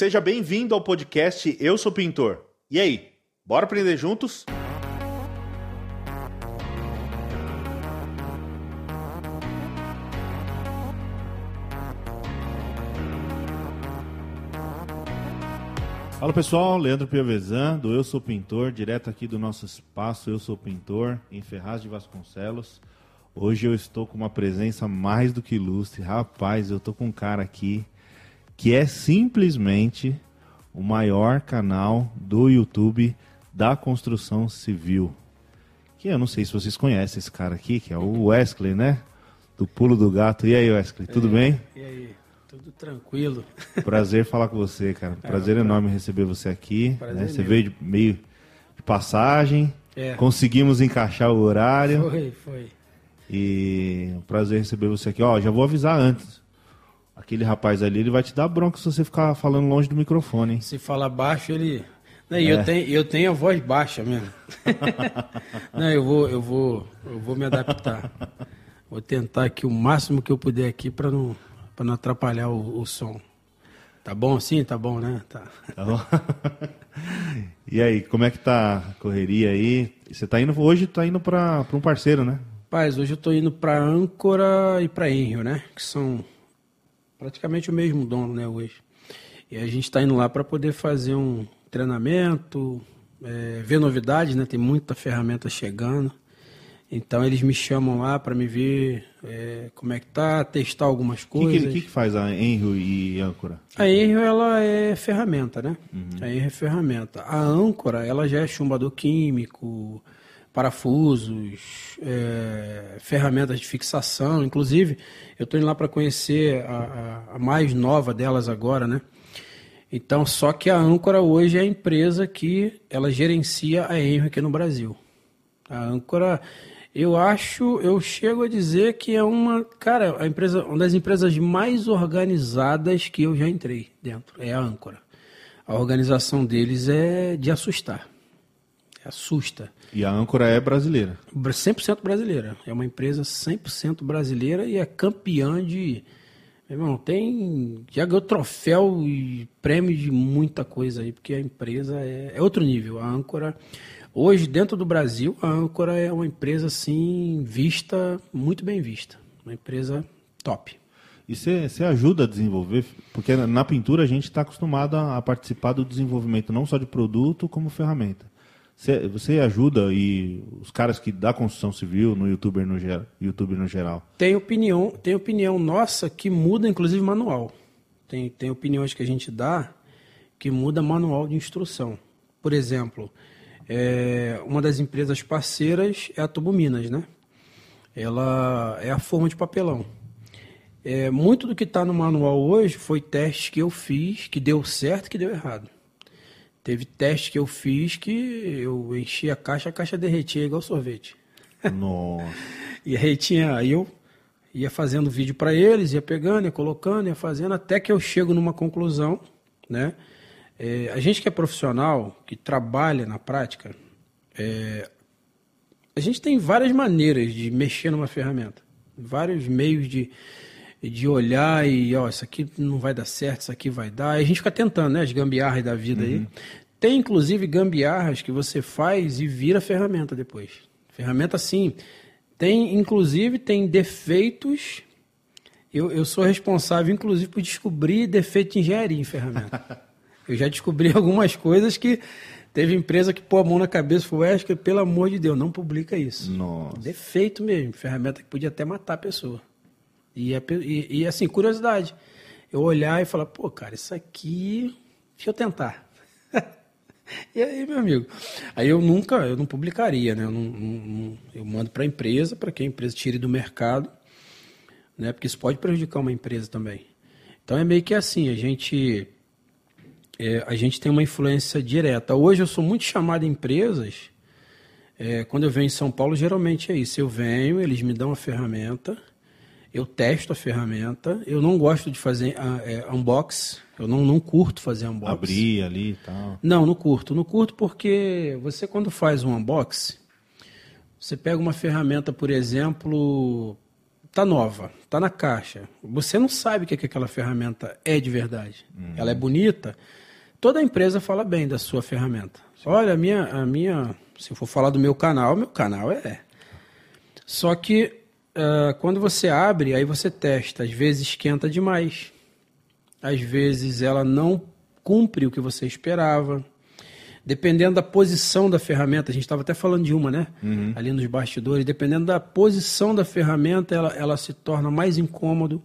Seja bem-vindo ao podcast Eu Sou Pintor. E aí, bora aprender juntos? Fala pessoal, Leandro Piovesan, do Eu Sou Pintor, direto aqui do nosso espaço Eu Sou Pintor, em Ferraz de Vasconcelos. Hoje eu estou com uma presença mais do que ilustre. Rapaz, eu estou com um cara aqui que é simplesmente o maior canal do YouTube da construção civil. Que eu não sei se vocês conhecem esse cara aqui, que é o Wesley, né? Do Pulo do Gato. E aí, Wesley, tudo é, bem? E aí? Tudo tranquilo. Prazer falar com você, cara. É, Prazer é, enorme receber você aqui. Né? Você veio de, meio de passagem. É. Conseguimos encaixar o horário. Foi, foi. E um prazer receber você aqui. Ó, já vou avisar antes. Aquele rapaz ali, ele vai te dar bronca se você ficar falando longe do microfone. Hein? Se falar baixo, ele. Não, é. eu, tenho, eu tenho a voz baixa mesmo. Não, eu vou, eu vou, eu vou me adaptar. Vou tentar aqui o máximo que eu puder aqui para não não atrapalhar o, o, som. Tá bom assim? Tá bom, né? Tá. tá bom. e aí, como é que tá a correria aí? Você tá indo hoje tá indo para um parceiro, né? Paz, hoje eu tô indo para Âncora e para Enrio, né? Que são praticamente o mesmo dono, né, hoje. E a gente está indo lá para poder fazer um treinamento, é, ver novidades, né? Tem muita ferramenta chegando. Então eles me chamam lá para me ver é, como é que tá, testar algumas coisas. O que, que, que, faz a Enrio e âncora? A Enrio ela é ferramenta, né? Uhum. A Enrio é ferramenta. A âncora ela já é chumbador químico, parafusos, é, ferramentas de fixação. Inclusive eu estou indo lá para conhecer a, a, a mais nova delas agora, né? Então, só que a Âncora hoje é a empresa que ela gerencia a Enrio aqui no Brasil. A Âncora eu acho, eu chego a dizer que é uma, cara, a empresa, uma das empresas mais organizadas que eu já entrei dentro, é a Âncora. A organização deles é de assustar. Assusta. E a Âncora é brasileira? 100% brasileira. É uma empresa 100% brasileira e é campeã de. Meu irmão, tem. Já ganhou troféu e prêmio de muita coisa aí, porque a empresa é, é outro nível. A Âncora. Hoje, dentro do Brasil, a Âncora é uma empresa assim, vista, muito bem vista. Uma empresa top. E você ajuda a desenvolver, porque na pintura a gente está acostumado a participar do desenvolvimento não só de produto, como ferramenta. Você ajuda e os caras que da construção civil no YouTube no, YouTube no geral? Tem opinião, tem opinião nossa que muda inclusive manual. Tem, tem opiniões que a gente dá que muda manual de instrução. Por exemplo, é, uma das empresas parceiras é a Tubo Minas, né? Ela é a forma de papelão. É, muito do que está no manual hoje foi teste que eu fiz, que deu certo que deu errado. Teve teste que eu fiz que eu enchi a caixa, a caixa derretia igual sorvete. Nossa. e aí tinha, aí eu ia fazendo vídeo para eles, ia pegando, ia colocando, ia fazendo, até que eu chego numa conclusão, né? É, a gente que é profissional, que trabalha na prática, é, a gente tem várias maneiras de mexer numa ferramenta, vários meios de, de olhar e, ó, isso aqui não vai dar certo, isso aqui vai dar. E a gente fica tentando, né, as gambiarras da vida uhum. aí. Tem, inclusive, gambiarras que você faz e vira ferramenta depois. Ferramenta, sim. Tem, inclusive, tem defeitos. Eu, eu sou responsável, inclusive, por descobrir defeito de engenharia em ferramenta. Eu já descobri algumas coisas que teve empresa que pôs a mão na cabeça e falou, Wesker, pelo amor de Deus, não publica isso. Nossa. Defeito mesmo, ferramenta que podia até matar a pessoa. E, e, e assim, curiosidade. Eu olhar e falar, pô, cara, isso aqui, deixa eu tentar. e aí, meu amigo? Aí eu nunca, eu não publicaria, né? Eu, não, não, eu mando para a empresa, para que a empresa tire do mercado, né? Porque isso pode prejudicar uma empresa também. Então é meio que assim, a gente é, a gente tem uma influência direta. Hoje eu sou muito chamado em empresas. É, quando eu venho em São Paulo, geralmente é isso. Eu venho, eles me dão a ferramenta, eu testo a ferramenta. Eu não gosto de fazer uh, unbox. Eu não, não curto fazer unbox. Abrir ali e tal. Não, não curto. Não curto porque você, quando faz um unbox, você pega uma ferramenta, por exemplo, tá nova, tá na caixa. Você não sabe o que, é que aquela ferramenta é de verdade. Uhum. Ela é bonita. Toda empresa fala bem da sua ferramenta. Olha, a minha, a minha, se eu for falar do meu canal, meu canal é. Só que uh, quando você abre, aí você testa. Às vezes esquenta demais. Às vezes ela não cumpre o que você esperava. Dependendo da posição da ferramenta, a gente estava até falando de uma, né? Uhum. Ali nos bastidores. Dependendo da posição da ferramenta, ela, ela se torna mais incômodo.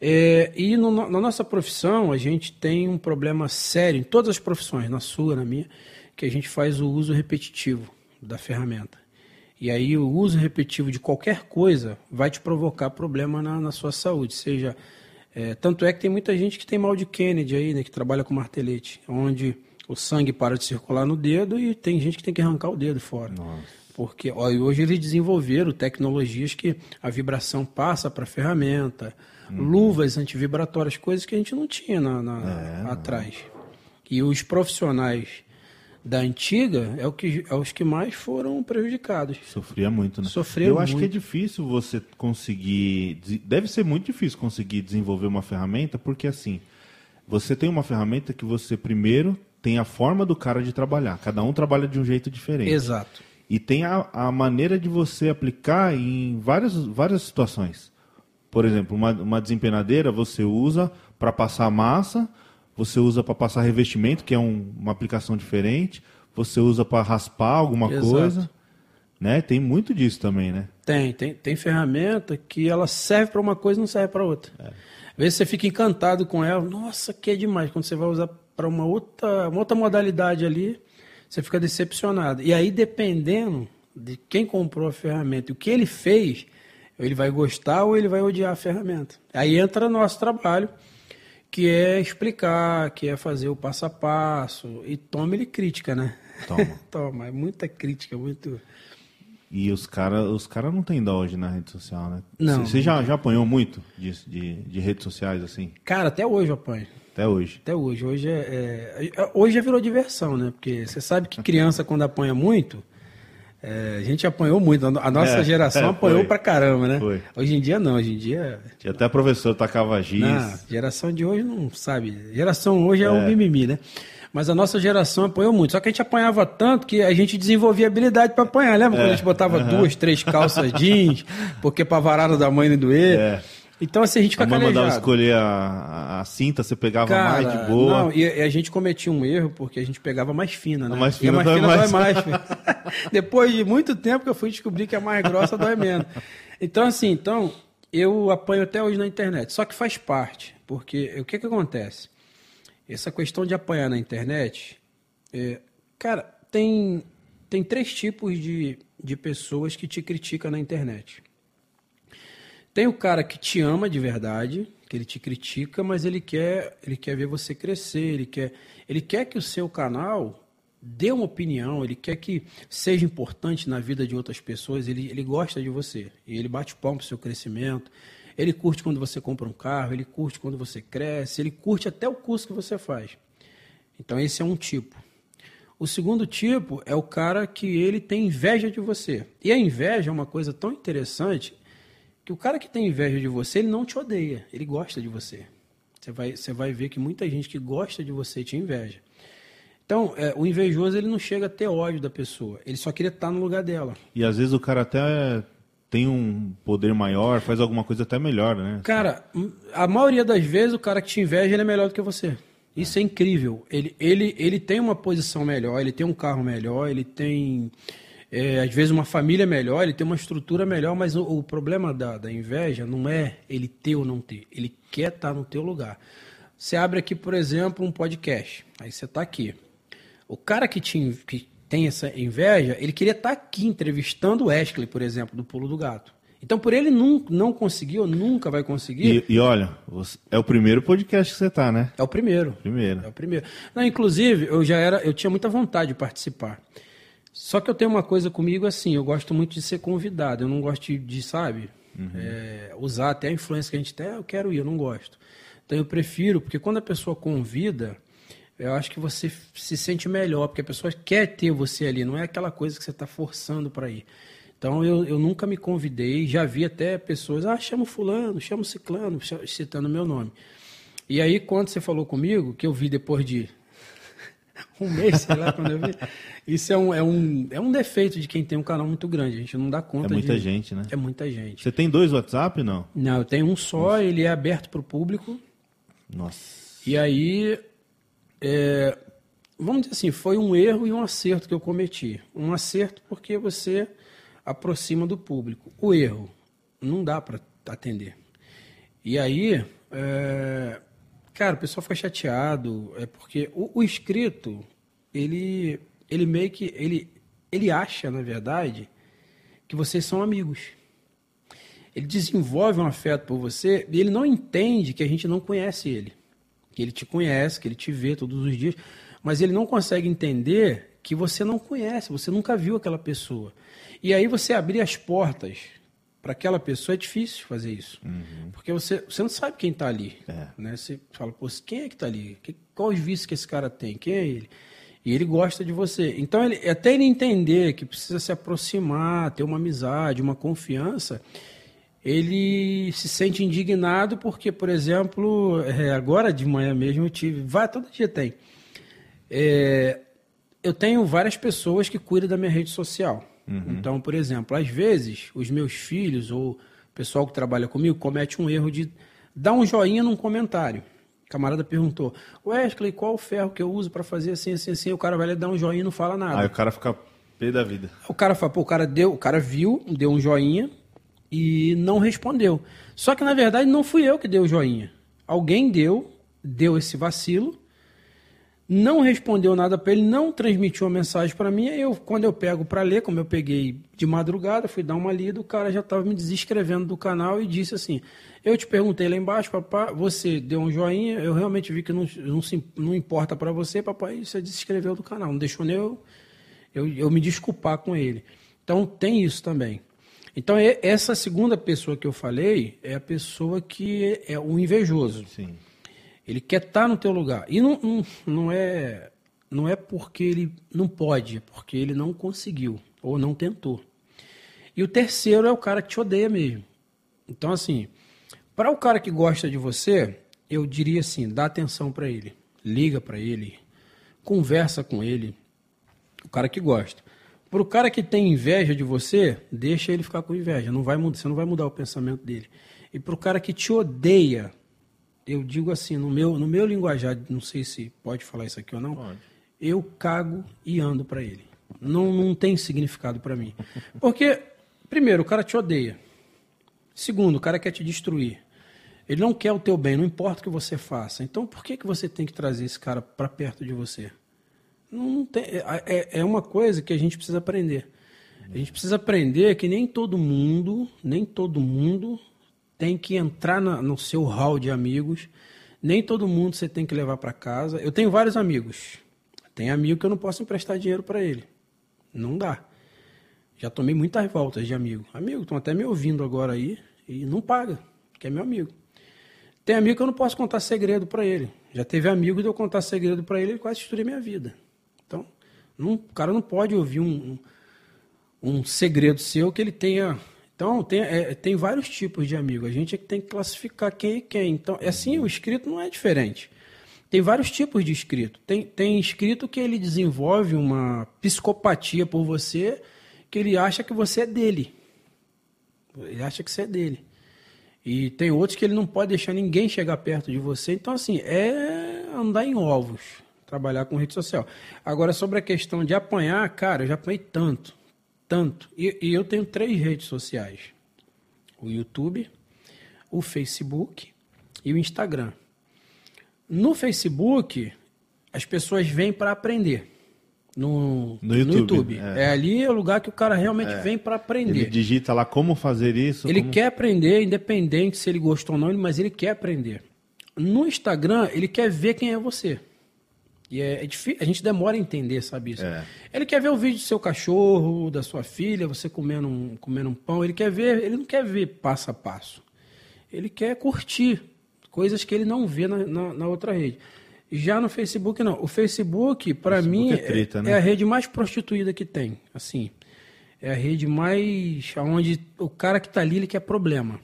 É, e no, na nossa profissão, a gente tem um problema sério, em todas as profissões, na sua, na minha, que a gente faz o uso repetitivo da ferramenta. E aí o uso repetitivo de qualquer coisa vai te provocar problema na, na sua saúde, seja... É, tanto é que tem muita gente que tem mal de Kennedy aí, né, que trabalha com martelete, onde o sangue para de circular no dedo e tem gente que tem que arrancar o dedo fora. Nossa. Porque ó, hoje eles desenvolveram tecnologias que a vibração passa para a ferramenta, uhum. luvas antivibratórias, coisas que a gente não tinha na, na é, atrás. E os profissionais da antiga é, o que, é os que mais foram prejudicados. Sofria muito, né? Sofria Eu muito. acho que é difícil você conseguir. Deve ser muito difícil conseguir desenvolver uma ferramenta, porque assim, você tem uma ferramenta que você primeiro tem a forma do cara de trabalhar. Cada um trabalha de um jeito diferente. Exato. E tem a, a maneira de você aplicar em várias, várias situações. Por exemplo, uma, uma desempenadeira você usa para passar massa, você usa para passar revestimento, que é um, uma aplicação diferente, você usa para raspar alguma Exato. coisa. Né? Tem muito disso também, né? Tem, tem, tem ferramenta que ela serve para uma coisa e não serve para outra. É. Às vezes você fica encantado com ela, nossa, que é demais. Quando você vai usar para uma outra, uma outra modalidade ali, você fica decepcionado. E aí, dependendo de quem comprou a ferramenta e o que ele fez, ele vai gostar ou ele vai odiar a ferramenta. Aí entra nosso trabalho, que é explicar, que é fazer o passo a passo. E toma ele crítica, né? Toma. toma, é muita crítica, muito. E os caras os cara não tem dó hoje na rede social, né? Não. Você já, já apanhou muito de, de, de redes sociais assim? Cara, até hoje eu apanho. Até hoje. Até hoje. Hoje, é, é, hoje já virou diversão, né? Porque você sabe que criança, quando apanha muito, é, a gente apanhou muito. A nossa é, geração é, apanhou foi. pra caramba, né? Foi. Hoje em dia não, hoje em dia. Tinha até professor tacava giz. Não, geração de hoje não sabe. Geração hoje é, o é. mimimi, né? Mas a nossa geração apanhou muito. Só que a gente apanhava tanto que a gente desenvolvia habilidade para apanhar. Lembra quando a gente é. botava uhum. duas, três calças jeans, porque pra varada da mãe não doer? É. Então, assim, a gente fica A mãe mandava escolher a, a, cinta, você pegava Cara, mais de boa. Não, e, e, a gente cometia um erro porque a gente pegava mais fina, né? A mais fina, e a mais fina dói mais. mais. Depois de muito tempo que eu fui descobrir que a mais grossa dói menos. Então, assim, então, eu apanho até hoje na internet. Só que faz parte, porque o que, que acontece? Essa questão de apanhar na internet, é, cara, tem, tem três tipos de, de pessoas que te criticam na internet. Tem o cara que te ama de verdade, que ele te critica, mas ele quer, ele quer ver você crescer, ele quer, ele quer que o seu canal dê uma opinião, ele quer que seja importante na vida de outras pessoas, ele, ele gosta de você, e ele bate palmo pro seu crescimento, ele curte quando você compra um carro, ele curte quando você cresce, ele curte até o curso que você faz. Então esse é um tipo. O segundo tipo é o cara que ele tem inveja de você. E a inveja é uma coisa tão interessante que o cara que tem inveja de você, ele não te odeia, ele gosta de você. Você vai, você vai ver que muita gente que gosta de você te inveja. Então, é, o invejoso ele não chega a ter ódio da pessoa, ele só queria estar no lugar dela. E às vezes o cara até tem um poder maior, faz alguma coisa até melhor, né? Cara, a maioria das vezes o cara que te inveja ele é melhor do que você. Isso é incrível. Ele, ele, ele tem uma posição melhor, ele tem um carro melhor, ele tem é, às vezes uma família melhor, ele tem uma estrutura melhor, mas o, o problema da, da, inveja não é ele ter ou não ter, ele quer estar no teu lugar. Você abre aqui, por exemplo, um podcast, aí você está aqui. O cara que, te, que tem essa inveja, ele queria estar aqui entrevistando o Wesley, por exemplo, do Pulo do Gato. Então, por ele não, não conseguiu, nunca vai conseguir. E, e olha, é o primeiro podcast que você está, né? É o primeiro. Primeiro. É o primeiro. Não, inclusive, eu já era, eu tinha muita vontade de participar. Só que eu tenho uma coisa comigo assim, eu gosto muito de ser convidado, eu não gosto de, sabe, uhum. é, usar até a influência que a gente tem, ah, eu quero ir, eu não gosto. Então eu prefiro, porque quando a pessoa convida, eu acho que você se sente melhor, porque a pessoa quer ter você ali, não é aquela coisa que você está forçando para ir. Então eu, eu nunca me convidei, já vi até pessoas, ah, chama fulano, chama ciclano, citando meu nome. E aí, quando você falou comigo, que eu vi depois de um mês, sei lá, quando eu vi, isso é um, é, um, é um defeito de quem tem um canal muito grande, a gente não dá conta. É muita de... gente, né? É muita gente. Você tem dois WhatsApp, não? Não, eu tenho um só, Nossa. ele é aberto para o público. Nossa. E aí, é, vamos dizer assim, foi um erro e um acerto que eu cometi. Um acerto porque você aproxima do público. O erro, não dá para atender. E aí, é, cara, o pessoal fica chateado, é porque o, o inscrito, ele, ele meio que, ele, ele acha, na verdade, que vocês são amigos. Ele desenvolve um afeto por você e ele não entende que a gente não conhece ele. Que ele te conhece, que ele te vê todos os dias, mas ele não consegue entender que você não conhece, você nunca viu aquela pessoa. E aí você abrir as portas para aquela pessoa é difícil fazer isso. Uhum. Porque você, você não sabe quem está ali. É. Né? Você fala, pô, quem é que está ali? Que, qual os vícios que esse cara tem? Quem é ele? E ele gosta de você. Então, ele, até ele entender que precisa se aproximar, ter uma amizade, uma confiança, ele se sente indignado porque, por exemplo, é, agora de manhã mesmo eu tive, vai, todo dia tem. É, eu tenho várias pessoas que cuidam da minha rede social. Uhum. Então, por exemplo, às vezes os meus filhos ou o pessoal que trabalha comigo comete um erro de dar um joinha num comentário. O camarada perguntou: Wesley, qual o ferro que eu uso para fazer assim, assim, assim? O cara vai lá dar um joinha e não fala nada. Aí o cara fica pé da vida. O cara fala, pô, o cara deu, o cara viu, deu um joinha e não respondeu. Só que na verdade não fui eu que dei o joinha. Alguém deu, deu esse vacilo não respondeu nada para ele, não transmitiu a mensagem para mim. Eu, quando eu pego para ler, como eu peguei de madrugada, fui dar uma lida, o cara já estava me desescrevendo do canal e disse assim: Eu te perguntei lá embaixo, papai, você deu um joinha, eu realmente vi que não, não, se, não importa para você, papai, você desescreveu do canal, não deixou nem eu, eu, eu me desculpar com ele. Então tem isso também. Então, essa segunda pessoa que eu falei é a pessoa que é o invejoso. Sim. Ele quer estar tá no teu lugar. E não, não, não, é, não é porque ele não pode, é porque ele não conseguiu ou não tentou. E o terceiro é o cara que te odeia mesmo. Então, assim, para o cara que gosta de você, eu diria assim: dá atenção para ele, liga para ele, conversa com ele. O cara que gosta. Para o cara que tem inveja de você, deixa ele ficar com inveja. Não vai, você não vai mudar o pensamento dele. E para o cara que te odeia, eu digo assim, no meu, no meu linguajar, não sei se pode falar isso aqui ou não, pode. eu cago e ando para ele. Não, não tem significado para mim. Porque, primeiro, o cara te odeia. Segundo, o cara quer te destruir. Ele não quer o teu bem, não importa o que você faça. Então, por que, que você tem que trazer esse cara para perto de você? Não, não tem, é, é, é uma coisa que a gente precisa aprender. A gente precisa aprender que nem todo mundo, nem todo mundo tem que entrar na, no seu hall de amigos. Nem todo mundo você tem que levar para casa. Eu tenho vários amigos. Tem amigo que eu não posso emprestar dinheiro para ele. Não dá. Já tomei muitas voltas de amigo. Amigo, estão até me ouvindo agora aí e não paga, que é meu amigo. Tem amigo que eu não posso contar segredo para ele. Já teve amigo de eu contar segredo para ele e quase destruir minha vida. Então, não, o cara não pode ouvir um, um, um segredo seu que ele tenha então, tem, é, tem vários tipos de amigo. A gente é que tem que classificar quem é quem. Então, é assim, o escrito não é diferente. Tem vários tipos de escrito. Tem, tem escrito que ele desenvolve uma psicopatia por você, que ele acha que você é dele. Ele acha que você é dele. E tem outros que ele não pode deixar ninguém chegar perto de você. Então, assim, é andar em ovos, trabalhar com rede social. Agora, sobre a questão de apanhar, cara, eu já apanhei tanto tanto. E, e, eu tenho três redes sociais: o YouTube, o Facebook e o Instagram. No Facebook, as pessoas vêm para aprender. No, no YouTube. No YouTube. É. é. ali é o lugar que o cara realmente é. vem para aprender. Ele digita lá como fazer isso. Ele como... quer aprender, independente se ele gostou ou não, mas ele quer aprender. No Instagram, ele quer ver quem é você. E é, é difícil, a gente demora a entender, sabe isso? É. Ele quer ver o vídeo do seu cachorro, da sua filha, você comendo um, comendo um pão. Ele quer ver, ele não quer ver passo a passo. Ele quer curtir coisas que ele não vê na, na, na outra rede. Já no Facebook, não. O Facebook, para mim, é, treta, é, né? é, a rede mais prostituída que tem. Assim, é a rede mais onde o cara que está ali ele quer problema.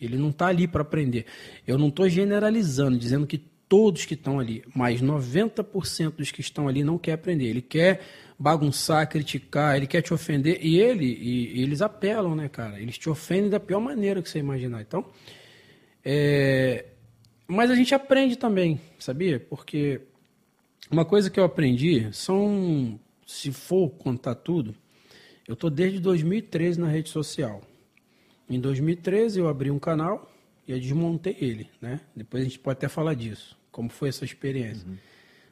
Ele não está ali para aprender. Eu não estou generalizando, dizendo que todos que estão ali, mas 90% dos que estão ali não quer aprender. Ele quer bagunçar, criticar, ele quer te ofender e ele e, e eles apelam, né, cara? Eles te ofendem da pior maneira que você imaginar. Então, é... mas a gente aprende também, sabia? Porque uma coisa que eu aprendi são, se for contar tudo, eu tô desde 2013 na rede social. Em 2013 eu abri um canal e eu desmontei ele, né? Depois a gente pode até falar disso como foi essa experiência. Uhum.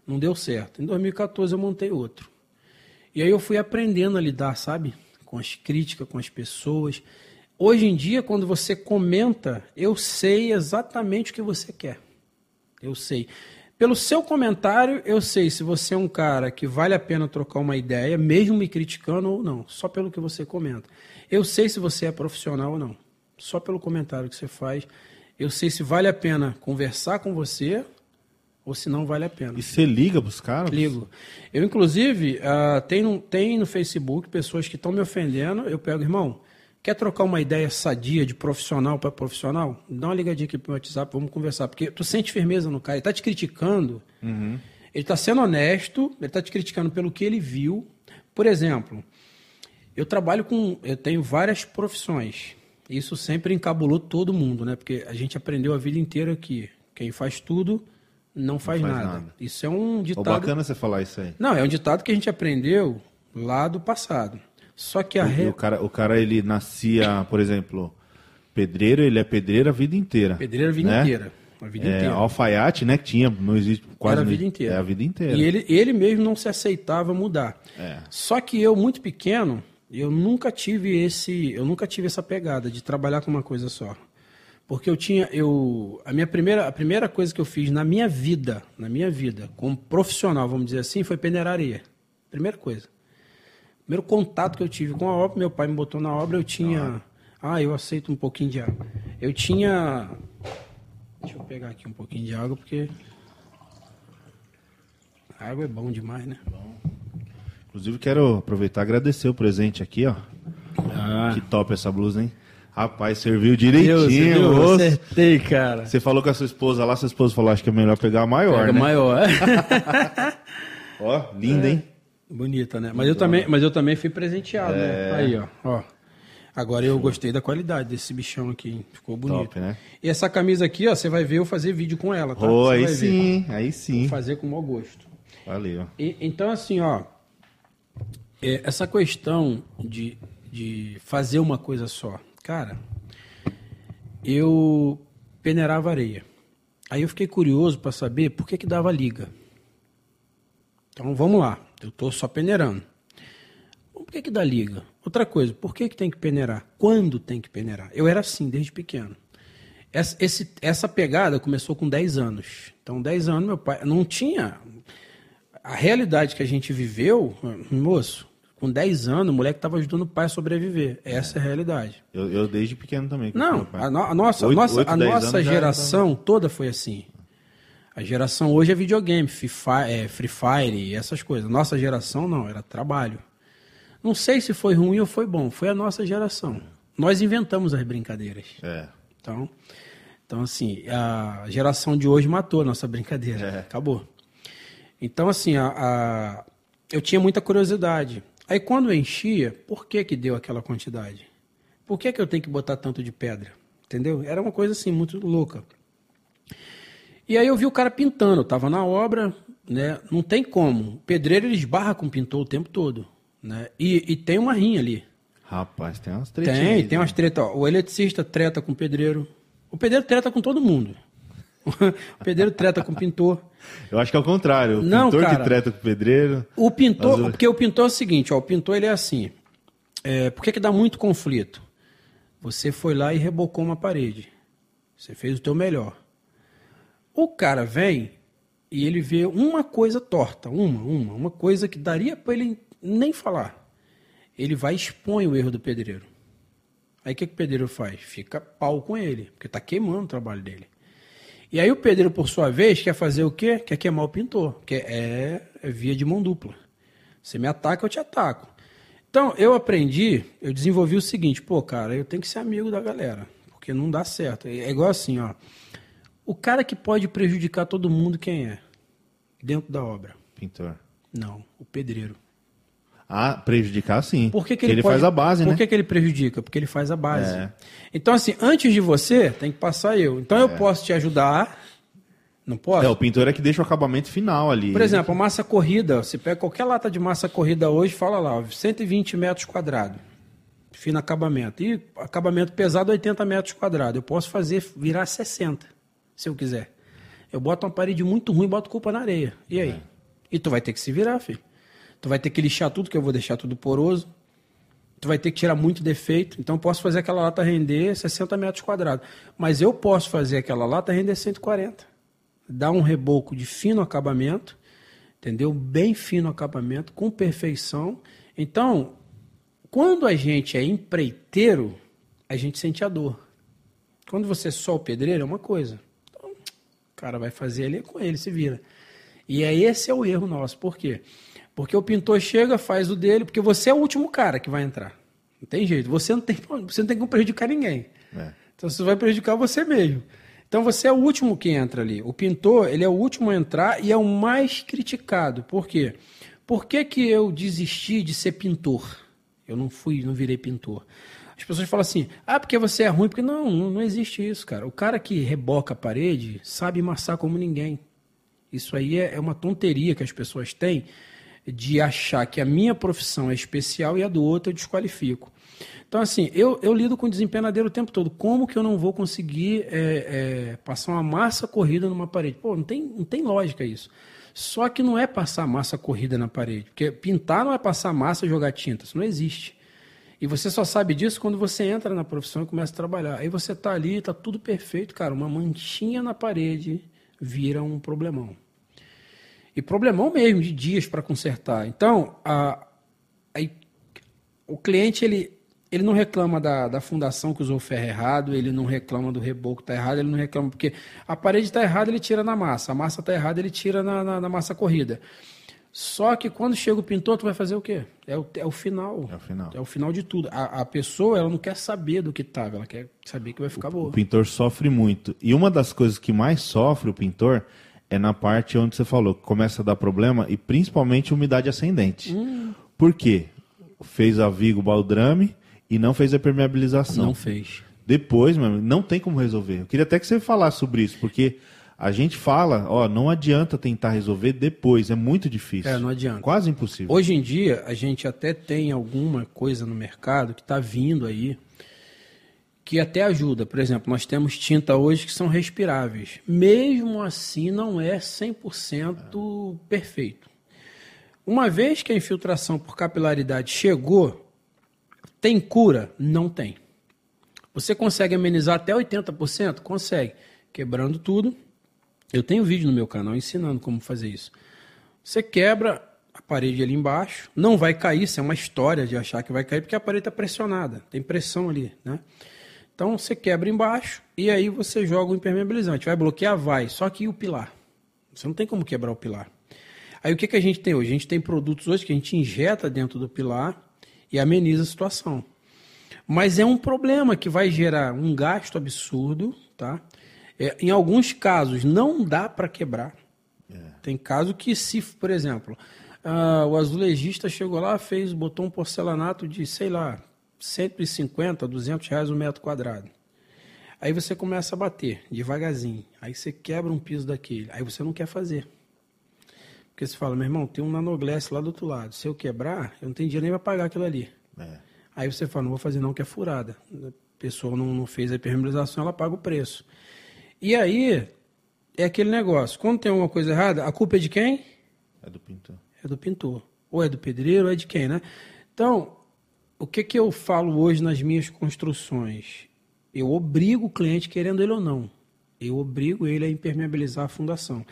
Não deu certo. Em 2014 eu montei outro. E aí eu fui aprendendo a lidar, sabe? Com as críticas, com as pessoas. Hoje em dia, quando você comenta, eu sei exatamente o que você quer. Eu sei. Pelo seu comentário, eu sei se você é um cara que vale a pena trocar uma ideia, mesmo me criticando ou não, só pelo que você comenta. Eu sei se você é profissional ou não, só pelo comentário que você faz. Eu sei se vale a pena conversar com você ou se não vale a pena. E você liga para os caras? Ligo. Eu, inclusive, uh, tem, no, tem no Facebook pessoas que estão me ofendendo, eu pego, irmão, quer trocar uma ideia sadia de profissional para profissional? Dá uma ligadinha aqui pro WhatsApp, vamos conversar. Porque tu sente firmeza no cara, ele está te criticando, uhum. ele está sendo honesto, ele está te criticando pelo que ele viu. Por exemplo, eu trabalho com. Eu tenho várias profissões. Isso sempre encabulou todo mundo, né? Porque a gente aprendeu a vida inteira que quem faz tudo não faz, não faz nada. nada. Isso é um ditado. Oh, bacana você falar isso aí. Não, é um ditado que a gente aprendeu lá do passado. Só que a o, re... o cara, o cara ele nascia, por exemplo, pedreiro, ele é pedreiro a vida inteira. Pedreiro a vida né? inteira. A vida é, inteira. Alfaiate, né, que tinha, não existe quase Era a vida inteira. É a vida inteira. E ele, ele mesmo não se aceitava mudar. É. Só que eu muito pequeno, eu nunca tive esse, eu nunca tive essa pegada de trabalhar com uma coisa só. Porque eu tinha, eu, a minha primeira, a primeira coisa que eu fiz na minha vida, na minha vida, como profissional, vamos dizer assim, foi peneirar areia. Primeira coisa. Primeiro contato que eu tive com a obra, meu pai me botou na obra, eu tinha, ah, ah eu aceito um pouquinho de água. Eu tinha, deixa eu pegar aqui um pouquinho de água porque a água é bom demais, né? Bom. Inclusive quero aproveitar e agradecer o presente aqui, ó. Ah. Que top essa blusa, hein? Rapaz, serviu direitinho. Eu acertei, cara. Você falou com a sua esposa lá, sua esposa falou, acho que é melhor pegar a maior, Pega né? maior. ó, linda, é. hein? Bonita, né? Mas eu, também, mas eu também fui presenteado, né? é... né? Aí, ó. ó. Agora eu gostei da qualidade desse bichão aqui, ficou bonito. Top, né? E essa camisa aqui, ó, você vai ver eu fazer vídeo com ela, tá? Oh, aí sim, ver. aí sim. Vou fazer com o maior gosto. Valeu. E, então, assim, ó, é, essa questão de, de fazer uma coisa só, Cara, eu peneirava areia. Aí eu fiquei curioso para saber por que, que dava liga. Então vamos lá, eu estou só peneirando. Por que, que dá liga? Outra coisa, por que, que tem que peneirar? Quando tem que peneirar? Eu era assim desde pequeno. Essa, esse, essa pegada começou com 10 anos. Então, 10 anos, meu pai não tinha. A realidade que a gente viveu, moço, com 10 anos, o moleque estava ajudando o pai a sobreviver. Essa é, é a realidade. Eu, eu, desde pequeno também. Não, a, no, a, nossa, 8, a nossa, 8, a nossa geração toda foi assim. A geração hoje é videogame, Free Fire, é, Free Fire essas coisas. Nossa geração não, era trabalho. Não sei se foi ruim ou foi bom, foi a nossa geração. Nós inventamos as brincadeiras. É. Então, então assim, a geração de hoje matou a nossa brincadeira. É. Acabou. Então, assim, a, a, eu tinha muita curiosidade. Aí quando enchia, por que que deu aquela quantidade? Por que que eu tenho que botar tanto de pedra? Entendeu? Era uma coisa assim muito louca. E aí eu vi o cara pintando, eu tava na obra, né? Não tem como. O pedreiro ele esbarra com o pintor o tempo todo, né? E, e tem uma rinha ali. Rapaz, tem umas tretas. Tem, tem umas tretas. O eletricista treta com o pedreiro. O pedreiro treta com todo mundo. o pedreiro treta com o pintor. Eu acho que é o contrário. O não, pintor cara, que treta com o pedreiro. O pintor, porque o pintor é o seguinte, ó, o pintor ele é assim. É, por que, que dá muito conflito? Você foi lá e rebocou uma parede. Você fez o teu melhor. O cara vem e ele vê uma coisa torta, uma, uma, uma coisa que daria para ele nem falar. Ele vai e expõe o erro do pedreiro. Aí o que, que o pedreiro faz? Fica pau com ele, porque está queimando o trabalho dele. E aí o pedreiro, por sua vez, quer fazer o quê? Quer queimar o pintor, que é, é via de mão dupla. Você me ataca, eu te ataco. Então, eu aprendi, eu desenvolvi o seguinte, pô, cara, eu tenho que ser amigo da galera, porque não dá certo. É igual assim, ó. O cara que pode prejudicar todo mundo, quem é? Dentro da obra. Pintor. Não, o pedreiro. Ah, prejudicar sim. Por que, que ele, ele, faz pode- a base, Por né? que, que ele prejudica? Porque ele faz a base. É. Então, assim, antes de você, tem que passar eu. Então, eu posso te ajudar. Não posso? É, o pintor é que deixa o acabamento final ali. Por exemplo, a massa corrida, você pega qualquer lata de massa corrida hoje, fala lá, ó, 120 metros quadrados, fino acabamento. E acabamento pesado, 80 metros quadrados. Eu posso fazer virar 60, se eu quiser. Eu boto uma parede muito ruim e boto culpa na areia. E aí? E tu vai ter que se virar, filho. Tu vai ter que lixar tudo, que eu vou deixar tudo poroso. Tu vai ter que tirar muito defeito. Então, eu posso fazer aquela lata render 60 metros quadrados. Mas eu posso fazer aquela lata render 140 dá um reboco de fino acabamento, entendeu? Bem fino acabamento, com perfeição. Então, quando a gente é empreiteiro, a gente sente a dor. Quando você é só o pedreiro, é uma coisa. Então, o cara vai fazer ali é com ele, se vira. E é esse é o erro nosso. Por quê? Porque o pintor chega, faz o dele, porque você é o último cara que vai entrar. Não tem jeito. Você não tem, você não tem como prejudicar ninguém. É. Então você vai prejudicar você mesmo. Então você é o último que entra ali. O pintor, ele é o último a entrar e é o mais criticado. Por quê? Por que, que eu desisti de ser pintor? Eu não fui, não virei pintor. As pessoas falam assim: "Ah, porque você é ruim", porque não, não, existe isso, cara. O cara que reboca a parede sabe amassar como ninguém. Isso aí é, é uma tonteria que as pessoas têm de achar que a minha profissão é especial e a do outro eu desqualifico. Então, assim, eu, eu lido com desempenadeiro o tempo todo. Como que eu não vou conseguir é, é, passar uma massa corrida numa parede? Pô, não tem, não tem lógica isso. Só que não é passar massa corrida na parede. Porque pintar não é passar massa e jogar tinta. Isso não existe. E você só sabe disso quando você entra na profissão e começa a trabalhar. Aí você tá ali, tá tudo perfeito, cara. Uma manchinha na parede vira um problemão. E problemão mesmo, de dias para consertar. Então, a, aí, o cliente, ele, ele não reclama da, da fundação que usou o ferro errado, ele não reclama do reboco que está errado, ele não reclama porque a parede está errada, ele tira na massa, a massa está errada, ele tira na, na, na massa corrida. Só que quando chega o pintor, tu vai fazer o quê? É o, é o final. É o final. É o final de tudo. A, a pessoa, ela não quer saber do que estava, ela quer saber que vai ficar boa. O pintor sofre muito. E uma das coisas que mais sofre o pintor é na parte onde você falou, que começa a dar problema, e principalmente umidade ascendente. Hum. Por quê? Fez a vigo baldrame e não fez a permeabilização. Não fez. Depois, meu amigo, não tem como resolver. Eu queria até que você falasse sobre isso, porque a gente fala, ó, não adianta tentar resolver depois, é muito difícil. É, não adianta. Quase impossível. Hoje em dia, a gente até tem alguma coisa no mercado que está vindo aí que até ajuda. Por exemplo, nós temos tinta hoje que são respiráveis. Mesmo assim, não é 100% perfeito. Uma vez que a infiltração por capilaridade chegou, tem cura? Não tem. Você consegue amenizar até 80%? Consegue. Quebrando tudo. Eu tenho vídeo no meu canal ensinando como fazer isso. Você quebra a parede ali embaixo, não vai cair, isso é uma história de achar que vai cair, porque a parede está pressionada, tem pressão ali, né? Então você quebra embaixo e aí você joga o impermeabilizante. Vai bloquear? Vai. Só que o pilar? Você não tem como quebrar o pilar. Aí o que, que a gente tem hoje? A gente tem produtos hoje que a gente injeta dentro do pilar e ameniza a situação. Mas é um problema que vai gerar um gasto absurdo, tá? É, em alguns casos não dá para quebrar. Tem caso que se, por exemplo, ah, o azulejista chegou lá, fez, botou um porcelanato de, sei lá, 150, 200 reais o metro quadrado. Aí você começa a bater devagarzinho. Aí você quebra um piso daquele. Aí você não quer fazer. Porque você fala, meu irmão, tem um nanoglass lá do outro lado. Se eu quebrar, eu não tenho dinheiro nem para pagar aquilo ali. É. Aí você fala, não vou fazer não, que é furada. A pessoa não, não fez a impermeabilização, ela paga o preço. E aí, é aquele negócio. Quando tem alguma coisa errada, a culpa é de quem? É do pintor. É do pintor. Ou é do pedreiro, ou é de quem, né? Então, o que, que eu falo hoje nas minhas construções? Eu obrigo o cliente, querendo ele ou não. Eu obrigo ele a impermeabilizar a fundação.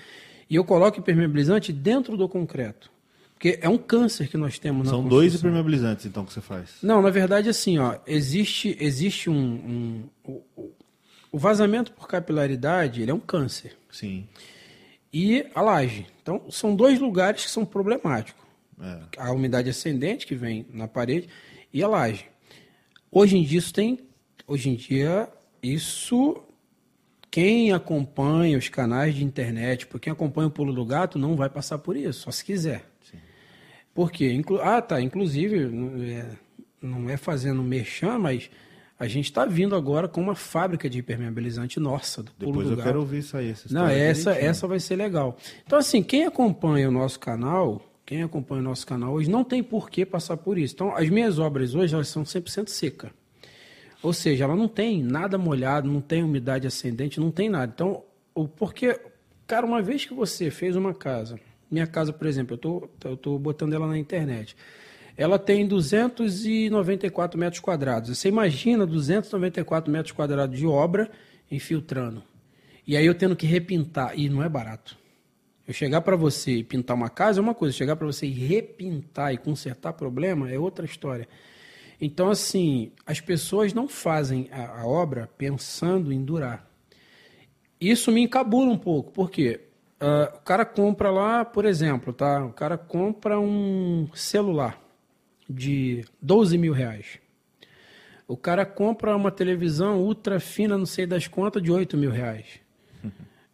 E eu coloco impermeabilizante dentro do concreto. Porque é um câncer que nós temos na São dois impermeabilizantes, então, que você faz. Não, na verdade, assim, ó, existe, existe um, um- o- o- o vazamento por capilaridade, ele é um câncer. Sim. E a laje. Então, são dois lugares que são problemáticos. É. A umidade ascendente que vem na parede e a laje. Hoje em dia isso tem. Hoje em dia, isso. Quem acompanha os canais de internet, por quem acompanha o Pulo do Gato, não vai passar por isso, só se quiser. Sim. Por quê? Inclu ah, tá. Inclusive, é, não é fazendo merchan, mas a gente está vindo agora com uma fábrica de impermeabilizante nossa, do Pulo Depois do eu Gato. quero ouvir isso aí. Essa não, essa, essa vai ser legal. Então, assim, quem acompanha o nosso canal, quem acompanha o nosso canal hoje, não tem por que passar por isso. Então, as minhas obras hoje, elas são 100% seca. Ou seja, ela não tem nada molhado, não tem umidade ascendente, não tem nada. Então, o porque, cara, uma vez que você fez uma casa, minha casa, por exemplo, eu tô, eu tô botando ela na internet ela tem 294 metros quadrados. Você imagina 294 metros quadrados de obra infiltrando. E aí eu tendo que repintar, e não é barato. Eu chegar para você e pintar uma casa é uma coisa, chegar para você e repintar e consertar problema é outra história. Então, assim, as pessoas não fazem a, a obra pensando em durar. Isso me encabula um pouco, porque uh, o cara compra lá, por exemplo, tá? O cara compra um celular de 12 mil reais. O cara compra uma televisão ultra fina, não sei das contas, de 8 mil reais.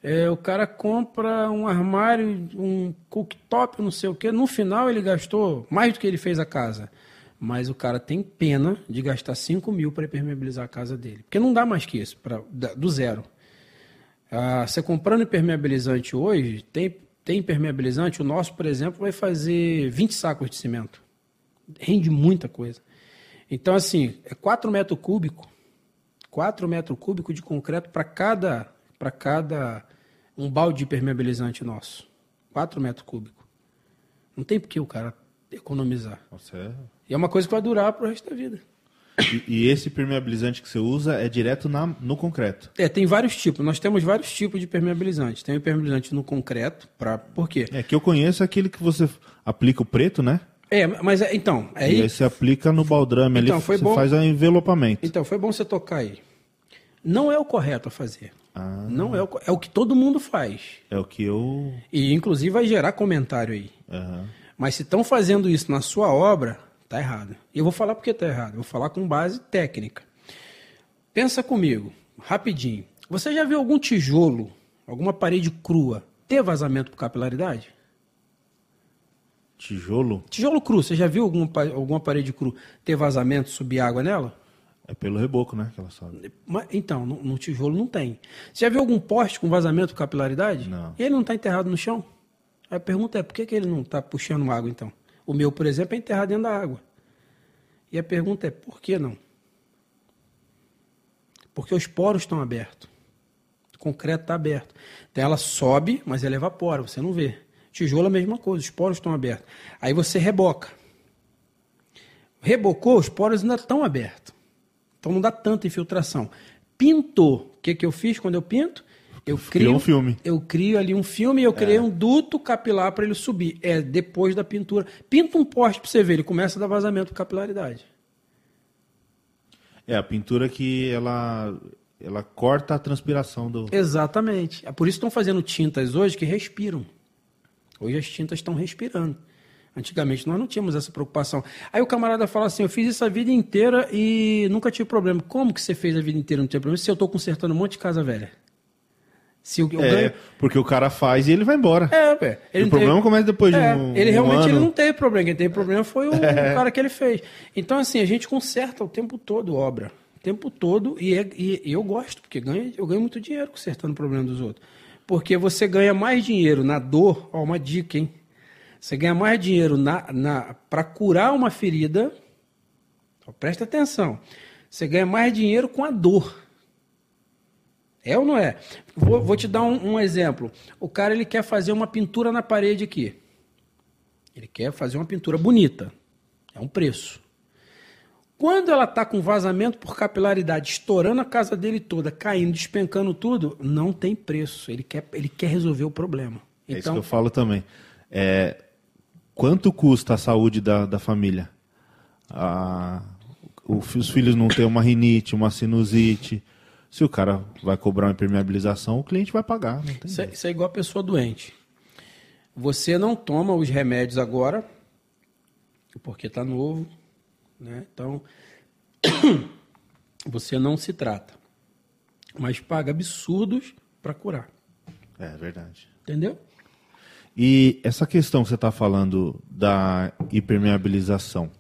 É, o cara compra um armário, um cooktop, não sei o quê. No final ele gastou mais do que ele fez a casa. Mas o cara tem pena de gastar 5 mil para impermeabilizar a casa dele. Porque não dá mais que isso, pra, do zero. Ah, você comprando impermeabilizante hoje, tem, tem impermeabilizante, o nosso, por exemplo, vai fazer 20 sacos de cimento rende muita coisa. Então, assim, é 4 metros cúbicos, 4 metros cúbicos de concreto para cada, para cada um balde de permeabilizante nosso. 4 metros cúbicos. Não tem por que o cara economizar. Nossa, é... E é uma coisa que vai durar para o resto da vida. E, e, esse permeabilizante que você usa é direto na, no concreto? É, tem vários tipos. Nós temos vários tipos de permeabilizante. Tem o permeabilizante no concreto, para por quê? É, que eu conheço é aquele que você aplica o preto, né? É, mas é, então. É aí, e aí você aplica no baldrame então, ali, foi você bom, faz o envelopamento. Então, foi bom você tocar aí. Não é o correto a fazer. Ah. Não é o, é o que todo mundo faz. É o que eu. E inclusive vai gerar comentário aí. Uhum. Mas se estão fazendo isso na sua obra, tá errado. E eu vou falar porque tá errado. Eu vou falar com base técnica. Pensa comigo, rapidinho. Você já viu algum tijolo, alguma parede crua, ter vazamento por capilaridade? Tijolo? Tijolo cru. Você já viu alguma, alguma parede cru ter vazamento, subir água nela? É pelo reboco, né? Que ela sobe. então, no, no, tijolo não tem. Você já viu algum poste com vazamento, capilaridade? Não. E ele não está enterrado no chão? a pergunta é, por que, que ele não está puxando água, então? O meu, por exemplo, é enterrado dentro da água. E a pergunta é, por que não? Porque os poros estão abertos. O concreto está aberto. Então ela sobe, mas ela evapora, você não vê. Tijolo é a mesma coisa, os poros estão abertos. Aí você reboca. Rebocou, os poros ainda estão abertos. Então não dá tanta infiltração. Pintou. O que, que eu fiz quando eu pinto? Eu crio um filme. Eu crio ali um filme e eu criei é. um duto capilar para ele subir. É depois da pintura. Pinta um poste para você ver, ele começa a dar vazamento de capilaridade. É, a pintura que ela ela corta a transpiração do. Exatamente. É por isso que estão fazendo tintas hoje que respiram. Hoje as tintas estão respirando. Antigamente nós não tínhamos essa preocupação. Aí o camarada fala assim: eu fiz isso a vida inteira e nunca tive problema. Como que você fez a vida inteira e não teve problema? Se eu estou consertando um monte de casa velha. Se eu, eu é, ganho... porque o cara faz e ele vai embora. É, é. Ele o problema teve... começa depois é, de um Ele realmente um ele não teve problema. Quem teve problema foi o, é. cara que ele fez. Então, assim, a gente conserta o tempo todo obra. O tempo todo. E, é, e, e eu gosto, porque ganho, eu ganho muito dinheiro consertando o problema dos outros. Porque você ganha mais dinheiro na dor, ó, uma dica, hein? Você ganha mais dinheiro na, na, para curar uma ferida. Ó, presta atenção. Você ganha mais dinheiro com a dor. É ou não é? Vou, vou te dar um, um, exemplo. O cara ele quer fazer uma pintura na parede aqui. Ele quer fazer uma pintura bonita. É um preço. Quando ela está com vazamento por capilaridade, estourando a casa dele toda, caindo, despencando tudo, não tem preço. Ele quer, ele quer resolver o problema. Então, é isso que eu falo também. É, quanto custa a saúde da, da família? Os filhos não têm uma rinite, uma sinusite. Se o cara vai cobrar uma impermeabilização, o cliente vai pagar. Isso é, isso é igual a pessoa doente. Você não toma os remédios agora, porque está novo, né? Então, você não se trata, mas paga absurdos para curar. É verdade. Entendeu? E essa questão que você está falando da hipermeabilização,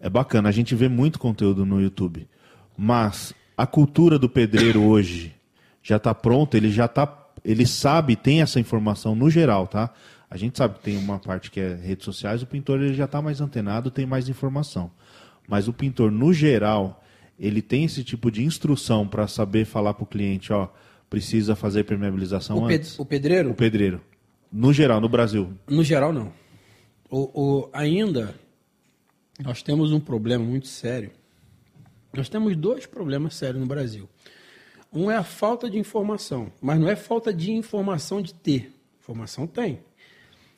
é bacana, a gente vê muito conteúdo no YouTube, mas a cultura do pedreiro hoje já está pronta, ele já tá, ele sabe, tem essa informação no geral, tá? A gente sabe que tem uma parte que é redes sociais, o pintor ele já está mais antenado, tem mais informação. Mas o pintor, no geral, ele tem esse tipo de instrução para saber falar para o cliente, ó, precisa fazer permeabilização o antes. o pedreiro? O pedreiro. No geral, no Brasil. No geral, não. O, o, ainda, nós temos um problema muito sério. Nós temos dois problemas sérios no Brasil. Um é a falta de informação, mas não é falta de informação de ter. Informação tem.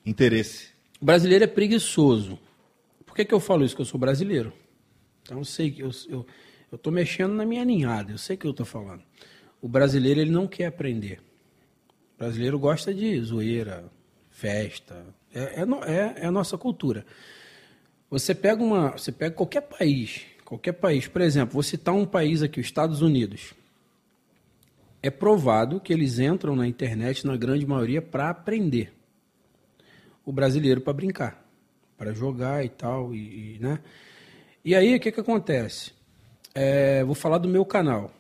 Interesse. O brasileiro é preguiçoso. Por que, que eu falo isso? Que eu sou brasileiro. Então eu sei que eu estou eu, eu mexendo na minha ninhada, eu sei o que eu estou falando. O brasileiro ele não quer aprender. Brasileiro gosta de zoeira, festa. É, é, é, é a nossa cultura. Você pega uma. Você pega qualquer país, qualquer país, por exemplo, vou citar um país aqui, os Estados Unidos. É provado que eles entram na internet, na grande maioria, para aprender. O brasileiro para brincar, para jogar e tal, e, e, né? E aí, o que, que acontece? É, vou falar do meu canal.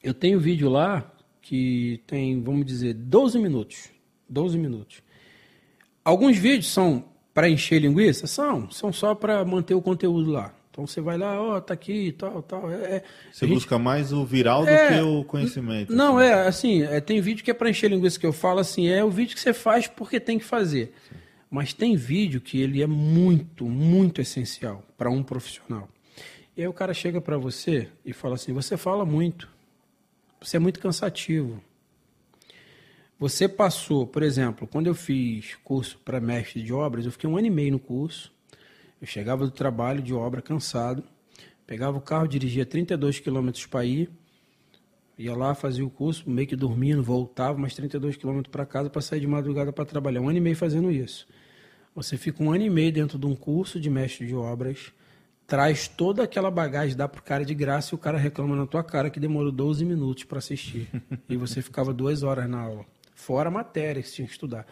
Eu tenho vídeo lá que tem, vamos dizer, 12 minutos. 12 minutos. Alguns vídeos são para encher linguiça? São, são só para manter o conteúdo lá. Então você vai lá, ó, oh, tá aqui, tal, tal. É, é você gente... busca mais o viral do é, que o conhecimento. Não, assim. é assim, é, tem vídeo que é para encher linguiça que eu falo assim, é o vídeo que você faz porque tem que fazer. Sim. Mas tem vídeo que ele é muito, muito essencial para um profissional. E aí o cara chega para você e fala assim: você fala muito, você é muito cansativo. Você passou, por exemplo, quando eu fiz curso para mestre de obras, eu fiquei um ano e meio no curso. Eu chegava do trabalho de obra cansado, pegava o carro, dirigia 32 quilômetros para ir, ia lá, fazia o curso, meio que dormindo, voltava mais 32 quilômetros para casa para sair de madrugada para trabalhar. Um ano e meio fazendo isso. Você fica um ano e meio dentro de um curso de mestre de obras, traz toda aquela bagagem, dá pro cara de graça e o cara reclama na tua cara que demorou 12 minutos para assistir. e você ficava duas horas na aula. Fora a matéria que você tinha que estudar.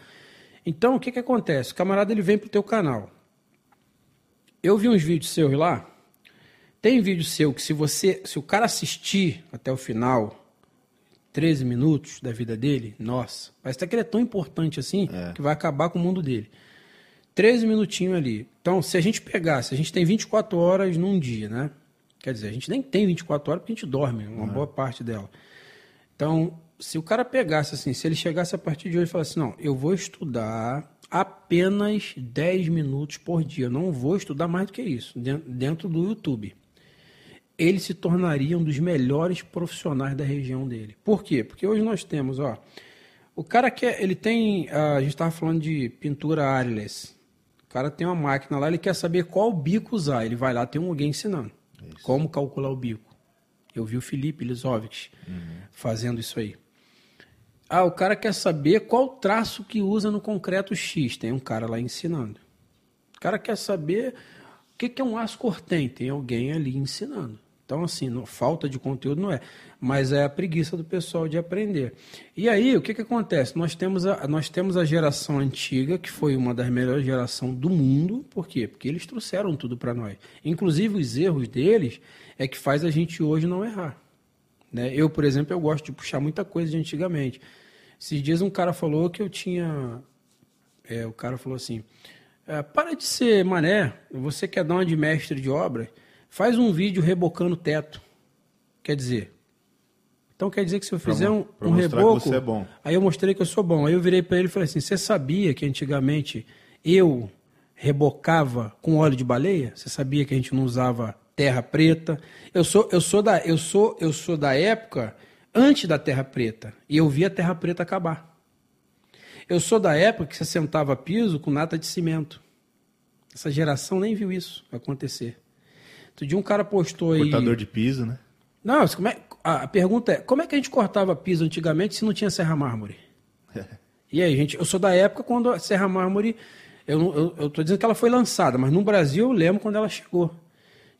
Então, o que, que acontece? O camarada ele vem pro teu canal. Eu vi uns vídeos seus lá. Tem vídeo seu que se você, se o cara assistir até o final, 13 minutos da vida dele, nossa, parece que ele é tão importante assim é. que vai acabar com o mundo dele. 13 minutinhos ali. Então, se a gente pegasse, a gente tem 24 horas num dia, né? Quer dizer, a gente nem tem 24 horas porque a gente dorme, uma é. boa parte dela. Então, se o cara pegasse assim, se ele chegasse a partir de hoje e falasse, não, eu vou estudar apenas 10 minutos por dia, eu não vou estudar mais do que isso, dentro do YouTube. Ele se tornaria um dos melhores profissionais da região dele. Por quê? Porque hoje nós temos, ó, o cara que é, ele tem, a gente estava falando de pintura airless, cara tem uma máquina lá, ele quer saber qual bico usar. Ele vai lá, tem um alguém ensinando isso. como calcular o bico. Eu vi o Felipe Lizovic uhum. fazendo isso aí. Ah, o cara quer saber qual traço que usa no concreto X. Tem um cara lá ensinando. O cara quer saber o que é um aço cortem. Tem alguém ali ensinando. Então, assim, não, falta de conteúdo não é, mas é a preguiça do pessoal de aprender. E aí, o que, que acontece? Nós temos, a, nós temos a geração antiga, que foi uma das melhores gerações do mundo, por quê? Porque eles trouxeram tudo para nós. Inclusive, os erros deles é que faz a gente hoje não errar. Né? Eu, por exemplo, eu gosto de puxar muita coisa de antigamente. Esses dias um cara falou que eu tinha... É, o cara falou assim, é, para de ser mané, você quer dar uma de mestre de obra Faz um vídeo rebocando teto. Quer dizer. Então quer dizer que se eu fizer um, um reboco. É bom. Aí eu mostrei que eu sou bom. Aí eu virei para ele e falei assim: Você sabia que antigamente eu rebocava com óleo de baleia? Você sabia que a gente não usava terra preta? Eu sou, eu sou da, eu sou, eu sou da época antes da terra preta e eu vi a terra preta acabar. Eu sou da época que você sentava piso com nata de cimento. Essa geração nem viu isso acontecer. Outro dia um cara postou aí. Cortador de piso, né? Não, é, a pergunta é: como é que a gente cortava piso antigamente se não tinha serra mármore? e aí, gente, eu sou da época quando a serra mármore Eu, eu, eu tô dizendo que ela foi lançada, mas no Brasil eu lembro quando ela chegou.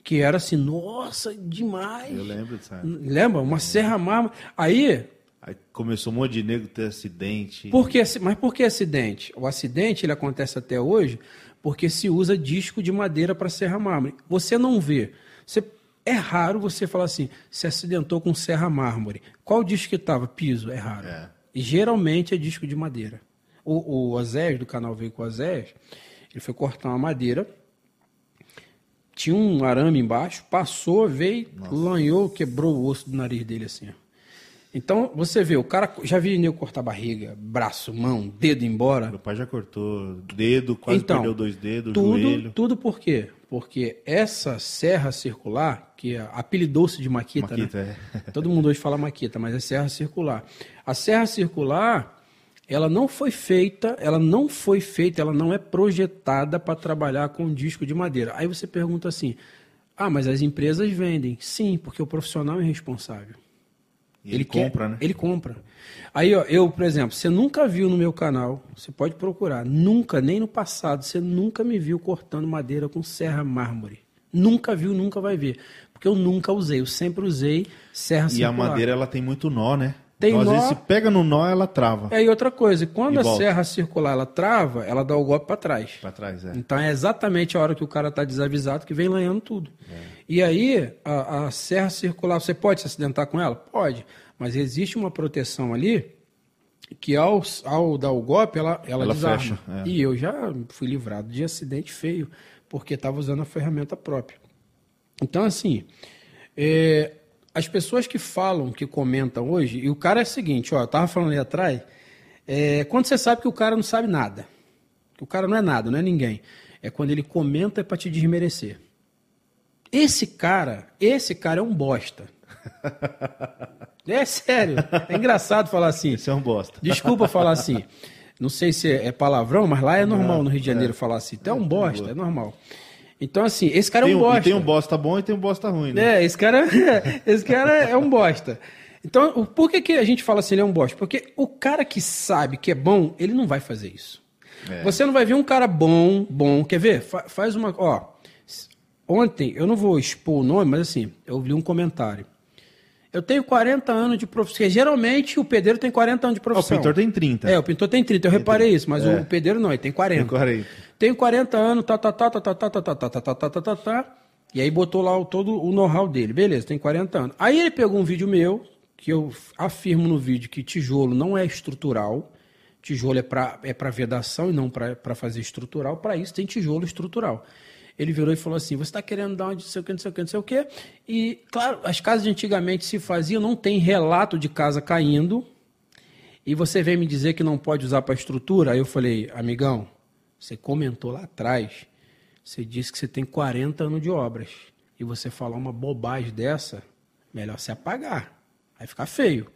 Que era assim, nossa, demais. Eu lembro disso. Lembra? Uma serra mármore. Aí, Aí começou um monte de negro ter acidente. Por que, mas por que acidente? O acidente ele acontece até hoje porque se usa disco de madeira para serra mármore. Você não vê. Você, é raro você falar assim, se acidentou com serra mármore. Qual disco que estava? Piso. É raro. É. E geralmente é disco de madeira. O, o Ozés, do canal Veio com o Ozés, ele foi cortar uma madeira, tinha um arame embaixo, passou, veio, lanhou, quebrou o osso do nariz dele assim. ó. Então, você vê, o cara já viu nego cortar barriga, braço, mão, dedo embora. Meu pai já cortou dedo, quase Então, perdeu dois dedos, Tudo, joelho. tudo por quê? Porque essa serra circular, que apelidou-se de Maquita, Maquita, né? é. Todo mundo hoje fala Maquita, mas é serra circular. A serra circular, ela não foi feita, ela não foi feita, ela não é projetada para trabalhar com disco de madeira. Aí você pergunta assim: "Ah, mas as empresas vendem?" Sim, porque o profissional é responsável. E ele, quer- compra, né? Ele compra. Aí, ó, eu, por exemplo, você nunca viu no meu canal, você pode procurar, nunca, nem no passado, você nunca me viu cortando madeira com serra mármore. Nunca viu, nunca vai ver. Porque eu nunca usei, eu sempre usei serra E a circular. madeira, ela tem muito nó, né? Tem então, às nó. vezes, se pega no nó, ela trava. É, e outra coisa, quando E a volta. serra circular ela trava, ela dá o golpe para trás. Pra trás, é. Então é exatamente a hora que o cara está desavisado que vem lanhando tudo. E aí, a, a serra circular, você pode se acidentar com ela? Pode. Mas existe uma proteção ali que ao, ao dar o golpe, ela, ela, Ela desarma. fecha, é. E eu já fui livrado de acidente feio, porque estava usando a ferramenta própria. Então, assim, é, as pessoas que falam, que comentam hoje, e o cara é o seguinte, ó, eu tava falando ali atrás, é, quando você sabe que o cara não sabe nada, que o cara não é nada, não é ninguém, é quando ele comenta para te desmerecer. Esse cara, esse cara é um bosta. É sério, é engraçado falar assim. Esse é um bosta. Desculpa falar assim. Não sei se é palavrão, mas lá é normal no Rio de Janeiro falar assim. Tu é um bosta, é normal. Então, assim, esse cara é Tem um um, bosta. e tem um bosta bom e tem um bosta ruim, né? É, esse cara, esse cara é um bosta. Então, por que, que a gente fala assim, ele é um bosta? Porque o cara que sabe que é bom, ele não vai fazer isso. É. Você não vai ver um cara bom, bom. Quer ver? Fa- faz uma. Ó, ontem, eu não vou expor o nome, mas assim, eu li um comentário. Eu tenho 40 anos de profissão. porque Geralmente o pedreiro tem 40 anos de Ó, o profissão. pintor tem 30. É, o pintor tem 30, eu reparei isso, mas É. o pedreiro não, ele tem 40. Tem 40. Tenho 40 anos, tá, tá, tá, tá, tá, tá, tá, tá, tá, tá, tá, tá, tá, tá, tá. E aí botou lá o, todo o know-how dele. Beleza, tem 40 anos. Aí ele pegou um vídeo meu, que eu afirmo no vídeo que tijolo não é estrutural. Tijolo é para é pra vedação e não para fazer estrutural. Para isso tem tijolo estrutural. Ele virou e falou assim: você está querendo dar onde não sei o que, não sei o que, não sei o que. E, claro, as casas de antigamente se faziam, não tem relato de casa caindo. E você vem me dizer que não pode usar para estrutura? Aí eu falei, amigão, você comentou lá atrás, você disse que você tem 40 anos de obras. E você falar uma bobagem dessa, melhor se apagar. Vai ficar feio.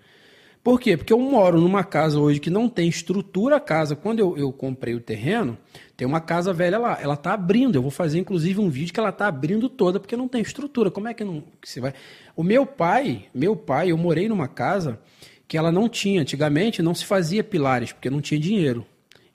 Por quê? Porque eu moro numa casa hoje que não tem estrutura a casa. Quando eu, eu comprei o terreno, tem uma casa velha lá. Ela está abrindo. Eu vou fazer, inclusive, um vídeo que ela está abrindo toda, porque não tem estrutura. Como é que não. Que você vai... O meu pai, meu pai, eu morei numa casa que ela não tinha. Antigamente não se fazia pilares, porque não tinha dinheiro.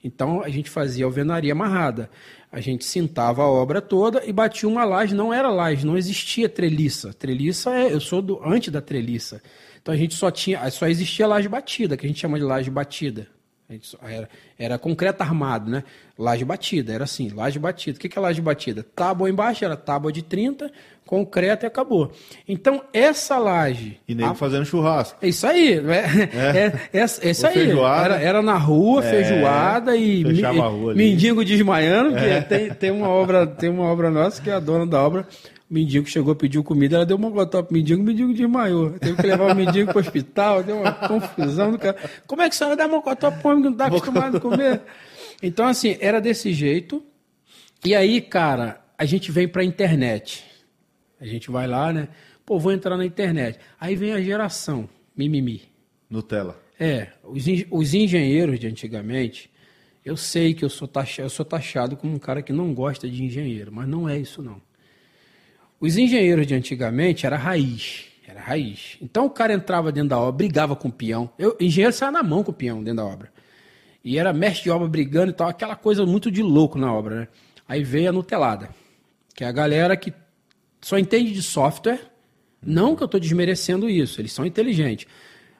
Então a gente fazia alvenaria amarrada. A gente cintava a obra toda e batia uma laje. Não era laje, não existia treliça. Treliça é. Eu sou do antes da treliça. Então a gente só tinha. Só existia laje batida, que a gente chama de laje batida. Era, era concreto armado, né? Laje batida, era assim, laje batida. O que é laje batida? Tábua embaixo, era tábua de 30, concreto e acabou. Então, essa laje. E nego a- fazendo churrasco. é isso aí, né? é, é, é isso Ou aí. Era, era na rua, É, feijoada e mi- a rua. É. mendigo desmaiando, que tem, tem uma obra, tem uma obra nossa que é a dona da obra. O mendigo chegou, pediu comida, ela deu uma gotó pro mendigo, o mendigo desmaiou. Teve que levar o mendigo pro hospital, deu uma confusão do cara. Como é que a senhora dá mocotó pro homem que não tá acostumado a comer? Então, assim, era desse jeito. E aí, cara, a gente vem pra internet. A gente vai lá, né? Pô, vou entrar na internet. Aí vem a geração, mimimi. Nutella. É, os, os engenheiros de antigamente, eu sei que eu sou, taxa, eu sou taxado como um cara que não gosta de engenheiro, mas não é isso não. Os engenheiros de antigamente era raiz, era raiz. Então o cara entrava dentro da obra, brigava com o peão. Eu, engenheiro saia na mão com o peão dentro da obra. E era mestre de obra brigando e tal, aquela coisa muito de louco na obra, né? Aí veio a Nutelada, que é a galera que só entende de software. Não que eu estou desmerecendo isso, eles são inteligentes.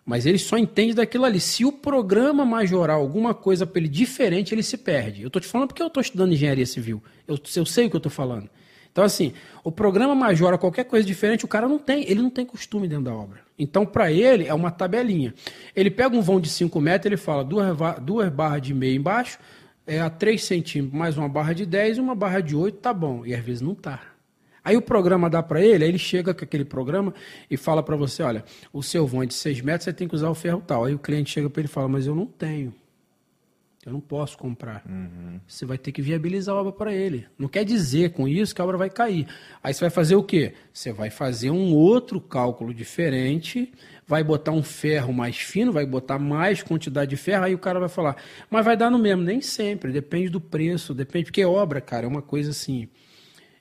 Mas eles só entendem daquilo ali. Se o programa majorar alguma coisa para ele diferente, ele se perde. Eu estou te falando porque eu estou estudando engenharia civil. Eu, eu sei o que eu estou falando. Então, assim, o programa majora qualquer coisa diferente, o cara não tem, ele não tem costume dentro da obra. Então, para ele, é uma tabelinha. Ele pega um vão de 5 metros, ele fala duas, duas barras de meio embaixo, é a 3 centímetros, mais uma barra de 10 e uma barra de 8, tá bom. E às vezes não tá. Aí o programa dá para ele, aí ele chega com aquele programa e fala para você, olha, o seu vão é de 6 metros, você tem que usar o ferro tal. Aí o cliente chega para ele e fala, mas eu não tenho. Eu não posso comprar. Uhum. Você vai ter que viabilizar a obra para ele. Não quer dizer com isso que a obra vai cair. Aí você vai fazer o quê? Você vai fazer um outro cálculo diferente, vai botar um ferro mais fino, vai botar mais quantidade de ferro, aí o cara vai falar, mas vai dar no mesmo. Nem sempre, depende do preço, depende, porque obra, cara, é uma coisa assim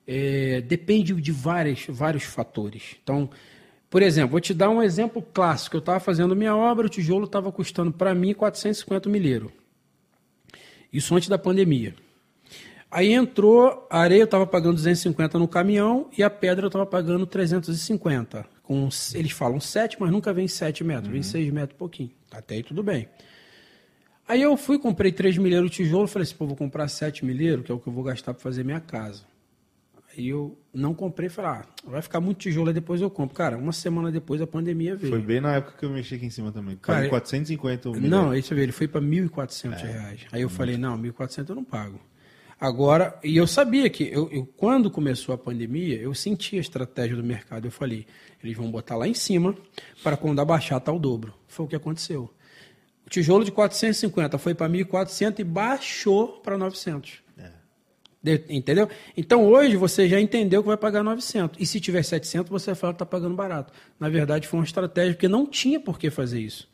é, depende de várias, vários fatores. Então, por exemplo, vou te dar um exemplo clássico. Eu estava fazendo minha obra, o tijolo estava custando para mim 450 milheiro. Isso antes da pandemia. Aí entrou, a areia eu estava pagando 250 no caminhão e a pedra eu estava pagando 350. Com, eles falam 7, mas nunca vem 7 metros, uhum. vem 6 metros e pouquinho. Até aí tudo bem. Aí eu fui, comprei 3 milheiros de tijolo, falei assim, pô, vou comprar 7 milheiros, que é o que eu vou gastar para fazer minha casa. E eu não comprei, falei, ah, vai ficar muito tijolo aí depois eu compro. Cara, uma semana depois a pandemia veio. Foi bem na época que eu mexi aqui em cima também. Cara, 450 o Não, aí você vê, ele foi para 1.400 é, reais. Aí eu muito. falei, não, 1.400 eu não pago. Agora, e eu sabia que, eu, eu, quando começou a pandemia, eu senti a estratégia do mercado. Eu falei, eles vão botar lá em cima para quando abaixar tá o dobro. Foi o que aconteceu. O tijolo de 450 foi para 1.400 e baixou para 900. Entendeu? Então hoje você já entendeu que vai pagar 900. E se tiver 700, você fala que está pagando barato. Na verdade, foi uma estratégia, porque não tinha por que fazer isso.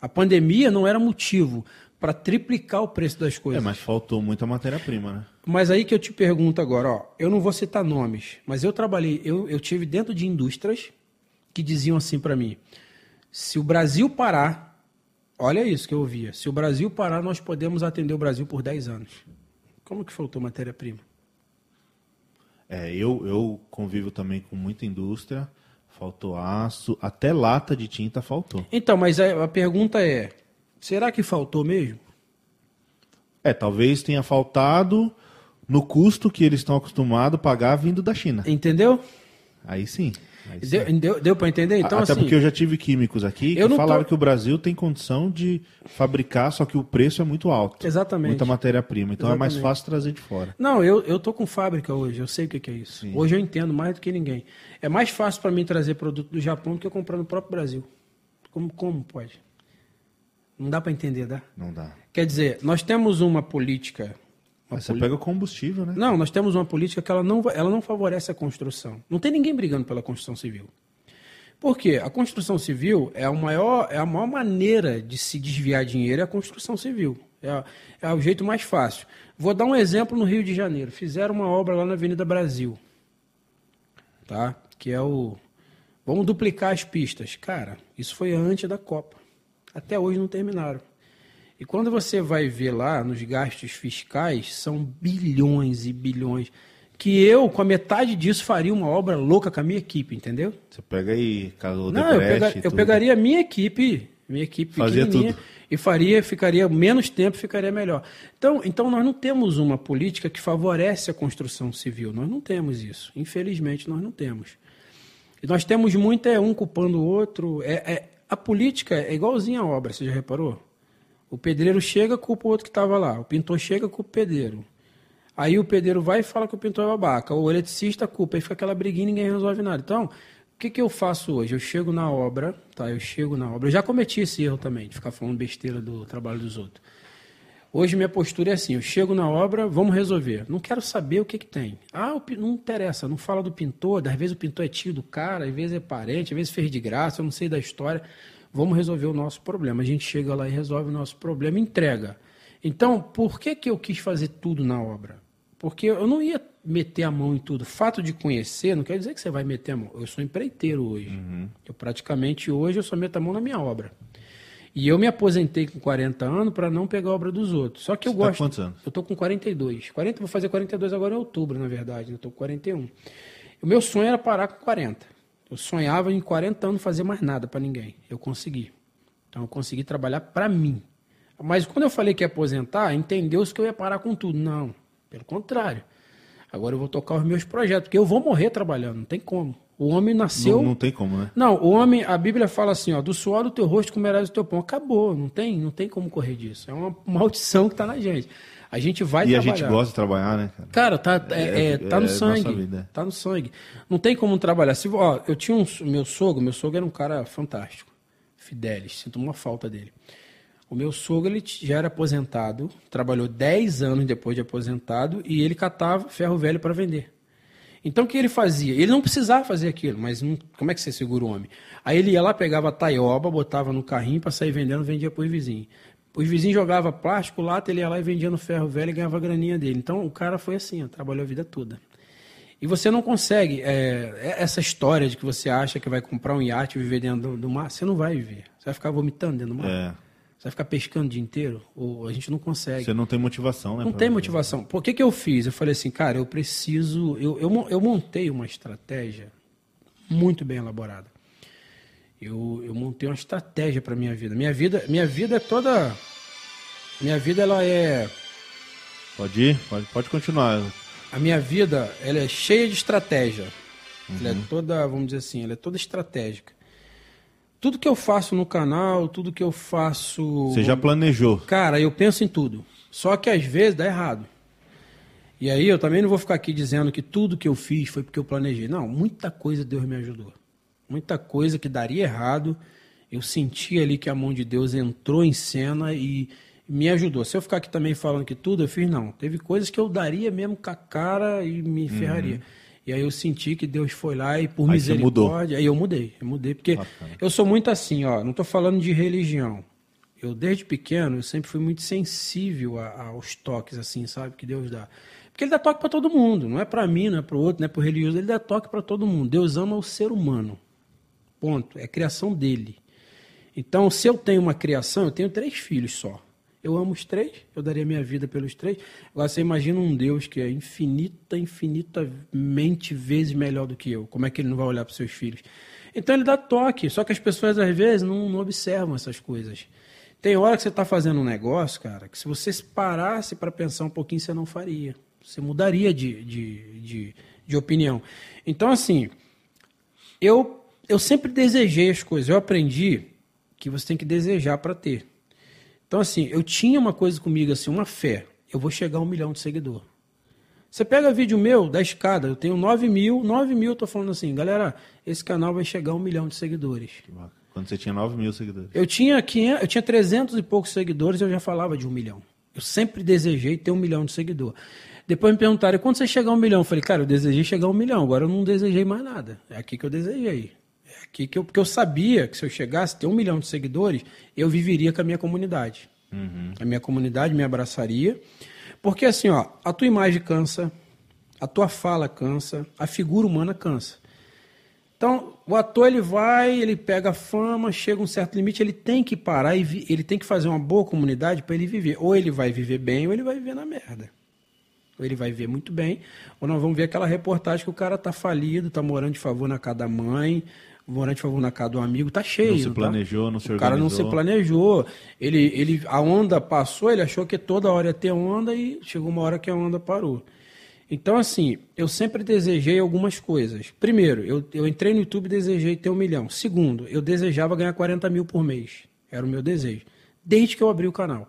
A pandemia não era motivo para triplicar o preço das coisas. É, mas faltou muita matéria-prima, né? Mas aí que eu te pergunto agora, ó, eu não vou citar nomes, mas eu trabalhei, eu, eu tive dentro de indústrias que diziam assim para mim: se o Brasil parar, olha isso que eu ouvia, se o Brasil parar, nós podemos atender o Brasil por 10 anos. Como que faltou matéria-prima? É, eu, eu convivo também com muita indústria, faltou aço, até lata de tinta faltou. Então, mas a, a pergunta é, será que faltou mesmo? É, talvez tenha faltado no custo que eles estão acostumados a pagar vindo da China. Entendeu? Aí sim. Deu, deu, deu para entender? Então, Até assim, porque eu já tive químicos aqui que falaram tô... que o Brasil tem condição de fabricar, só que o preço é muito alto. Exatamente. Muita matéria-prima. Então Exatamente. é mais fácil trazer de fora. Não, eu, eu tô com fábrica hoje, eu sei o que, que é isso. Sim. Hoje eu entendo mais do que ninguém. É mais fácil para mim trazer produto do Japão do que eu comprar no próprio Brasil. Como, como pode? Não dá para entender, dá? Não dá. Quer dizer, nós temos uma política mas você pega o combustível, né? Não, nós temos uma política que ela não, ela não favorece a construção. Não tem ninguém brigando pela construção civil. Por quê? A construção civil é a maior, é a maior maneira de se desviar dinheiro é a construção civil. É, é o jeito mais fácil. Vou dar um exemplo no Rio de Janeiro. Fizeram uma obra lá na Avenida Brasil. Tá? Que é o. Vamos duplicar as pistas. Cara, isso foi antes da Copa. Até hoje não terminaram. E quando você vai ver lá nos gastos fiscais, são bilhões e bilhões. Que eu, com a metade disso, faria uma obra louca com a minha equipe, entendeu? Você pega aí, caso Não, eu, pega, eu pegaria a minha equipe, minha equipe Fazia tudo. e faria, ficaria menos tempo, ficaria melhor. Então, então nós não temos uma política que favorece a construção civil. Nós não temos isso. Infelizmente, nós não temos. E nós temos muito é um culpando o outro. É, é, a política é igualzinha à obra, você já reparou? O pedreiro chega, culpa o outro que estava lá. O pintor chega, culpa o pedreiro. Aí o pedreiro vai e fala que o pintor é babaca. O eletricista culpa. Aí fica aquela briguinha e ninguém resolve nada. Então, o que, que eu faço hoje? Eu chego na obra, tá? Eu chego na obra. Eu já cometi esse erro também, de ficar falando besteira do trabalho dos outros. Hoje minha postura é assim, eu chego na obra, vamos resolver. Não quero saber o que, que tem. Ah, não interessa, não fala do pintor, às vezes o pintor é tio do cara, às vezes é parente, às vezes fez de graça, eu não sei da história vamos resolver o nosso problema. A gente chega lá e resolve o nosso problema entrega. Então, por que, que eu quis fazer tudo na obra? Porque eu não ia meter a mão em tudo. Fato de conhecer não quer dizer que você vai meter a mão. Eu sou empreiteiro hoje. Uhum. Eu praticamente hoje eu só meto a mão na minha obra. E eu me aposentei com 40 anos para não pegar a obra dos outros. Só que eu Você tá gosto. com quantos anos? Eu tô com 42. 40, vou fazer 42 agora em outubro, na verdade. Eu tô com 41. O meu sonho era parar com 40. Eu sonhava em 40 anos fazer mais nada para ninguém. Eu consegui. Então eu consegui trabalhar para mim. Mas quando eu falei que ia aposentar, entendeu-se que eu ia parar com tudo. Não, pelo contrário. Agora eu vou tocar os meus projetos, porque eu vou morrer trabalhando, não tem como. O homem nasceu. Não, não tem como, né? Não, o homem, a Bíblia fala assim, ó, do suor do teu rosto comerás o teu pão. Acabou, não tem, não tem como correr disso. É uma maldição que está na gente. A gente vai E a trabalhar. gente gosta de trabalhar, né, cara? Cara, tá, é, É- é, tá é no nossa sangue. vida, é. Tá no sangue. Não tem como trabalhar. Se, ó, eu tinha um meu sogro, meu sogro era um cara fantástico. Fidelis, sinto uma falta dele. O meu sogro ele já era aposentado, trabalhou 10 anos depois de aposentado e ele catava ferro velho para vender. Então o que ele fazia? Ele não precisava fazer aquilo, mas não- como é que você segura o homem? Aí ele ia lá, pegava a taioba, botava no carrinho para sair vendendo, vendia para os vizinhos. Os vizinhos jogavam plástico, lata, ele ia lá e vendia no ferro velho e ganhava a graninha dele. Então o cara foi assim, ó, trabalhou a vida toda. E você não consegue, é, é- essa história de que você acha que vai comprar um iate e viver dentro do, do mar, você não vai viver. Você vai ficar vomitando dentro do mar. É. Você vai ficar pescando o dia inteiro. Ou a gente não consegue. Você não tem motivação, né? Não tem motivação. Por que, que eu fiz? Eu falei assim, cara, eu preciso. Eu, eu, eu montei uma estratégia muito bem elaborada. Eu, eu montei uma estratégia para minha vida. Minha vida, minha vida é toda. Minha vida ela é. Pode ir? Pode, pode continuar. A minha vida ela é cheia de estratégia. Ela Uhum. é toda, vamos dizer assim, ela é toda estratégica. Tudo que eu faço no canal, tudo que eu faço. Você já planejou. Cara, eu penso em tudo. Só que às vezes dá errado. E aí eu também não vou ficar aqui dizendo que tudo que eu fiz foi porque eu planejei. Não, muita coisa Deus me ajudou. Muita coisa que daria errado, eu senti ali que a mão de Deus entrou em cena e me ajudou. Se eu ficar aqui também falando que tudo eu fiz, não. Teve coisas que eu daria mesmo com a cara e me ferraria. E aí eu senti que Deus foi lá e por Aí misericórdia, aí eu mudei. Eu mudei porque Bacana. eu sou muito assim, ó, não estou falando de religião. Eu, desde pequeno, eu sempre fui muito sensível a- aos toques, assim, sabe, que Deus dá. Porque ele dá toque para todo mundo, não é para mim, não é para o outro, não é para o religioso, ele dá toque para todo mundo. Deus ama o ser humano. Ponto. É criação dele. Então, se eu tenho uma criação, eu tenho três filhos só. Eu amo os três, eu daria minha vida pelos três. Agora, você imagina um Deus que é infinita, infinitamente vezes melhor do que eu. Como é que ele não vai olhar para os seus filhos? Então, ele dá toque. Só que as pessoas, às vezes, não, não observam essas coisas. Tem hora que você está fazendo um negócio, cara, que se você se parasse para pensar um pouquinho, você não faria. Você mudaria de, de, de, de opinião. Então, assim, eu, eu sempre desejei as coisas. Eu aprendi que você tem que desejar para ter. Então, assim, eu tinha uma coisa comigo, assim, uma fé. Eu vou chegar a um milhão de seguidor. Você pega vídeo meu da escada, eu tenho 9 mil, 9 mil, eu tô falando assim, galera, esse canal vai chegar a um milhão de seguidores. Quando você tinha 9 mil seguidores. Eu tinha, 500, eu tinha 300 e poucos seguidores, eu já falava de um milhão. Eu sempre desejei ter um milhão de seguidor. Depois me perguntaram, quando você chegar a um milhão? Eu falei, cara, eu desejei chegar a um milhão, agora eu não desejei mais nada. É aqui que eu desejei. Aqui que eu, porque eu sabia que se eu chegasse a ter um milhão de seguidores, eu viveria com a minha comunidade. A minha comunidade me abraçaria. Porque assim, ó, a tua imagem cansa, a tua fala cansa, a figura humana cansa. Então, o ator ele vai, ele pega fama, chega a um certo limite, ele tem que parar e ele tem que fazer uma boa comunidade para ele viver. Ou ele vai viver bem, ou ele vai viver na merda. Ou ele vai viver muito bem, ou nós vamos ver aquela reportagem que o cara tá falido, tá morando de favor na casa da mãe, morando de favor na casa do amigo, tá cheio. Não se tá? planejou, não se O cara não se organizou. planejou. Ele, ele, a onda passou, ele achou que toda hora ia ter onda e chegou uma hora que a onda parou. Então, assim, eu sempre desejei algumas coisas. Primeiro, eu, eu entrei no YouTube e desejei ter um milhão. Segundo, eu desejava ganhar 40 mil por mês. Era o meu desejo. Desde que eu abri o canal.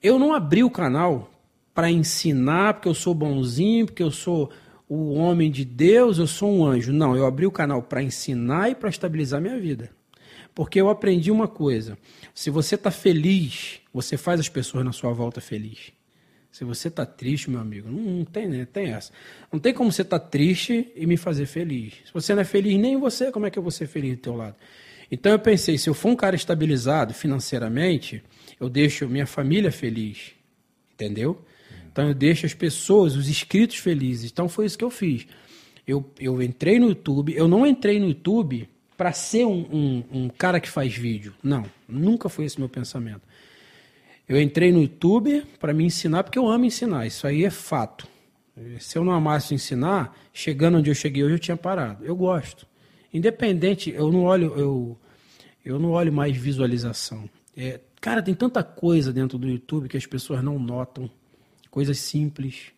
Eu não abri o canal para ensinar, porque eu sou bonzinho, porque eu sou o homem de Deus, eu sou um anjo. Não, eu abri o canal para ensinar e para estabilizar minha vida. Porque eu aprendi uma coisa: se você está feliz, você faz as pessoas na sua volta feliz. Se você está triste, meu amigo, não, não tem, né? tem essa. Não tem como você estar triste e me fazer feliz. Se você não é feliz nem você, como é que eu vou ser feliz do teu lado? Então eu pensei, se eu for um cara estabilizado financeiramente, eu deixo minha família feliz. Entendeu? Então eu deixo as pessoas, os inscritos felizes. Então foi isso que eu fiz. Eu, eu entrei no YouTube, eu não entrei no YouTube para ser um, um, um, cara que faz vídeo. Não, nunca foi esse meu pensamento. Eu entrei no YouTube para me ensinar porque eu amo ensinar. Isso aí é fato. Se eu não amasse ensinar, chegando onde eu cheguei hoje, eu tinha parado. Eu gosto. Independente, eu não olho, eu, eu não olho mais visualização. É, cara, tem tanta coisa dentro do YouTube que as pessoas não notam. Coisas simples.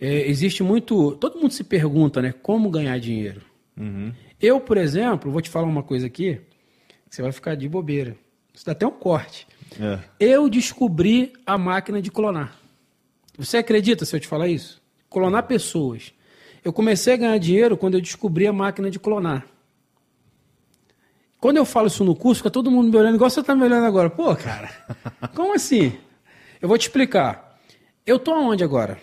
É, existe muito. Todo mundo se pergunta, né? Como ganhar dinheiro. Uhum. Eu, por exemplo, vou te falar uma coisa aqui, você vai ficar de bobeira. Isso dá até um corte. É. Eu descobri a máquina de clonar. Você acredita se eu te falar isso? Clonar pessoas. Eu comecei a ganhar dinheiro quando eu descobri a máquina de clonar. Quando eu falo isso no curso, fica todo mundo me olhando igual você está me olhando agora. Pô, cara, como assim? Eu vou te explicar. Eu tô aonde agora?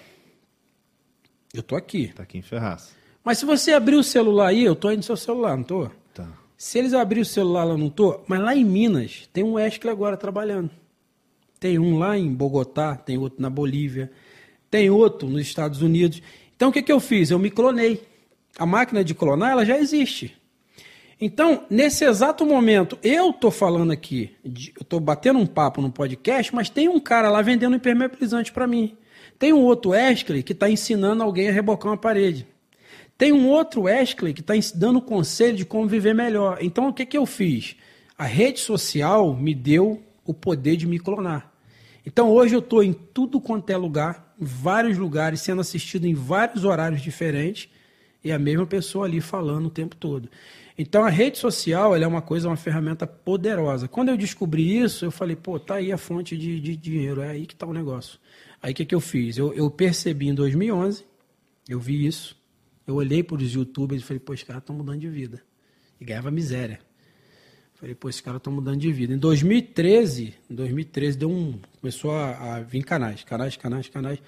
Eu tô aqui. Tá aqui em Ferraz. Mas se você abrir o celular aí, eu tô aí no seu celular, não tô? Tá. Se eles abrirem o celular lá, não tô. Mas lá em Minas, tem um Wesley agora trabalhando. Tem um lá em Bogotá, tem outro na Bolívia, tem outro nos Estados Unidos. Então o que, que eu fiz? Eu me clonei. A máquina de clonar, ela já existe. Então, nesse exato momento, eu tô falando aqui, eu tô batendo um papo no podcast, mas tem um cara lá vendendo impermeabilizante para mim. Tem um outro Wesley que está ensinando alguém a rebocar uma parede. Tem um outro Wesley que está dando conselho de como viver melhor. Então, o que, que eu fiz? A rede social me deu o poder de me clonar. Então, hoje eu estou em tudo quanto é lugar, em vários lugares, sendo assistido em vários horários diferentes, e a mesma pessoa ali falando o tempo todo. Então, a rede social é uma coisa, uma ferramenta poderosa. Quando eu descobri isso, eu falei, pô, tá aí a fonte de, de dinheiro, é aí que está o negócio. Aí o que, que eu fiz? Eu, eu percebi em 2011, eu vi isso, eu olhei para os youtubers e falei, pô, os caras estão mudando de vida. E ganhava miséria. Falei, pô, esses caras estão mudando de vida. Em 2013, em 2013 deu um. Começou a, a vir canais, canais, canais, canais.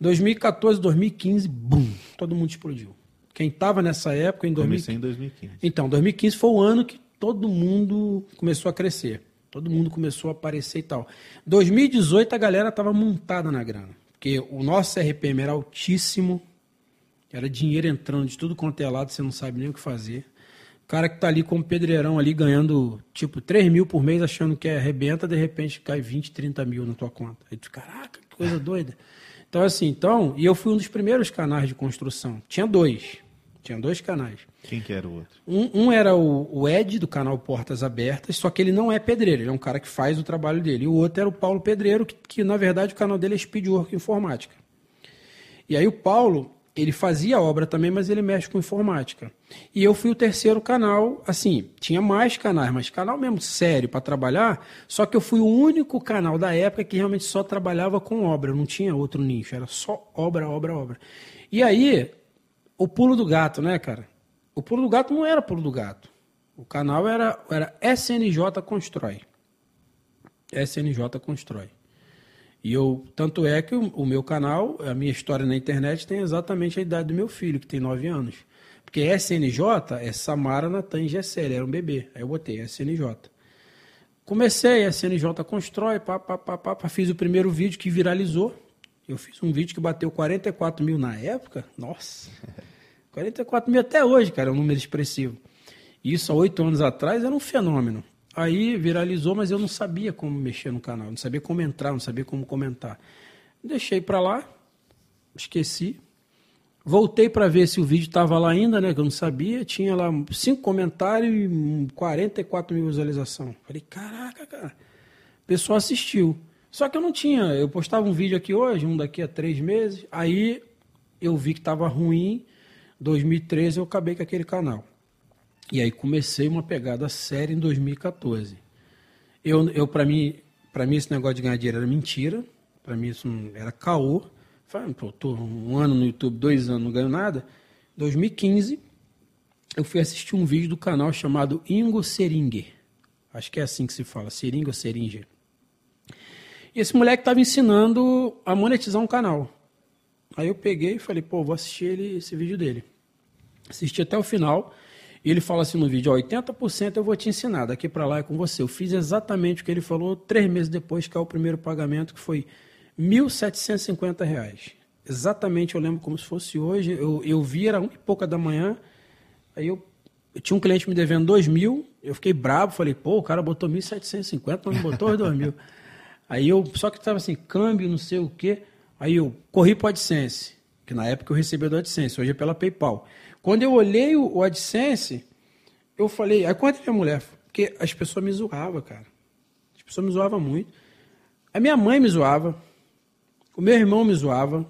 2014, 2015, bum, todo mundo explodiu. Quem estava nessa época em 2015. Comecei em 2015. Então, 2015 foi o ano que todo mundo começou a crescer. Todo mundo começou a aparecer e tal. 2018 a galera estava montada na grana. Porque o nosso RPM era altíssimo, era dinheiro entrando de tudo quanto é lado, você não sabe nem o que fazer. O cara que tá ali como pedreirão ali ganhando tipo 3 mil por mês, achando que é arrebenta, de repente cai 20, 30 mil na tua conta. Aí tu, caraca, que coisa doida. Então, assim, então, e eu fui um dos primeiros canais de construção. Tinha dois. Tinha dois canais. Quem que era o outro? Um, um era o, o, Ed, do canal Portas Abertas, só que ele não é pedreiro, ele é um cara que faz o trabalho dele. E o outro era o Paulo Pedreiro, que, que na verdade o canal dele é Speedwork Informática. E aí o Paulo, ele fazia obra também, mas ele mexe com informática. E eu fui o terceiro canal, assim, tinha mais canais, mas canal mesmo sério para trabalhar, só que eu fui o único canal da época que realmente só trabalhava com obra, não tinha outro nicho, era só obra, obra, obra. E aí, o pulo do gato, né, cara? O pulo do gato não era pulo do gato. O canal era, era SNJ Constrói. SNJ Constrói. E eu, tanto é que o, o, meu canal, a minha história na internet tem exatamente a idade do meu filho, que tem 9 anos. Porque SNJ é Samara Natan Gessel, era um bebê. Aí eu botei SNJ. Comecei, SNJ constrói, pá, pá, pá, pá, fiz o primeiro vídeo que viralizou. Eu fiz um vídeo que bateu 44 mil na época. Nossa! 44 mil até hoje, cara, é um número expressivo. Isso há oito anos atrás era um fenômeno. Aí viralizou, mas eu não sabia como mexer no canal, não sabia como entrar, não sabia como comentar. Deixei para lá, esqueci. Voltei para ver se o vídeo estava lá ainda, né? Que eu não sabia. Tinha lá cinco comentários e 44 mil visualizações. Falei, caraca, cara. O pessoal assistiu. Só que eu não tinha. Eu postava um vídeo aqui hoje, um daqui a três meses. Aí eu vi que estava ruim. 2013 eu acabei com aquele canal. E aí comecei uma pegada séria em 2014. Eu, eu para mim, para mim esse negócio de ganhar dinheiro era mentira. Para mim isso era caô. Falei, pô, tô um ano no YouTube, dois anos, não ganho nada. 2015, eu fui assistir um vídeo do canal chamado Ingo Seringer. Acho que é assim que se fala, Seringer ou Seringer. E esse moleque estava ensinando a monetizar um canal. Aí eu peguei e falei, pô, vou assistir ele, esse vídeo dele. Assisti até o final. E ele fala assim no vídeo, ó, 80% eu vou te ensinar, daqui para lá é com você. Eu fiz exatamente o que ele falou três meses depois, que é o primeiro pagamento, que foi R$ 1.750. Exatamente, eu lembro como se fosse hoje. Eu, eu vi, era uma e pouca da manhã, aí eu eu tinha um cliente me devendo 2 mil, eu fiquei bravo, falei, pô, o cara botou 1.750, mas não botou 2 mil. Aí eu, só que estava assim, câmbio, não sei o quê. Aí eu corri para o AdSense, que na época eu recebia do AdSense, hoje é pela PayPal. Quando eu olhei o, AdSense, eu falei, aí quanto minha mulher? Porque as pessoas me zoavam, cara. As pessoas me zoavam muito. A minha mãe me zoava, o meu irmão me zoava,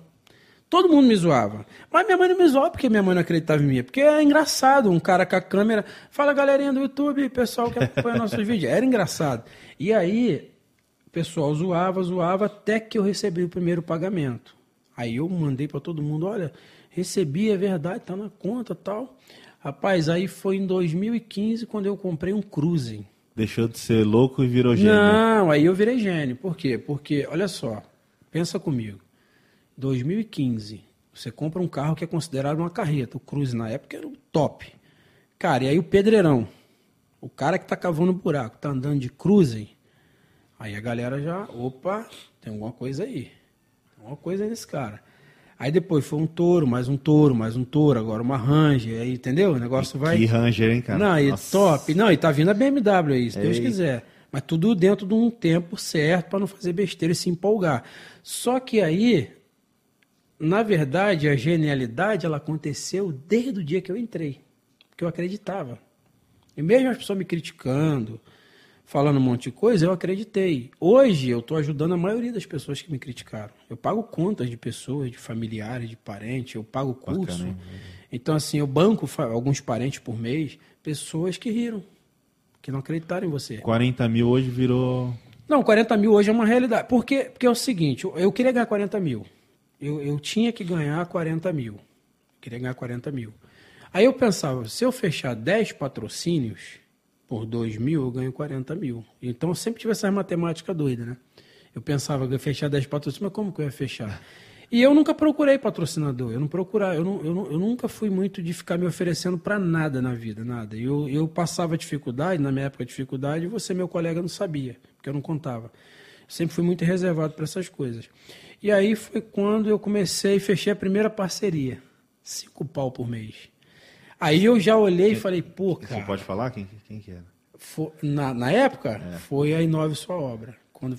todo mundo me zoava. Mas minha mãe não me zoava porque minha mãe não acreditava em mim. Porque é engraçado um cara com a câmera. Fala galerinha do YouTube, pessoal que acompanha nossos vídeos. Era engraçado. E aí, pessoal zoava, zoava, até que eu recebi o primeiro pagamento. Aí eu mandei para todo mundo: olha, recebi, é verdade, tá na conta tal. Rapaz, aí foi em 2015 quando eu comprei um Cruze. Deixou de ser louco e virou gênio. Não, aí eu virei gênio. Por quê? Porque, olha só, pensa comigo. 2015, você compra um carro que é considerado uma carreta. O Cruze na época era o top. Cara, e aí o pedreirão. O cara que tá cavando buraco, tá andando de Cruze. Aí a galera já, opa, tem alguma coisa aí. Tem alguma coisa aí nesse cara. Aí depois foi um touro, mais um touro, mais um touro, agora uma Ranger, aí, entendeu? O negócio vai. Que Ranger, hein, cara? Não, e top. Não, e tá vindo a BMW aí, se Deus quiser. Mas tudo dentro de um tempo certo para não fazer besteira e se empolgar. Só que aí, na verdade, a genialidade ela aconteceu desde o dia que eu entrei, porque eu acreditava. E mesmo as pessoas me criticando, falando um monte de coisa, eu acreditei. Hoje eu estou ajudando a maioria das pessoas que me criticaram. Eu pago contas de pessoas, de familiares, de parentes, eu pago curso. Bacana, então, assim, eu banco alguns parentes por mês, pessoas que riram, que não acreditaram em você. 40 mil hoje virou. Não, 40 mil hoje é uma realidade. Porque, porque é o seguinte, eu queria ganhar 40 mil. Eu, eu tinha que ganhar 40 mil. Eu queria ganhar 40 mil. Aí eu pensava, se eu fechar 10 patrocínios, por 2 mil, eu ganho 40 mil. Então eu sempre tive essa matemática doida, né? Eu pensava que ia fechar 10 patrocínios, mas como que eu ia fechar? E eu nunca procurei patrocinador, eu não procurar, eu, não, eu, eu nunca fui muito de ficar me oferecendo para nada na vida, nada. Eu, eu passava dificuldade, na minha época de dificuldade, e você, meu colega, não sabia, porque eu não contava. sempre fui muito reservado para essas coisas. E aí foi quando eu comecei e fechei a primeira parceria. Cinco pau por mês. Aí eu já olhei quem, e falei, pô, cara. Você pode falar quem, quem que era? Foi, na, na época, é. foi a Inove Sua Obra. Quando,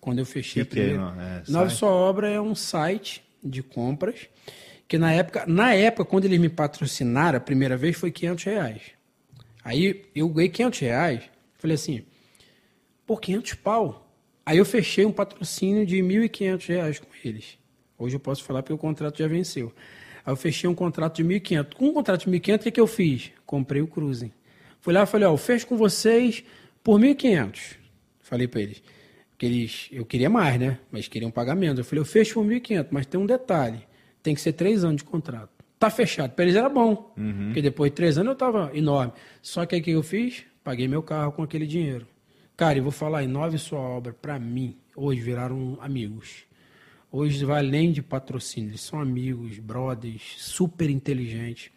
quando eu fechei que a primeira. Que é, Inove Sua Obra é um site de compras que na época, na época, quando eles me patrocinaram a primeira vez, foi 500 reais. Aí eu ganhei 500 reais, falei assim, por 500 pau. Aí eu fechei um patrocínio de 1.500 reais com eles. Hoje eu posso falar porque o contrato já venceu. Aí eu fechei um contrato de 1.500. Com um contrato de 1.500, o que, que eu fiz? Comprei o Cruzen. Fui lá e falei, ó, eu fecho com vocês por 1.500. Falei para eles. Que eles, eu queria mais, né? Mas queriam pagamento. Eu falei, eu fecho por 1.500, mas tem um detalhe. Tem que ser três anos de contrato. Tá fechado. Para eles era bom. Uhum. Porque depois de três anos eu tava enorme. Só que aí o que eu fiz? Paguei meu carro com aquele dinheiro. Cara, e vou falar, Inove Sua Obra, para mim, hoje viraram amigos. Hoje vai além de patrocínio, eles são amigos, brothers, super inteligentes.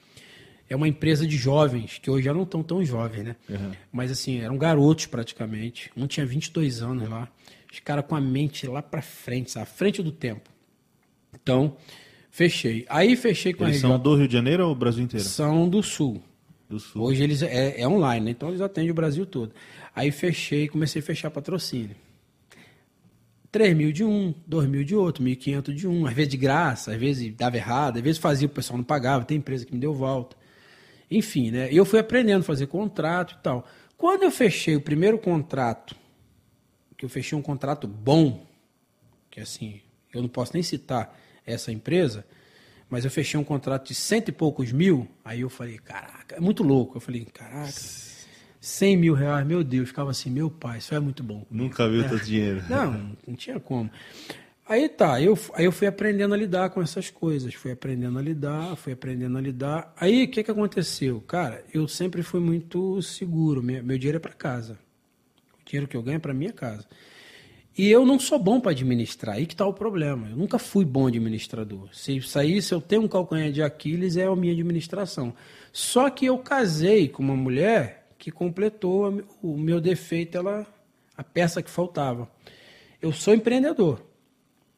É uma empresa de jovens, que hoje já não estão tão jovens, né? Uhum. Mas assim, eram garotos praticamente. Um tinha 22 anos lá. Os caras com a mente lá para frente, sabe? à frente do tempo. Então, fechei. Aí fechei com eles a Eles são do Rio de Janeiro ou Brasil inteiro? São do Sul. Do Sul. Hoje eles é, é online, né? então eles atendem o Brasil todo. Aí fechei, comecei a fechar patrocínio. 3 mil de um, 2 mil de outro, 1.500 de um, às vezes de graça, às vezes dava errado, às vezes fazia, o pessoal não pagava, tem empresa que me deu volta. Enfim, né? Eu fui aprendendo a fazer contrato e tal. Quando eu fechei o primeiro contrato, que eu fechei um contrato bom, que assim, eu não posso nem citar essa empresa, mas eu fechei um contrato de cento e poucos mil, aí eu falei, caraca, é muito louco. Eu falei, caraca 100 mil reais, meu Deus, ficava assim, meu pai, isso é muito bom. Nunca viu é. tanto dinheiro. Não, não tinha como. Aí tá, eu, aí eu fui aprendendo a lidar com essas coisas, fui aprendendo a lidar, fui aprendendo a lidar. Aí o que, que aconteceu? Cara, eu sempre fui muito seguro, meu, meu dinheiro é para casa. O dinheiro que eu ganho é para minha casa. E eu não sou bom para administrar, aí que está o problema. Eu nunca fui bom administrador. Se sair, se eu tenho um calcanhar de Aquiles, é a minha administração. Só que eu casei com uma mulher que completou o meu defeito, ela, a peça que faltava. Eu sou empreendedor.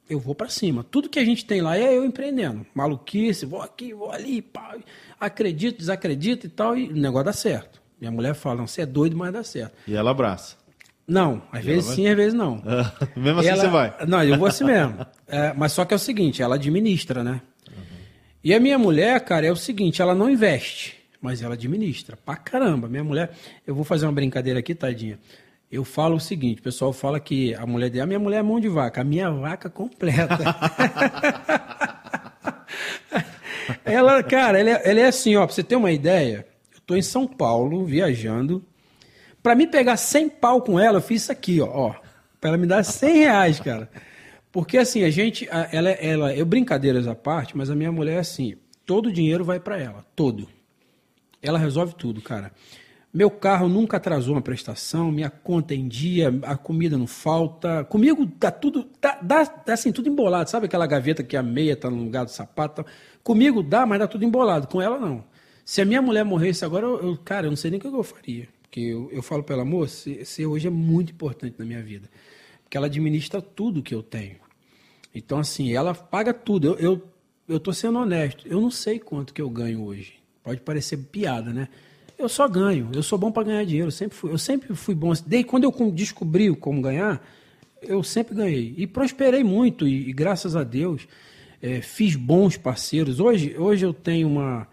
eu vou para cima. Tudo que a gente tem lá é eu empreendendo. Maluquice, vou aqui, vou ali, pá, acredito, desacredito e tal, e o negócio dá certo. Minha mulher fala, não, você é doido, mas dá certo. E ela abraça. Não, às E vezes ela sim, às vezes não. Mesmo assim Ela- você vai. Não, eu vou assim mesmo. É, mas só que é o seguinte, ela administra, né? E a minha mulher, cara, é o seguinte, ela não investe, mas ela administra. Pra caramba. Minha mulher, eu vou fazer uma brincadeira aqui, tadinha. Eu falo o seguinte, o pessoal fala que a mulher dela, a minha mulher é mão de vaca, a minha vaca completa. ela, cara, ela é, ela é assim, ó, pra você ter uma ideia, eu tô em São Paulo, viajando, Pra mim pegar 100 pau com ela, eu fiz isso aqui, ó. ó pra ela me dar 100 reais, cara. Porque assim, a gente, ela, ela, eu brincadeiras à parte, mas a minha mulher é assim, todo o dinheiro vai pra ela, todo. Ela resolve tudo, cara. Meu carro nunca atrasou uma prestação, minha conta em dia, a comida não falta. Comigo tá tudo, tá, dá, dá assim, tudo embolado. Sabe aquela gaveta que a meia tá no lugar do sapato? Comigo dá, mas dá tudo embolado. Com ela, não. Se a minha mulher morresse agora, eu, eu- cara, eu não sei nem o que eu faria. Porque eu, eu falo pra ela, amor, você hoje é muito importante na minha vida. Porque ela administra tudo que eu tenho. Então, assim, ela paga tudo. Eu, eu, eu tô sendo honesto. Eu não sei quanto que eu ganho hoje. Pode parecer piada, né? Eu só ganho. Eu sou bom para ganhar dinheiro. Eu sempre fui, eu sempre fui bom. Desde quando eu descobri como ganhar, eu sempre ganhei. E prosperei muito. E, e graças a Deus, eh, fiz bons parceiros. Hoje, hoje eu tenho uma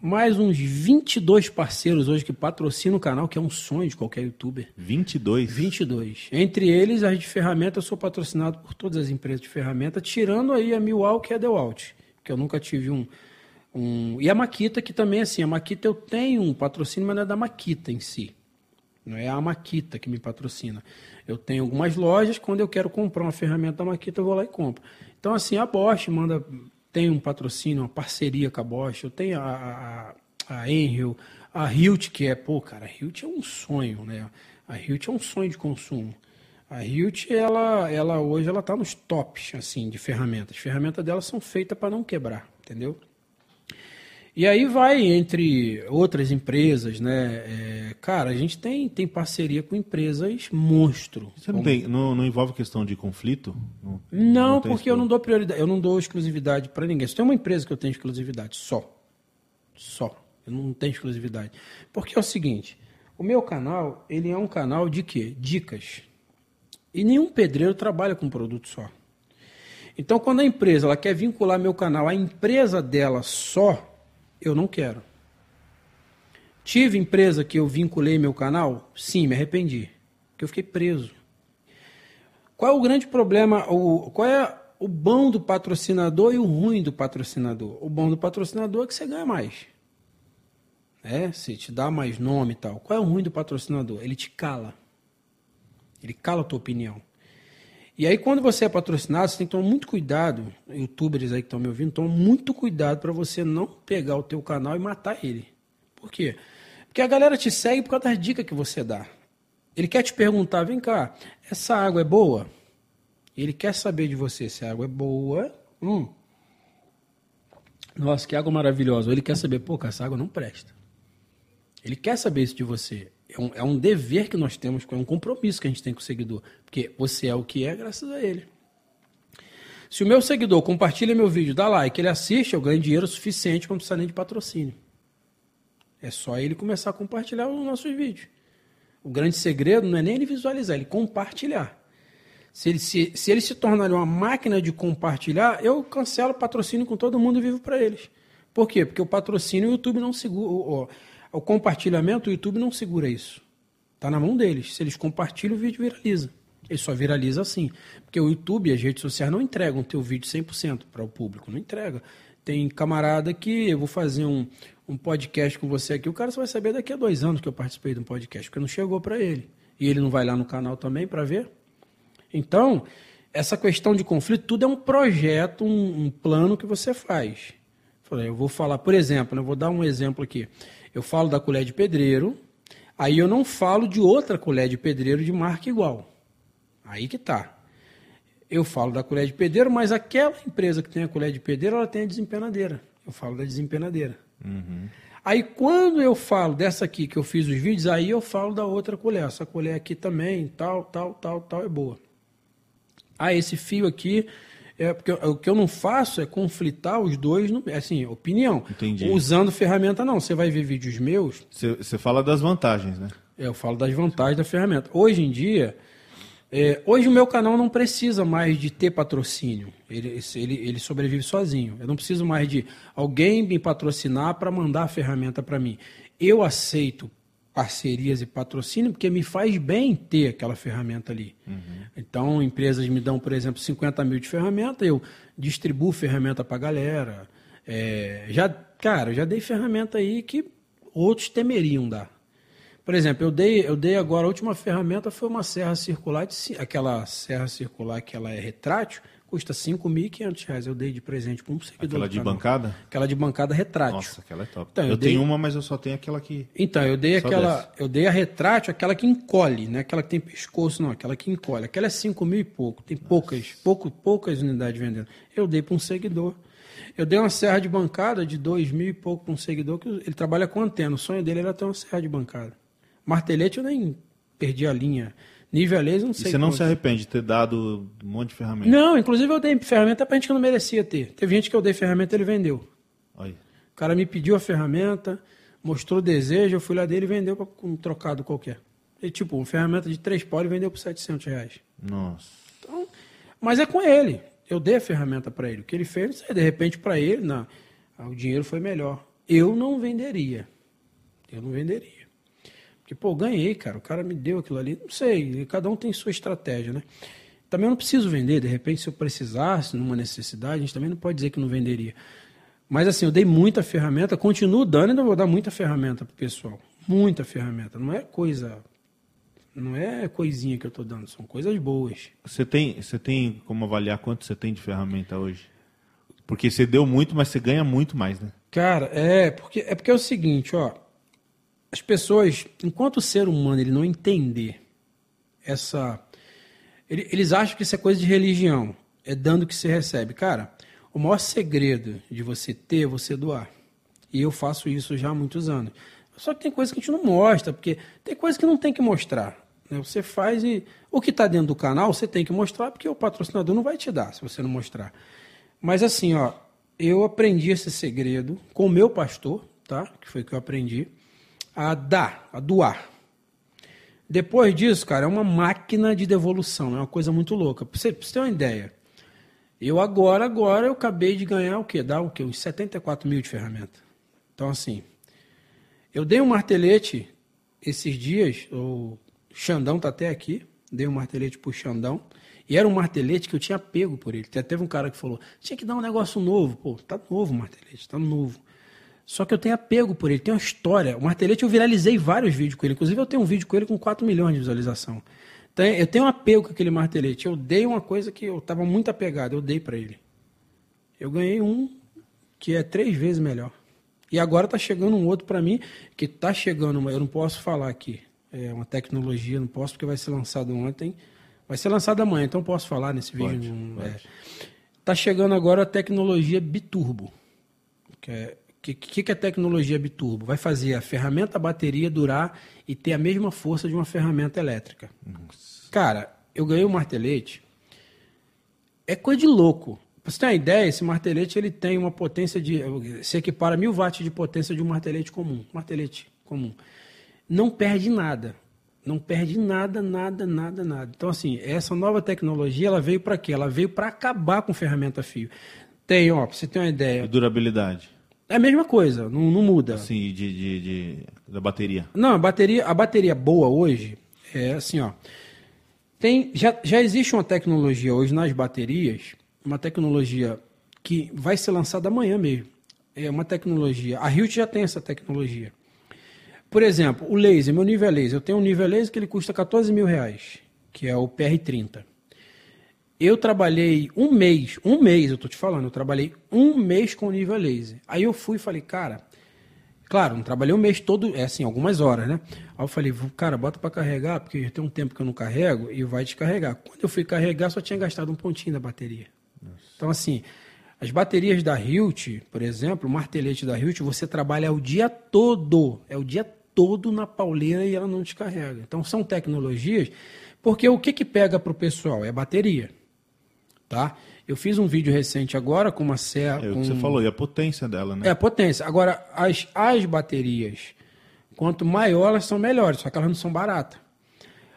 mais uns 22 parceiros hoje que patrocinam o canal, que é um sonho de qualquer youtuber. 22. 22. Entre eles, as de ferramenta, eu sou patrocinado por todas as empresas de ferramenta, tirando aí a Milwall, que é a Dewalt, que eu nunca tive um, um... E a Maquita, que também, assim, a Maquita eu tenho um patrocínio, mas não é da Maquita em si. Não é a Maquita que me patrocina. Eu tenho algumas lojas, quando eu quero comprar uma ferramenta da Maquita, eu vou lá e compro. Então, assim, a Bosch manda... Tem um patrocínio, uma parceria com a Bosch. Eu tenho a, a, a Enel, a Hilt, que é... Pô, cara, a Hilt é um sonho, né? A Hilt é um sonho de consumo. A Hilt, ela, ela hoje, ela tá nos tops, assim, de ferramentas. As ferramentas dela são feitas para não quebrar, entendeu? E aí vai entre outras empresas, né? É, cara, a gente tem, tem parceria com empresas monstro. Você não, tem, não, não envolve questão de conflito? Não, Não, tem porque eu não dou prioridade, eu não dou exclusividade para ninguém. Se tem uma empresa que eu tenho exclusividade, só. Só. Eu não tenho exclusividade. Porque é o seguinte, o meu canal, ele é um canal de quê? Dicas. E nenhum pedreiro trabalha com um produto só. Então, quando a empresa ela quer vincular meu canal à empresa dela só, eu não quero. Tive empresa que eu vinculei meu canal? Sim, me arrependi. Porque eu fiquei preso. Qual é o grande problema? O, qual é o bom do patrocinador e o ruim do patrocinador? O bom do patrocinador é que você ganha mais. É, se te dá mais nome e tal. Qual é o ruim do patrocinador? Ele te cala. Ele cala a tua opinião. E aí, quando você é patrocinado, você tem que tomar muito cuidado. Youtubers aí que estão me ouvindo, tomam muito cuidado para você não pegar o teu canal e matar ele. Por quê? Porque a galera te segue por causa das dicas que você dá. Ele quer te perguntar, vem cá, essa água é boa? Ele quer saber de você se a água é boa. Hum. Nossa, que água maravilhosa. Ele quer saber, pô, essa água não presta. Ele quer saber isso de você. É um, é um dever que nós temos, é um compromisso que a gente tem com o seguidor. Porque você é o que é graças a ele. Se o meu seguidor compartilha meu vídeo, dá like, ele assiste, eu ganho dinheiro suficiente para não precisar nem de patrocínio. É só ele começar a compartilhar os nossos vídeos. O grande segredo não é nem ele visualizar, é ele compartilhar. Se ele se, se, ele se tornar uma máquina de compartilhar, eu cancelo o patrocínio com todo mundo e vivo para eles. Por quê? Porque o patrocínio o YouTube não segura. O, o, compartilhamento, o YouTube não segura isso. Está na mão deles. Se eles compartilham, o vídeo viraliza. Ele só viraliza assim. Porque o YouTube e as redes sociais não entregam o teu vídeo 100% para o público. Não entrega. Tem camarada que eu vou fazer um, um podcast com você aqui, o cara só vai saber daqui a dois anos que eu participei de um podcast, porque não chegou para ele. E ele não vai lá no canal também para ver. Então, essa questão de conflito, tudo é um projeto, um, um plano que você faz. Eu vou falar, por exemplo, eu vou dar um exemplo aqui. Eu falo da colher de pedreiro, aí eu não falo de outra colher de pedreiro de marca igual. Aí que tá. Eu falo da colher de pedreiro, mas aquela empresa que tem a colher de pedreiro, ela tem a desempenadeira. Eu falo da desempenadeira. Uhum. Aí quando eu falo dessa aqui que eu fiz os vídeos, aí eu falo da outra colher. Essa colher aqui também, tal, tal, tal, tal, é boa. Ah, esse fio aqui. É, porque o que eu não faço é conflitar os dois, no, assim, opinião. Entendi. Usando ferramenta, não. Você vai ver vídeos meus. Você você fala das vantagens, né? É, Eu falo das vantagens da ferramenta. Hoje em dia, é, hoje o meu canal não precisa mais de ter patrocínio. Ele, ele, ele sobrevive sozinho. Eu não preciso mais de alguém me patrocinar para mandar a ferramenta para mim. Eu aceito parcerias e patrocínio porque me faz bem ter aquela ferramenta ali. Então, empresas me dão, por exemplo, 50 mil de ferramenta, eu distribuo ferramenta para a galera. É, já, cara, já dei ferramenta aí que outros temeriam dar. Por exemplo, eu dei, eu dei agora, a última ferramenta foi uma serra circular, de, aquela serra circular que ela é retrátil, custa 5.500 reais. Eu dei de presente para um seguidor. Aquela de canal. bancada? Aquela de bancada retrátil. Nossa, aquela é top. Então, eu eu dei- tenho uma, mas eu só tenho aquela que. Então, eu dei Só aquela, dessa. eu dei a retrátil, aquela que encolhe, né? Aquela que tem pescoço, não, aquela que encolhe. Aquela é 5 mil e pouco, tem poucas, pouco, poucas unidades vendendo. Eu dei para um seguidor. Eu dei uma serra de bancada de 2 mil e pouco para um seguidor, que ele trabalha com antena. O sonho dele era ter uma serra de bancada. Martelete eu nem perdi a linha. Nível laser, não E sei. você não quantos. se arrepende de ter dado um monte de ferramenta? Não, inclusive eu dei ferramenta para gente que não merecia ter. Teve gente que eu dei ferramenta e ele vendeu. Olha. O cara me pediu a ferramenta, mostrou o desejo, eu fui lá dele e vendeu com um trocado qualquer. E, tipo, uma ferramenta de três pau ele vendeu por 700 reais. Nossa. Então, mas é com ele. Eu dei a ferramenta para ele. O que ele fez, não sei, de repente para ele, não, ah, o dinheiro foi melhor. Eu não venderia. Eu não venderia. Porque, pô, ganhei, cara. O cara me deu aquilo ali. Não sei, cada um tem sua estratégia, né? Também eu não preciso vender. De repente, se eu precisasse, numa necessidade, a gente também não pode dizer que não venderia. Mas assim, eu dei muita ferramenta, continuo dando e ainda vou dar muita ferramenta pro pessoal. Muita ferramenta. Não é coisa. Não é coisinha que eu tô dando, são coisas boas. Você tem, você tem como avaliar quanto você tem de ferramenta hoje? Porque você deu muito, mas você ganha muito mais, né? Cara, é porque é porque é o seguinte, ó. As pessoas, enquanto o ser humano ele não entender essa, ele- eles acham que isso é coisa de religião, é dando que se recebe. Cara, o maior segredo de você ter é você doar. E eu faço isso já há muitos anos. Só que tem coisa que a gente não mostra, porque tem coisa que não tem que mostrar. né? Você faz e o que está dentro do canal você tem que mostrar, porque o patrocinador não vai te dar se você não mostrar. Mas assim, ó, eu aprendi esse segredo com o meu pastor, tá? Que foi que eu aprendi a dar, a doar. Depois disso, cara, é uma máquina de devolução, é uma coisa muito louca. Pra você, pra você ter uma ideia, eu agora, agora, eu acabei de ganhar o quê? Dá o quê? Uns 74 mil de ferramenta. Então, assim, eu dei um martelete esses dias, o Xandão tá até aqui, dei um martelete pro Xandão, e era um martelete que eu tinha pego por ele. Até Teve um cara que falou, tinha que dar um negócio novo. Pô, tá novo o martelete, tá novo. Só que eu tenho apego por ele, tem uma história. O martelete eu viralizei vários vídeos com ele. Inclusive eu tenho um vídeo com ele com 4 milhões de visualização. Então eu tenho um apego com aquele martelete. Eu dei uma coisa que eu estava muito apegado, eu dei para ele. Eu ganhei um que é três vezes melhor. E agora tá chegando um outro para mim que tá chegando, eu não posso falar aqui. É uma tecnologia, não posso porque vai ser lançado ontem. Vai ser lançado amanhã, então posso falar nesse vídeo. Pode, não- pode. é. Tá chegando agora a tecnologia biturbo. Que é, que, que, é tecnologia biturbo? Vai fazer a ferramenta a bateria durar e ter a mesma força de uma ferramenta elétrica. Cara, eu ganhei um martelete. É coisa de louco. Pra você ter uma ideia, esse martelete ele tem uma potência de. Se equipara a mil watts de potência de um martelete comum. Martelete comum. Não perde nada. Não perde nada, nada, nada, nada. Então, assim, essa nova tecnologia, ela veio para quê? Ela veio para acabar com ferramenta fio. Tem, ó, pra você ter uma E ideia. durabilidade? É a mesma coisa, não, não muda. Assim, de, de, de- da bateria. Não, a bateria, a bateria boa hoje é assim, ó. Tem, já, já existe uma tecnologia hoje nas baterias, uma tecnologia que vai ser lançada amanhã mesmo. É uma tecnologia. A Hilt já tem essa tecnologia. Por exemplo, o laser, meu nível é laser. Eu tenho um nível laser que ele custa 14 mil reais, que é o PR30. Eu trabalhei um mês, um mês, eu tô te falando, eu trabalhei um mês com o nível laser. Aí eu fui e falei, cara, claro, não trabalhei um mês todo, é assim, algumas horas, né? Aí eu falei, "Vou- cara, bota para carregar, porque já tem um tempo que eu não carrego e vai descarregar. Quando eu fui carregar, só tinha gastado um pontinho da bateria. Então, assim, as baterias da Hilt, por exemplo, o martelete da Hilt, você trabalha o dia todo, é o dia todo na pauleira e ela não descarrega. Então, são tecnologias, porque o que que pega para o pessoal? É a bateria. Tá? Eu fiz um vídeo recente agora com uma serra. É o com... que você falou, e a potência dela, né? É, a potência. Agora, as, as baterias, quanto maior elas são melhores, só que elas não são baratas.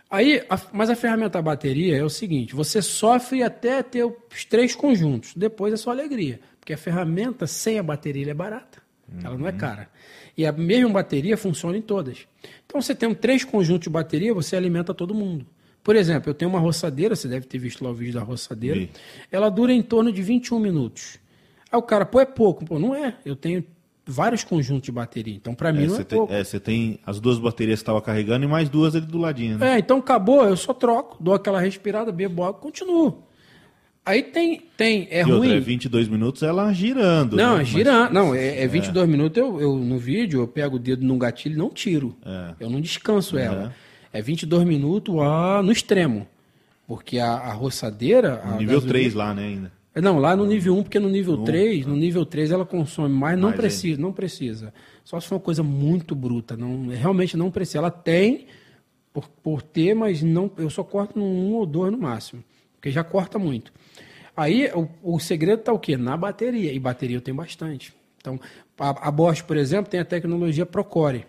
Aí, a- mas a ferramenta bateria é o seguinte: você sofre até ter os três conjuntos, depois é só alegria. Porque a ferramenta sem a bateria é barata, ela não é cara. E a mesma bateria funciona em todas. Então, você tem três conjuntos de bateria, você alimenta todo mundo. Por exemplo, eu tenho uma roçadeira, você deve ter visto lá o vídeo da roçadeira. Vi. Ela dura em torno de 21 minutos. Aí o cara, pô, é pouco. Pô, não é. Eu tenho vários conjuntos de bateria. Então, para mim, É, não é você, tem, pouco. é, você tem as duas baterias que estava carregando e mais duas ali do ladinho, né? É, então acabou, eu só troco, dou aquela respirada, bebo água, continuo. Aí tem, tem, é e ruim. outra, é 22 minutos ela girando. Não, né? é girando. Não, é, é 22 minutos, eu, eu, no vídeo, eu pego o dedo no gatilho e não tiro. É. Eu não descanso ela. É 22 minutos ah, no extremo. Porque a, a roçadeira... a Mas, nível gasolina- 3 lá, né, ainda. Não, lá no nível 1, porque no nível 3, no nível 3 ela consome mais, não Mais precisa, não precisa. Só se for uma coisa muito bruta, não, realmente não precisa. Ela tem por, por ter, mas não, eu só corto num um ou dois no máximo, porque já corta muito. Aí o, o segredo está o quê? Na bateria, e bateria eu tenho bastante. Então, a, a Bosch, por exemplo, tem a tecnologia Procore.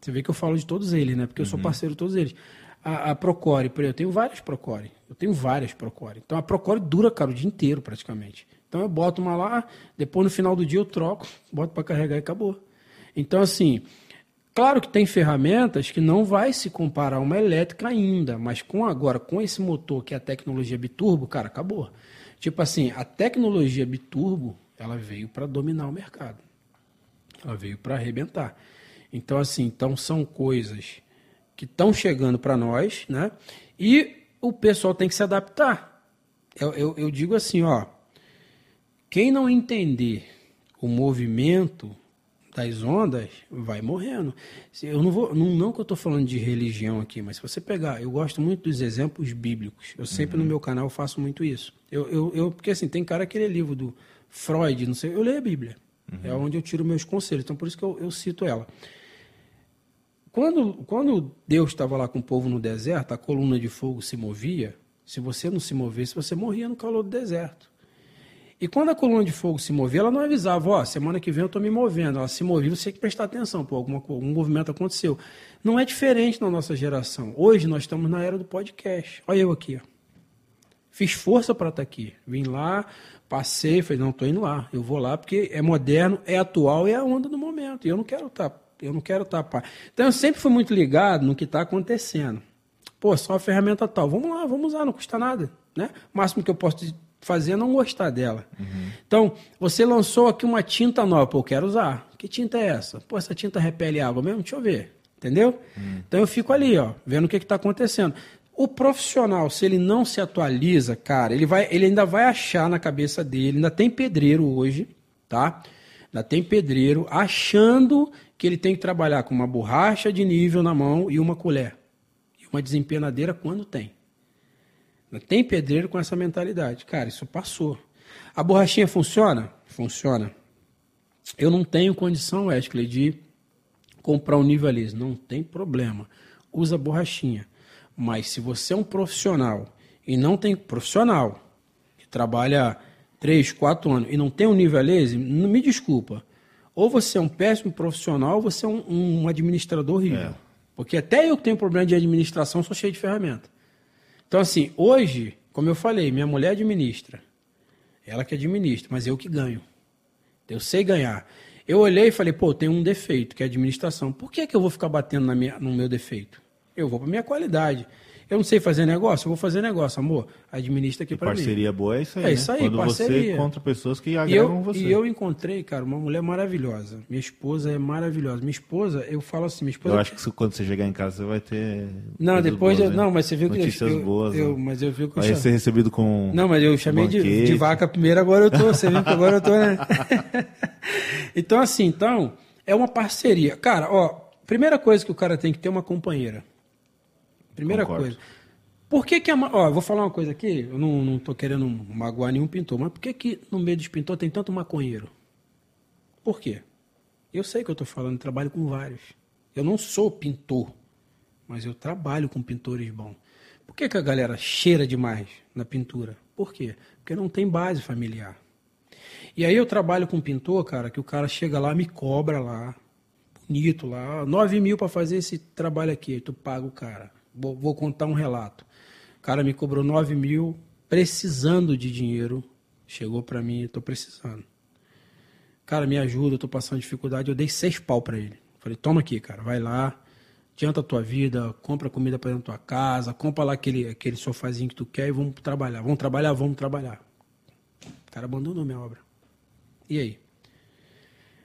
Você vê que eu falo de todos eles, né? Porque eu sou parceiro de todos eles. A, a Procore, eu tenho várias Procore. Eu tenho várias Procore. Então a Procore dura, cara, o dia inteiro praticamente. Então eu boto uma lá, depois no final do dia eu troco, boto para carregar e acabou. Então, assim, claro que tem ferramentas que não vai se comparar a uma elétrica ainda, mas com agora, com esse motor que é a tecnologia biturbo, cara, acabou. Tipo assim, a tecnologia biturbo, ela veio para dominar o mercado. Ela veio para arrebentar. Então, assim, então são coisas que estão chegando para nós, né? E o pessoal tem que se adaptar. Eu, eu, eu digo assim, ó, quem não entender o movimento das ondas vai morrendo. Eu não vou, não, não que eu estou falando de religião aqui, mas se você pegar, eu gosto muito dos exemplos bíblicos. Eu sempre no meu canal faço muito isso. Eu, eu, eu- porque assim tem cara que lê livro do Freud, não sei, eu leio a Bíblia. É onde eu tiro meus conselhos. Então por isso que eu, eu cito ela. Quando, quando Deus estava lá com o povo no deserto, a coluna de fogo se movia. Se você não se movesse, você morria no calor do deserto. E quando a coluna de fogo se movia, ela não avisava, ó, semana que vem eu estou me movendo. Ela se movia, você tem que prestar atenção, pô, alguma, algum movimento aconteceu. Não é diferente na nossa geração. Hoje nós estamos na era do podcast. Olha eu aqui, ó. Fiz força para estar aqui. Vim lá, passei, falei, não, estou indo lá. Eu vou lá porque é moderno, é atual é a onda do momento. E eu não quero estar, eu não quero tapar. Então eu sempre fui muito ligado no que está acontecendo. Pô, só uma ferramenta tal. Vamos lá, vamos usar, não custa nada. Né? O máximo que eu posso fazer é não gostar dela. Então, você lançou aqui uma tinta nova. Pô, eu quero usar. Que tinta é essa? Pô, essa tinta repele água mesmo? Deixa eu ver. Entendeu? Então eu fico ali, ó, vendo o que está acontecendo. O profissional, se ele não se atualiza, cara, ele, vai, ele ainda vai achar na cabeça dele, ainda tem pedreiro hoje, tá? Ainda tem pedreiro achando que ele tem que trabalhar com uma borracha de nível na mão e uma colher. E uma desempenadeira quando tem. Ainda Tem pedreiro com essa mentalidade. Cara, isso passou. A borrachinha funciona? Funciona. Eu não tenho condição, Wesley, de comprar um nível laser. Não tem problema. Usa borrachinha. Mas se você é um profissional e não tem profissional que trabalha 3, 4 anos e não tem um nível não me desculpa. Ou você é um péssimo profissional ou você é um, um administrador horrível. É. Porque até eu que tenho problema de administração, sou cheio de ferramenta. Então, assim, hoje, como eu falei, minha mulher administra. Ela que administra, mas eu que ganho. Eu sei ganhar. Eu olhei e falei, pô, tem um defeito, que é a administração. Por que, que eu vou ficar batendo na minha, no meu defeito? Eu vou para minha qualidade. Eu não sei fazer negócio, eu vou fazer negócio, amor. Administra aqui para mim. Parceria boa é isso aí. É né? isso aí, Quando você parceria. encontra pessoas que E agregam eu, você. e eu encontrei, cara, uma mulher maravilhosa. Minha esposa é maravilhosa. Minha esposa, eu falo assim, minha esposa. Eu acho que quando você chegar em casa você vai ter. Não, depois. boas, eu, né? não, mas você viu que eu- Notícias eu, boas. eu, né? Mas eu vi que eu Vai ser recebido com. Não, mas eu chamei de, de vaca primeiro, agora eu tô. Você viu que agora eu tô, né? então, assim, então, é uma parceria. Cara, ó, primeira coisa que o cara tem que ter é uma companheira. Primeira Concordo. coisa. Por que que a... Ó, eu vou falar uma coisa aqui, eu não, não tô querendo magoar nenhum pintor, mas por que que no meio dos pintores tem tanto maconheiro? Por quê? Eu sei que eu tô falando, trabalho com vários. Eu não sou pintor, mas eu trabalho com pintores bons. Por que, que a galera cheira demais na pintura? Por quê? Porque não tem base familiar. E aí eu trabalho com um pintor, cara, que o cara chega lá, me cobra lá, bonito lá, 9 mil para fazer esse trabalho aqui, tu paga o cara. Vou, vou, contar um relato. O cara me cobrou 9 mil, precisando de dinheiro, chegou para mim, estou precisando. Cara, me ajuda, tô passando dificuldade, eu dei seis pau para ele. Falei, toma aqui, cara, vai lá, adianta a tua vida, compra comida para dentro da tua casa, compra lá aquele, aquele sofazinho que tu quer e vamos trabalhar. Vamos trabalhar, vamos trabalhar. O cara abandonou minha obra. E aí?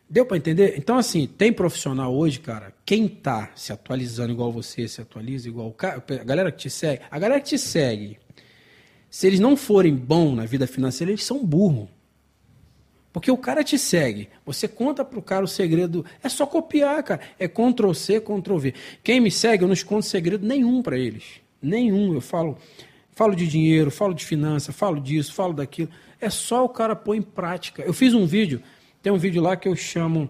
Deu para entender? Então, assim, tem profissional hoje, cara, quem tá se atualizando igual você, se atualiza igual o cara, a galera que te segue, a galera que te segue, se eles não forem bons na vida financeira, eles são burros. Porque o cara te segue, você conta pro cara o segredo, é só copiar, cara. É Ctrl C, Ctrl V. Quem me segue, eu não escondo segredo nenhum para eles. Nenhum. Eu falo, falo de dinheiro, falo de finança, falo disso, falo daquilo. É só o cara pôr em prática. Eu fiz um vídeo, tem um vídeo lá que eu chamo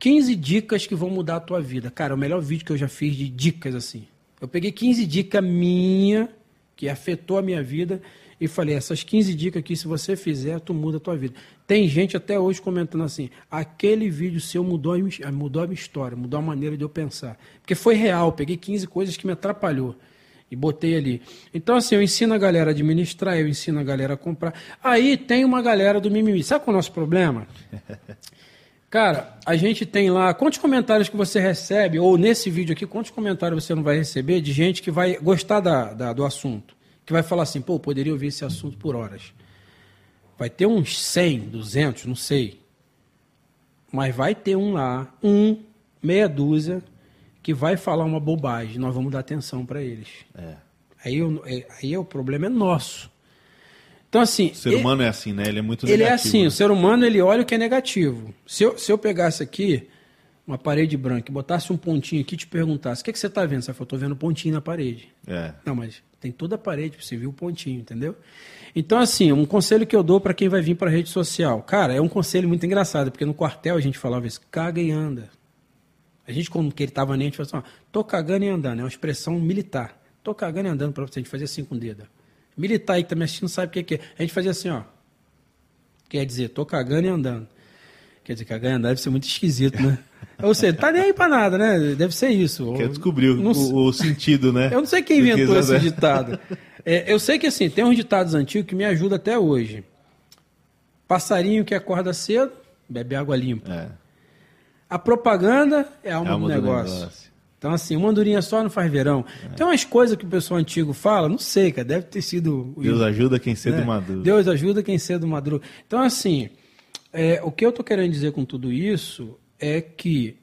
15 dicas que vão mudar a tua vida. Cara, é o melhor vídeo que eu já fiz de dicas assim. Eu peguei 15 dicas minha que afetou a minha vida e falei, essas 15 dicas aqui, se você fizer, tu muda a tua vida. Tem gente até hoje comentando assim, aquele vídeo seu mudou a, mudou a minha história, mudou a maneira de eu pensar. Porque foi real, peguei 15 coisas que me atrapalhou e botei ali. Então, assim, eu ensino a galera a administrar, eu ensino a galera a comprar. Aí tem uma galera do mimimi. Sabe qual é o nosso problema? Cara, a gente tem lá. Quantos comentários que você recebe, ou nesse vídeo aqui, quantos comentários você não vai receber de gente que vai gostar da, da do assunto? que vai falar assim, pô, poderia ouvir esse assunto por horas. Vai ter uns 100, 200, não sei. Mas vai ter um lá, um, meia dúzia, que vai falar uma bobagem. Nós vamos dar atenção para eles. É. Aí, eu, é, aí o problema é nosso. Então, assim. O ser ele, humano é assim, né? Ele é muito negativo. Ele é assim, né? o ser humano ele olha o que é negativo. Se eu, se eu pegasse aqui uma parede branca e botasse um pontinho aqui e te perguntasse: o que, é que você está vendo? Você falou, estou vendo pontinho na parede. É. Não, mas tem toda a parede para você ver o pontinho, entendeu? Então, assim, um conselho que eu dou para quem vai vir para a rede social. Cara, é um conselho muito engraçado, porque no quartel a gente falava isso, caga e anda. A gente, quando que ele estava nem, a gente falava assim, ó, tô cagando e andando, é uma expressão militar. Tô cagando e andando para você, a gente fazia assim com o dedo. Militar aí que também assistindo sabe o que, que é. A gente fazia assim, ó. Quer dizer, tô cagando e andando. Quer dizer, cagar e andar deve ser muito esquisito, né? Ou seja, tá nem aí pra nada, né? Deve ser isso. Quer descobrir o, o, sentido, né? Eu não sei quem inventou esse ditado. É, eu sei que assim, tem uns ditados antigos que me ajudam até hoje. Passarinho que acorda cedo, bebe água limpa. É. A propaganda é a alma, é alma do, negócio. do, negócio. Então, assim, uma andorinha só não faz verão. É. Tem umas coisas que o pessoal antigo fala, não sei, cara, deve ter sido. Deus ajuda quem cedo né? madruga. Deus ajuda quem cedo madruga. Então, assim, é, o que eu tô querendo dizer com tudo isso é que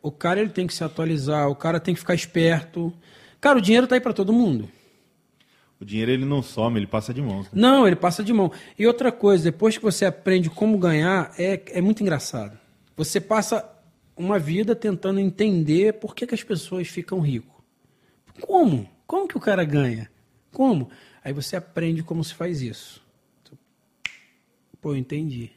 o cara ele tem que se atualizar, o cara tem que ficar esperto. Cara, o dinheiro está aí para todo mundo. O dinheiro ele não some, ele passa de mão. Não, ele passa de mão. E outra coisa, depois que você aprende como ganhar, é, é muito engraçado. Você passa uma vida tentando entender por que, que as pessoas ficam ricos. Como? Como que o cara ganha? Como? Aí você aprende como se faz isso. Pô, eu entendi.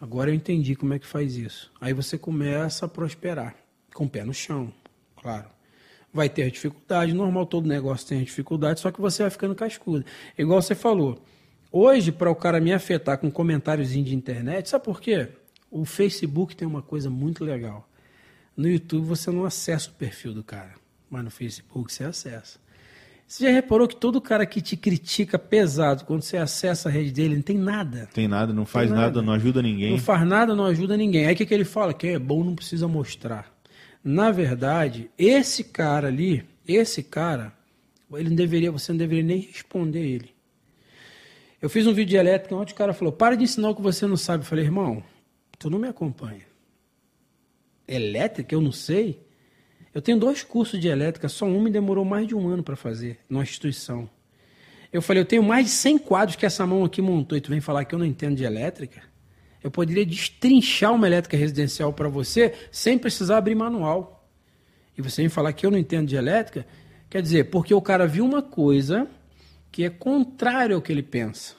Agora eu entendi como é que faz isso. Aí você começa a prosperar, com o pé no chão, claro. Vai ter dificuldade, normal, todo negócio tem dificuldade, só que você vai ficando cascudo. Igual você falou, hoje, para o cara me afetar com comentários de internet, sabe por quê? O Facebook tem uma coisa muito legal. No YouTube você não acessa o perfil do cara, mas no Facebook você acessa. Você já reparou que todo cara que te critica pesado, quando você acessa a rede dele, não tem nada. Tem nada, não faz nada. nada. não ajuda ninguém. Não faz nada, não ajuda ninguém. Aí o que, que ele fala? Quem é bom não precisa mostrar. Na verdade, esse cara ali, esse cara, ele não deveria, você não deveria nem responder ele. Eu fiz um vídeo de elétrica onde o cara falou: para de ensinar o que você não sabe. Eu falei, irmão, tu não me acompanha. Elétrica, eu não sei. Eu tenho dois cursos de elétrica, só um me demorou mais de um ano para fazer, numa instituição. Eu falei, eu tenho mais de 100 quadros que essa mão aqui montou e tu vem falar que eu não entendo de elétrica? Eu poderia destrinchar uma elétrica residencial para você sem precisar abrir manual. E você vem falar que eu não entendo de elétrica? Quer dizer, porque o cara viu uma coisa que é contrário ao que ele pensa.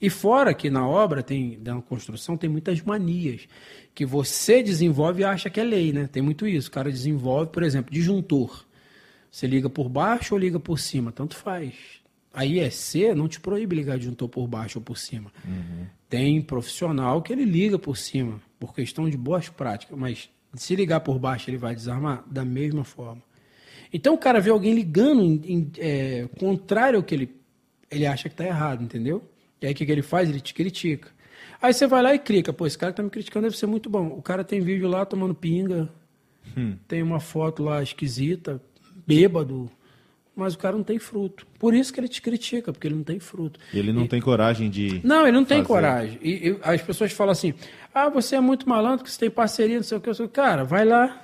E fora que na obra, tem, na construção, tem muitas manias que você desenvolve e acha que é lei, né? Tem muito isso. O cara desenvolve, por exemplo, disjuntor. Você liga por baixo ou liga por cima? Tanto faz. A IEC não te proíbe ligar disjuntor por baixo ou por cima. Uhum. Tem profissional que ele liga por cima, por questão de boas práticas, mas se ligar por baixo ele vai desarmar da mesma forma. Então o cara vê alguém ligando em, em, é, contrário ao que ele, ele acha que está errado, entendeu? E aí o que, que ele faz? Ele te critica. Aí você vai lá e clica, pô, esse cara que tá me criticando deve ser muito bom. O cara tem vídeo lá tomando pinga, hum. tem uma foto lá esquisita, bêbado, mas o cara não tem fruto. Por isso que ele te critica, porque ele não tem fruto. E ele não e... tem coragem de. Não, ele não fazer. tem coragem. E, e, as pessoas falam assim: ah, você é muito malandro, que você tem parceria, não sei o que. Eu sou... Cara, vai lá,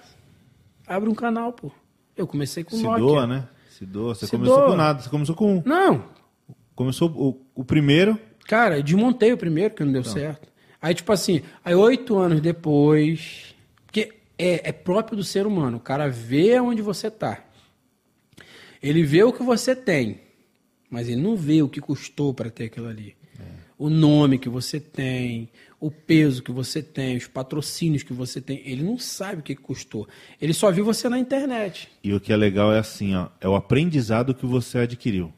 abre um canal, pô. Eu comecei com Se Nokia. doa, né? Se doa. Você Se começou doa. com nada, você começou com um. Não. Começou o, o primeiro. Cara, desmontei o primeiro, que não deu certo. Aí, tipo assim, aí oito anos depois. Porque é, é próprio do ser humano. O cara vê onde você tá. Ele vê o que você tem, mas ele não vê o que custou para ter aquilo ali. É. O nome que você tem, o peso que você tem, os patrocínios que você tem. Ele não sabe o que custou. Ele só viu você na internet. E o que é legal é assim, ó, é o aprendizado que você adquiriu.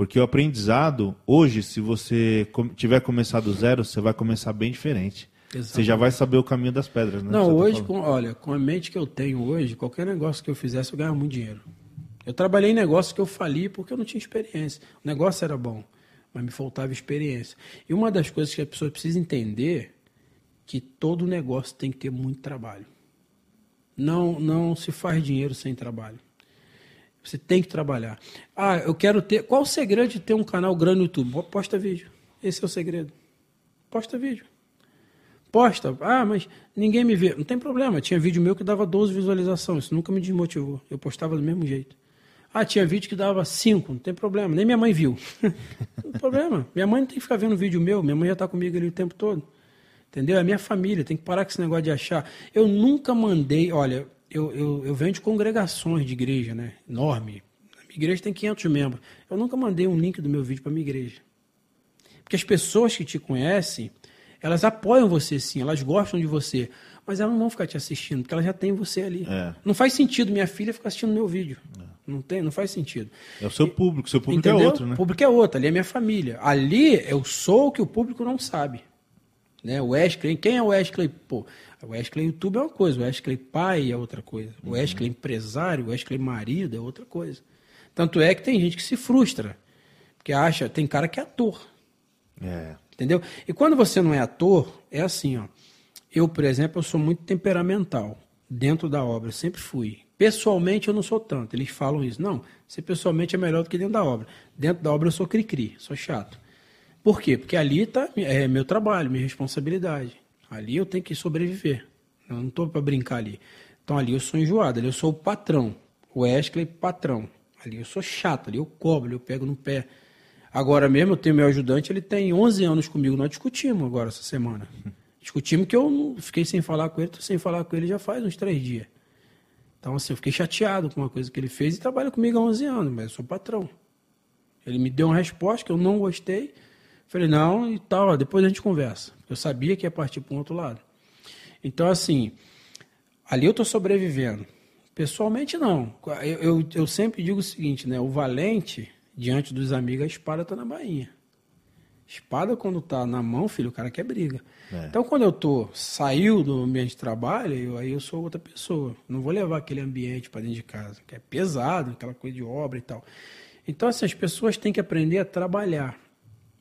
Porque o aprendizado, hoje, se você tiver começado do zero, você vai começar bem diferente. Exatamente. Você já vai saber o caminho das pedras, né? Não, tá hoje, tá com, olha, com a mente que eu tenho hoje, qualquer negócio que eu fizesse, eu ganhava muito dinheiro. Eu trabalhei em negócios que eu fali porque eu não tinha experiência. O negócio era bom, mas me faltava experiência. E uma das coisas que a pessoa precisa entender que todo negócio tem que ter muito trabalho. Não, não se faz dinheiro sem trabalho. Você tem que trabalhar. Ah, eu quero ter. Qual o segredo de ter um canal grande no YouTube? Posta vídeo. Esse é o segredo. Posta vídeo. Posta. Ah, mas ninguém me vê. Não tem problema. Tinha vídeo meu que dava 12 visualizações. Isso nunca me desmotivou. Eu postava do mesmo jeito. Ah, tinha vídeo que dava 5. Não tem problema. Nem minha mãe viu. não tem problema. Minha mãe não tem que ficar vendo vídeo meu. Minha mãe já está comigo ali o tempo todo. Entendeu? É minha família. Tem que parar com esse negócio de achar. Eu nunca mandei. Olha, eu, eu, eu venho de congregações de igreja, né? Enorme. A minha igreja tem 500 membros. Eu nunca mandei um link do meu vídeo para minha igreja. Porque as pessoas que te conhecem, elas apoiam você sim, elas gostam de você. Mas elas não vão ficar te assistindo, porque elas já têm você ali. É. Não faz sentido minha filha ficar assistindo meu vídeo. É. Não, tem, não faz sentido. É o seu público, seu público é Entendeu? é outro, né? O público é outro, ali é minha família. Ali eu sou o que o público não sabe. Né? O Wesley, quem é o Wesley? Pô, o Wesley YouTube é uma coisa, o Wesley pai é outra coisa. O Wesley uhum. empresário, o Wesley marido é outra coisa. Tanto é que tem gente que se frustra, porque acha, tem cara que é ator. É. Entendeu? E quando você não é ator, é assim, ó. Eu, por exemplo, eu sou muito temperamental dentro da obra, sempre fui. Pessoalmente eu não sou tanto, eles falam isso. Não, você pessoalmente é melhor do que dentro da obra. Dentro da obra eu sou cri-cri, sou chato. Por quê? Porque ali está é meu trabalho, minha responsabilidade. Ali eu tenho que sobreviver. Eu não estou para brincar ali. Então ali eu sou enjoado, ali eu sou o patrão. O Wesley, patrão. Ali eu sou chato, ali eu cobro, ali eu pego no pé. Agora mesmo eu tenho meu ajudante, ele tem 11 anos comigo. Nós discutimos agora essa semana. Discutimos que eu fiquei sem falar com ele, tô sem falar com ele já faz uns três dias. Então, assim, eu fiquei chateado com uma coisa que ele fez e trabalha comigo há 11 anos, mas eu sou patrão. Ele me deu uma resposta que eu não gostei, Falei, não, e tal, depois a gente conversa. Eu sabia que ia partir para um outro lado. Então, assim, ali eu estou sobrevivendo. Pessoalmente, não. Eu, eu, eu, sempre digo o seguinte, né? O valente, diante dos amigos, a espada está na bainha. Espada, quando está na mão, filho, o cara quer briga. É. Então, quando eu tô saiu do ambiente de trabalho, eu, aí eu sou outra pessoa. Não vou levar aquele ambiente para dentro de casa, que é pesado, aquela coisa de obra e tal. Então, assim, as pessoas têm que aprender a trabalhar.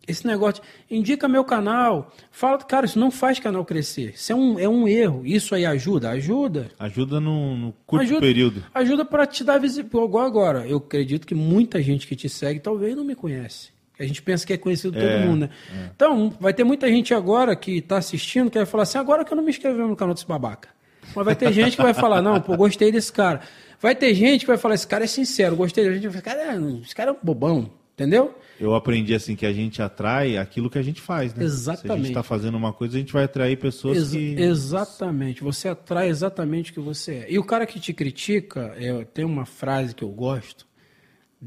Esse negócio, indica meu canal. Fala, cara, isso não faz canal crescer. Isso é um, é um erro. Isso aí ajuda? Ajuda. Ajuda no, no curto ajuda, período. Ajuda para te dar visibilidade. Igual agora. Eu acredito que muita gente que te segue talvez não me conhece. A gente pensa que é conhecido é, todo mundo, né? É. Então, vai ter muita gente agora que está assistindo que vai falar assim: agora que eu não me inscrevi no canal desse babaca. Mas vai ter gente que vai falar: não, pô, gostei desse cara. Vai ter gente que vai falar: esse cara é sincero, gostei. A gente vai falar: cara, esse cara é um bobão. Entendeu? Eu aprendi assim que a gente atrai aquilo que a gente faz, né? Exatamente. Se a gente está fazendo uma coisa, a gente vai atrair pessoas Ex que. Exatamente. Você atrai exatamente o que você é. E o cara que te critica, é, tem uma frase que eu gosto,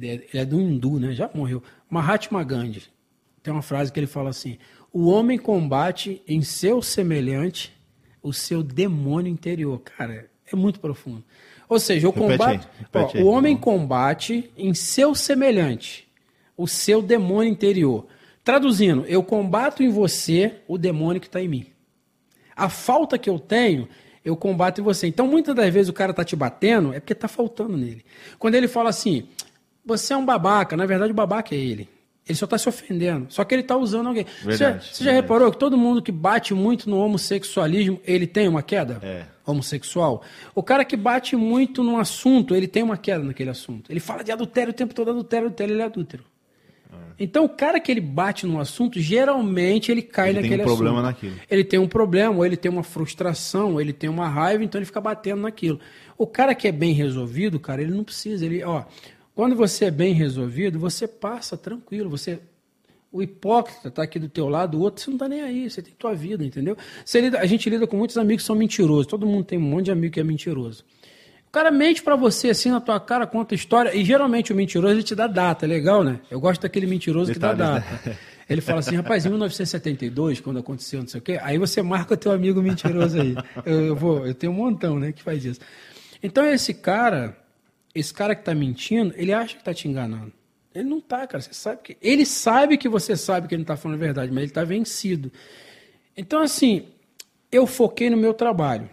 ele é do hindu, né? Já morreu. Mahatma Gandhi. Tem uma frase que ele fala assim: O homem combate em seu semelhante o seu demônio interior. Cara, é muito profundo. Ou seja, o combate. Ó, o homem combate em seu semelhante o seu demônio interior. Traduzindo, eu combato em você o demônio que está em mim. A falta que eu tenho, eu combato em você. Então, muitas das vezes o cara está te batendo, é porque está faltando nele. Quando ele fala assim, você é um babaca, na verdade o babaca é ele. Ele só está se ofendendo. Só que ele está usando alguém. Verdade, você, você já reparou que todo mundo que bate muito no homossexualismo, ele tem uma queda? É. Homossexual. O cara que bate muito no assunto, ele tem uma queda naquele assunto. Ele fala de adultério o tempo todo, adultério, adultério, ele é adúltero. Então, o cara que ele bate no assunto, geralmente ele cai ele naquele assunto. Ele tem um problema naquilo. Ele tem um problema, ou ele tem uma frustração, ou ele tem uma raiva, então ele fica batendo naquilo. O cara que é bem resolvido, cara, ele não precisa. Ele, ó, quando você é bem resolvido, você passa tranquilo, você o hipócrita está aqui do teu lado, o outro você não está nem aí, você tem tua vida, entendeu? Lida, a gente lida com muitos amigos que são mentirosos, todo mundo tem um monte de amigo que é mentiroso. O cara mente para você assim na tua cara, conta história, e geralmente o mentiroso ele te dá data, legal, né? Eu gosto daquele mentiroso Detalhes, que dá data. Né? Ele fala assim, rapaz, em 1972, quando aconteceu não sei o quê, aí você marca o teu amigo mentiroso aí. Eu, eu vou, eu tenho um montão, né, que faz isso. Então esse cara, esse cara que está mentindo, ele acha que está te enganando. Ele não está, cara. Você sabe que ele sabe que você sabe que ele não está falando a verdade, mas ele está vencido. Então assim, eu foquei no meu trabalho.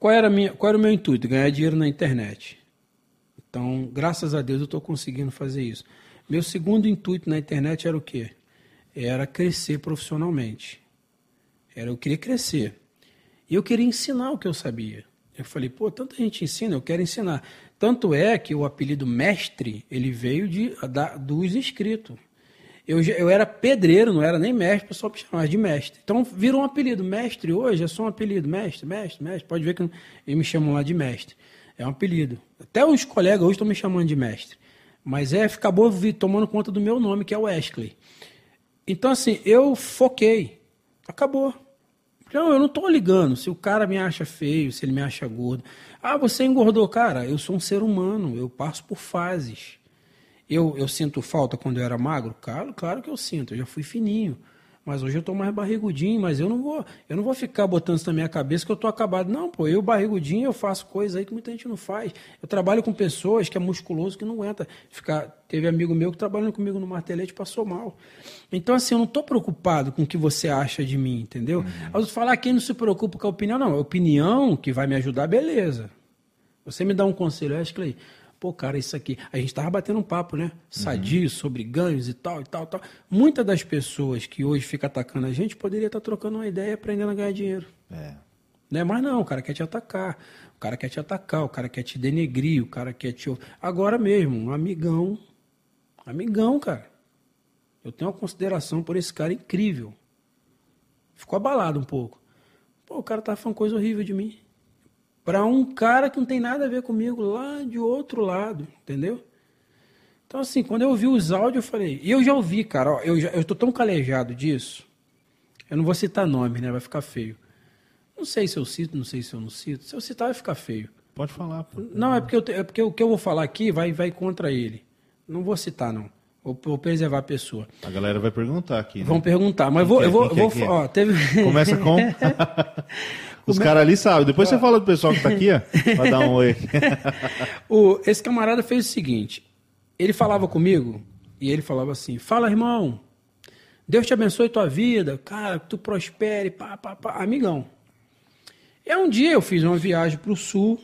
Qual era, minha, qual era o meu intuito? Ganhar dinheiro na internet. Então, graças a Deus, eu estou conseguindo fazer isso. Meu segundo intuito na internet era o quê? Era crescer profissionalmente. Era eu queria crescer. E eu queria ensinar o que eu sabia. Eu falei, pô, tanta gente ensina, eu quero ensinar. Tanto é que o apelido mestre, ele veio de, da, dos inscritos. Eu, eu era pedreiro, não era nem mestre, o pessoal me chamava de mestre. Então virou um apelido. Mestre hoje é só um apelido. Mestre, mestre, mestre. Pode ver que eles me chamam lá de mestre. É um apelido. Até os colegas hoje estão me chamando de mestre. Mas é, acabou tomando conta do meu nome, que é o Wesley. Então, assim, eu foquei. Acabou. Não, eu não estou ligando se o cara me acha feio, se ele me acha gordo. Ah, você engordou. Cara, eu sou um ser humano, eu passo por fases. Eu, eu sinto falta quando eu era magro? Claro, claro que eu sinto, eu já fui fininho. Mas hoje eu tô mais barrigudinho, mas eu não vou, eu não vou ficar botando isso na minha cabeça que eu tô acabado. Não, pô, eu barrigudinho, eu faço coisas aí que muita gente não faz. Eu trabalho com pessoas que é musculoso que não aguenta ficar. Teve amigo meu que trabalhando comigo no martelete passou mal. Então, assim, eu não tô preocupado com o que você acha de mim, entendeu? Uhum. Ao falar quem não se preocupa com a opinião, não, a opinião que vai me ajudar, beleza. Você me dá um conselho, acho que pô, cara, isso aqui. A gente tava batendo um papo, né? Sadio, uhum. sobre ganhos e tal, e tal, tal. Muitas das pessoas que hoje ficam atacando a gente poderia estar tá trocando uma ideia e aprendendo a ganhar dinheiro. É. Né? Mas não, o cara quer te atacar. O cara quer te atacar, o cara quer te denegrir, o cara quer te. Agora mesmo, um amigão. Amigão, cara. Eu tenho uma consideração por esse cara incrível. Ficou abalado um pouco. Pô, o cara tá falando coisa horrível de mim para um cara que não tem nada a ver comigo lá de outro lado, entendeu? Então, assim, quando eu ouvi os áudios, eu falei. E eu já ouvi, cara, ó, eu, já, eu tô tão calejado disso. Eu não vou citar nome, né? Vai ficar feio. Não sei se eu cito, não sei se eu não cito. Se eu citar, vai ficar feio. Pode falar. Pô. Não, é porque, eu, é porque o que eu vou falar aqui vai, vai contra ele. Não vou citar, não. Vou, vou preservar a pessoa. A galera vai perguntar aqui. Né? Vão perguntar, mas vou, eu vou. Vou ó, teve... Começa com. Os caras ali sabem. Depois você fala do pessoal que tá aqui, ó, pra dar um oi. o, esse camarada fez o seguinte: ele falava comigo e ele falava assim: Fala, irmão, Deus te abençoe tua vida, cara, que tu prospere, pá, pá, pá. Amigão. E um dia eu fiz uma viagem para o sul,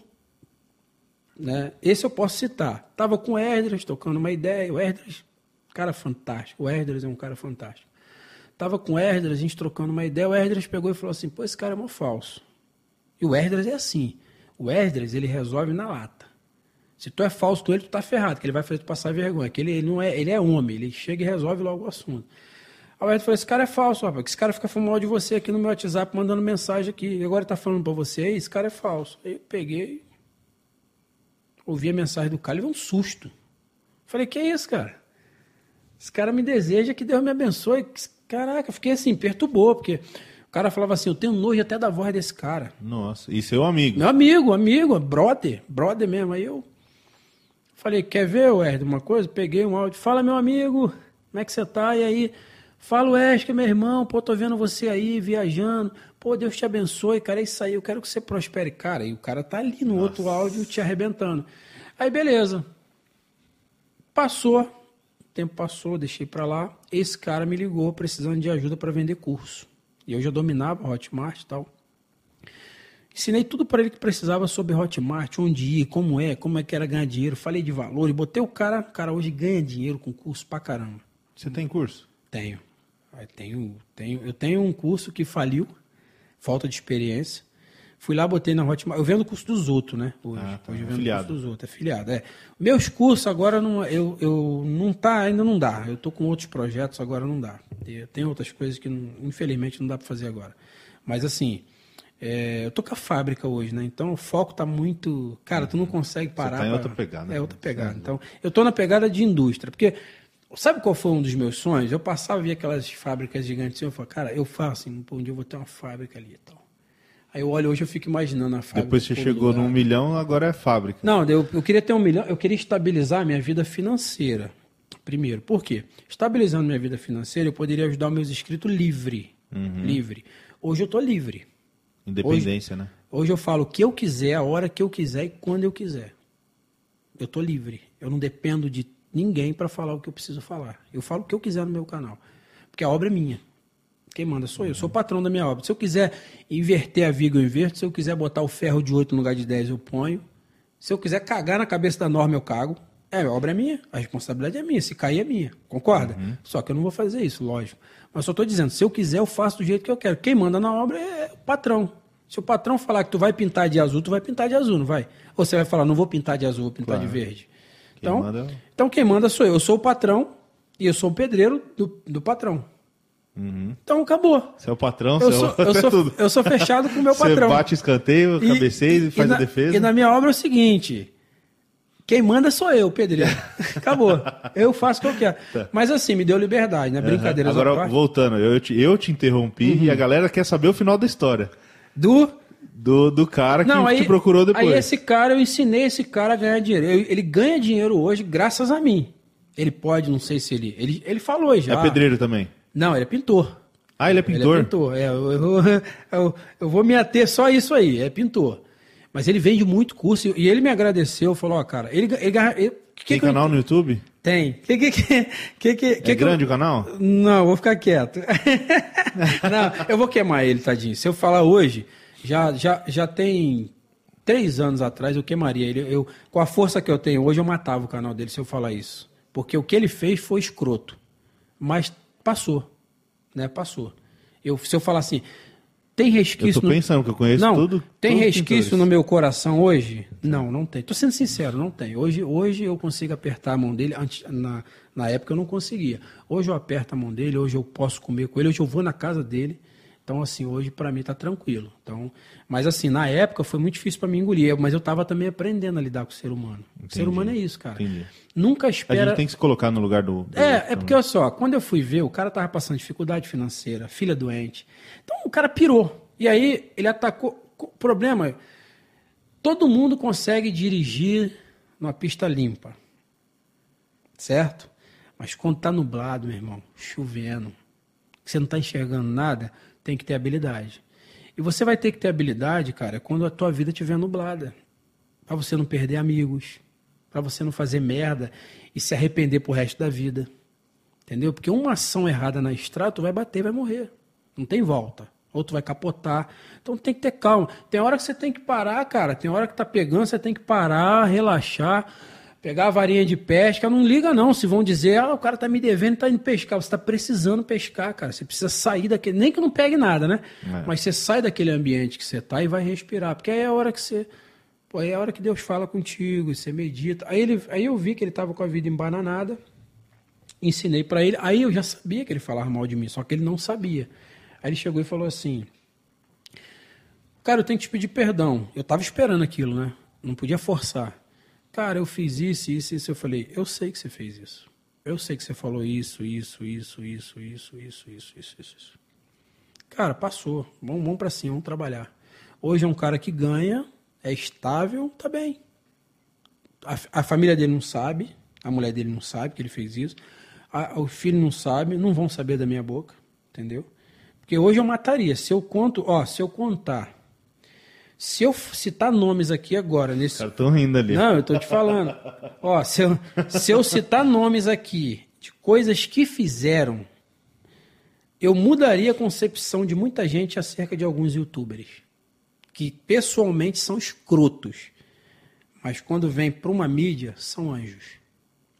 né? Esse eu posso citar. Tava com o Esdras, tocando uma ideia. O Esdras, cara fantástico. O Esdras é um cara fantástico. Tava com o Esdras, a gente trocando uma ideia. O Esdras pegou e falou assim: pô, esse cara é mó falso. E o Esdras é assim. O Esdras, ele resolve na lata. Se tu é falso com ele, tu tá ferrado, que ele vai fazer tu passar vergonha. Que ele, ele, não é, ele é homem, ele chega e resolve logo o assunto. Aí o Esdras falou, esse cara é falso, rapaz. Esse cara fica falando mal de você aqui no meu WhatsApp, mandando mensagem aqui. E agora tá falando pra você, esse cara é falso. Aí eu peguei, ouvi a mensagem do cara, veio um susto. Falei, que é isso, cara? Esse cara me deseja que Deus me abençoe. Caraca, fiquei assim, perturbou, porque cara falava assim: Eu tenho nojo até da voz desse cara. Nossa, e seu amigo? Meu amigo, amigo, brother, brother mesmo. Aí eu falei: Quer ver, Erd, uma coisa? Peguei um áudio: Fala, meu amigo, como é que você tá? E aí, fala, Wesley, meu irmão, pô, tô vendo você aí viajando. Pô, Deus te abençoe, cara. É isso aí, eu quero que você prospere. Cara, e o cara tá ali no Nossa. outro áudio te arrebentando. Aí, beleza. Passou tempo passou, deixei para lá. Esse cara me ligou precisando de ajuda para vender curso. E eu já dominava Hotmart e tal. Ensinei tudo para ele que precisava sobre Hotmart, onde ir, como é, como é que era ganhar dinheiro. Falei de valor e botei o cara. O cara hoje ganha dinheiro com curso pra caramba. Você tem curso? Tenho. Eu tenho, tenho. Eu tenho um curso que faliu, falta de experiência. Fui lá, botei na Hotmart. Eu vendo o curso dos outros, né? Hoje, Ah, tá. hoje eu vendo o curso dos outros, afiliado. É. Meus cursos agora não, eu, eu não tá, ainda não dá. Eu tô com outros projetos, agora não dá. Tem outras coisas que não- infelizmente não dá para fazer agora. Mas assim, é, eu tô com a fábrica hoje, né? Então o foco tá muito. Cara, tu não consegue parar. tá em pra- outra pegada, É né? outra pegada. Então, eu tô na pegada de indústria, porque sabe qual foi um dos meus sonhos? Eu passava e via aquelas fábricas gigantes e eu falava, cara, eu faço assim, um dia eu vou ter uma fábrica ali e tal. Aí eu olho hoje eu fico imaginando a fábrica. Depois você chegou lugar. num milhão, agora é fábrica. Não, eu, eu queria ter um milhão, eu queria estabilizar a minha vida financeira. Primeiro, por quê? Estabilizando minha vida financeira, eu poderia ajudar meus inscritos livre. Uhum. Livre. Hoje eu tô livre. Independência, né? Hoje eu falo o que eu quiser, a hora que eu quiser e quando eu quiser. Eu tô livre. Eu não dependo de ninguém para falar o que eu preciso falar. Eu falo o que eu quiser no meu canal. Porque a obra é minha. Quem manda sou eu. Sou o patrão da minha obra. Se eu quiser inverter a viga, eu inverto. Se eu quiser botar o ferro de 8 no lugar de 10, eu ponho. Se eu quiser cagar na cabeça da norma, eu cago. É, a obra é minha, a responsabilidade é minha. Se cair, é minha. Concorda? Só que eu não vou fazer isso, lógico. Mas só estou dizendo, se eu quiser, eu faço do jeito que eu quero. Quem manda na obra é o patrão. Se o patrão falar que tu vai pintar de azul, tu vai pintar de azul, não vai? Ou você vai falar, não vou pintar de azul, vou pintar Claro. de verde. Quem Então, manda é então quem manda sou eu. Eu sou o patrão e eu sou o pedreiro do, do patrão. Então acabou. Você é o patrão, Eu você sou, é eu, sou, tudo. eu sou fechado com o meu Você patrão. bate o escanteio, cabeceia e faz na, a defesa. E na minha obra é o seguinte: quem manda sou eu, pedreiro. Acabou. Eu faço o que eu quero. Mas assim, me deu liberdade, né? Brincadeiras Tá. Agora, voltando, eu te, eu te interrompi Uhum. e a galera quer saber o final da história. Do. Do, do cara que Não, aí, te procurou depois. aí esse cara, eu ensinei esse cara a ganhar dinheiro. Eu- ele ganha dinheiro hoje graças a mim. Ele pode, não sei se ele. Ele, ele falou já. É pedreiro também. Não, ele é pintor. Ah, ele é pintor? Ele é pintor. É, eu, eu- eu- eu vou me ater só a isso aí, é pintor. Mas ele vende muito curso e ele me agradeceu, falou, ó, cara, ele, ele, ele que Tem que eu- canal no YouTube? Tem. Que, que, que, que, que, É que grande eu... o canal? Não, vou ficar quieto. Não, eu vou queimar ele, tadinho. Se eu falar hoje, já, já, já tem três anos atrás eu queimaria ele. Eu, com a força que eu tenho hoje, eu matava o canal dele se eu falar isso. Porque o que ele fez foi escroto. Mas passou. Né? Passou. Eu, se eu falar assim, tem Eu resquício. tô no- pensando que eu conheço não, tudo. tem os resquício pintores. no meu coração hoje? Não, não tem. Tô sendo sincero, não tem. Hoje, hoje eu consigo apertar a mão dele. Antes, na, na época eu não conseguia. Hoje eu aperto a mão dele, hoje eu posso comer com ele, hoje eu vou na casa dele. Então, assim, hoje pra mim tá tranquilo. Então, mas assim, na época foi muito difícil pra mim engolir, mas eu tava também aprendendo a lidar com o ser humano. O ser Entendi, humano é isso, cara. entendi. Nunca A espera. gente tem que se colocar no lugar do. do- É, é porque, olha só, quando eu fui ver, o cara tava passando dificuldade financeira, filha doente. Então o cara pirou. E aí ele atacou. O problema é, todo mundo consegue dirigir numa pista limpa. Certo? Mas quando tá nublado, meu irmão, chovendo, que você não tá enxergando nada, tem que ter habilidade. E você vai ter que ter habilidade, cara, quando a tua vida estiver nublada. Pra você não perder amigos, pra você não fazer merda e se arrepender pro resto da vida. Entendeu? Porque uma ação errada na estrada, tu vai bater, vai morrer. Não tem volta. Ou tu vai capotar. Então tem que ter calma. Tem hora que você tem que parar, cara. Tem hora que tá pegando, você tem que parar, relaxar, pegar a varinha de pesca. Não liga, não. Se vão dizer, ah, o cara tá me devendo, tá indo pescar. Você tá precisando pescar, cara. Você precisa sair daquele. Nem que não pegue nada, né? É. Mas você sai daquele ambiente que você tá e vai respirar. Porque aí é a hora que você. Pô, aí é a hora que Deus fala contigo, e você medita. Aí, ele, aí eu vi que ele tava com a vida embananada ensinei pra ele. Aí eu já sabia que ele falava mal de mim, só que ele não sabia. Aí ele chegou e falou assim: Cara, eu tenho que te pedir perdão. Eu tava esperando aquilo, né? Não podia forçar. Cara, eu fiz isso, isso, isso. Eu falei: Eu sei que você fez isso. Eu sei que você falou isso, isso, isso, isso, isso, isso, isso, isso, isso. Cara, passou. Vamos, vamos pra cima, vamos trabalhar. Hoje é um cara que ganha, é estável, tá bem. A, a família dele não sabe, a mulher dele não sabe que ele fez isso, a- o filho não sabe, não vão saber da minha boca, entendeu? Porque hoje eu mataria. Se eu conto, ó, se eu contar, se eu citar nomes aqui agora nesse, Os caras tão rindo ali. não, eu tô te falando. Ó, se eu, se eu citar nomes aqui de coisas que fizeram, eu mudaria a concepção de muita gente acerca de alguns youtubers. Que pessoalmente são escrotos. Mas quando vem para uma mídia, são anjos.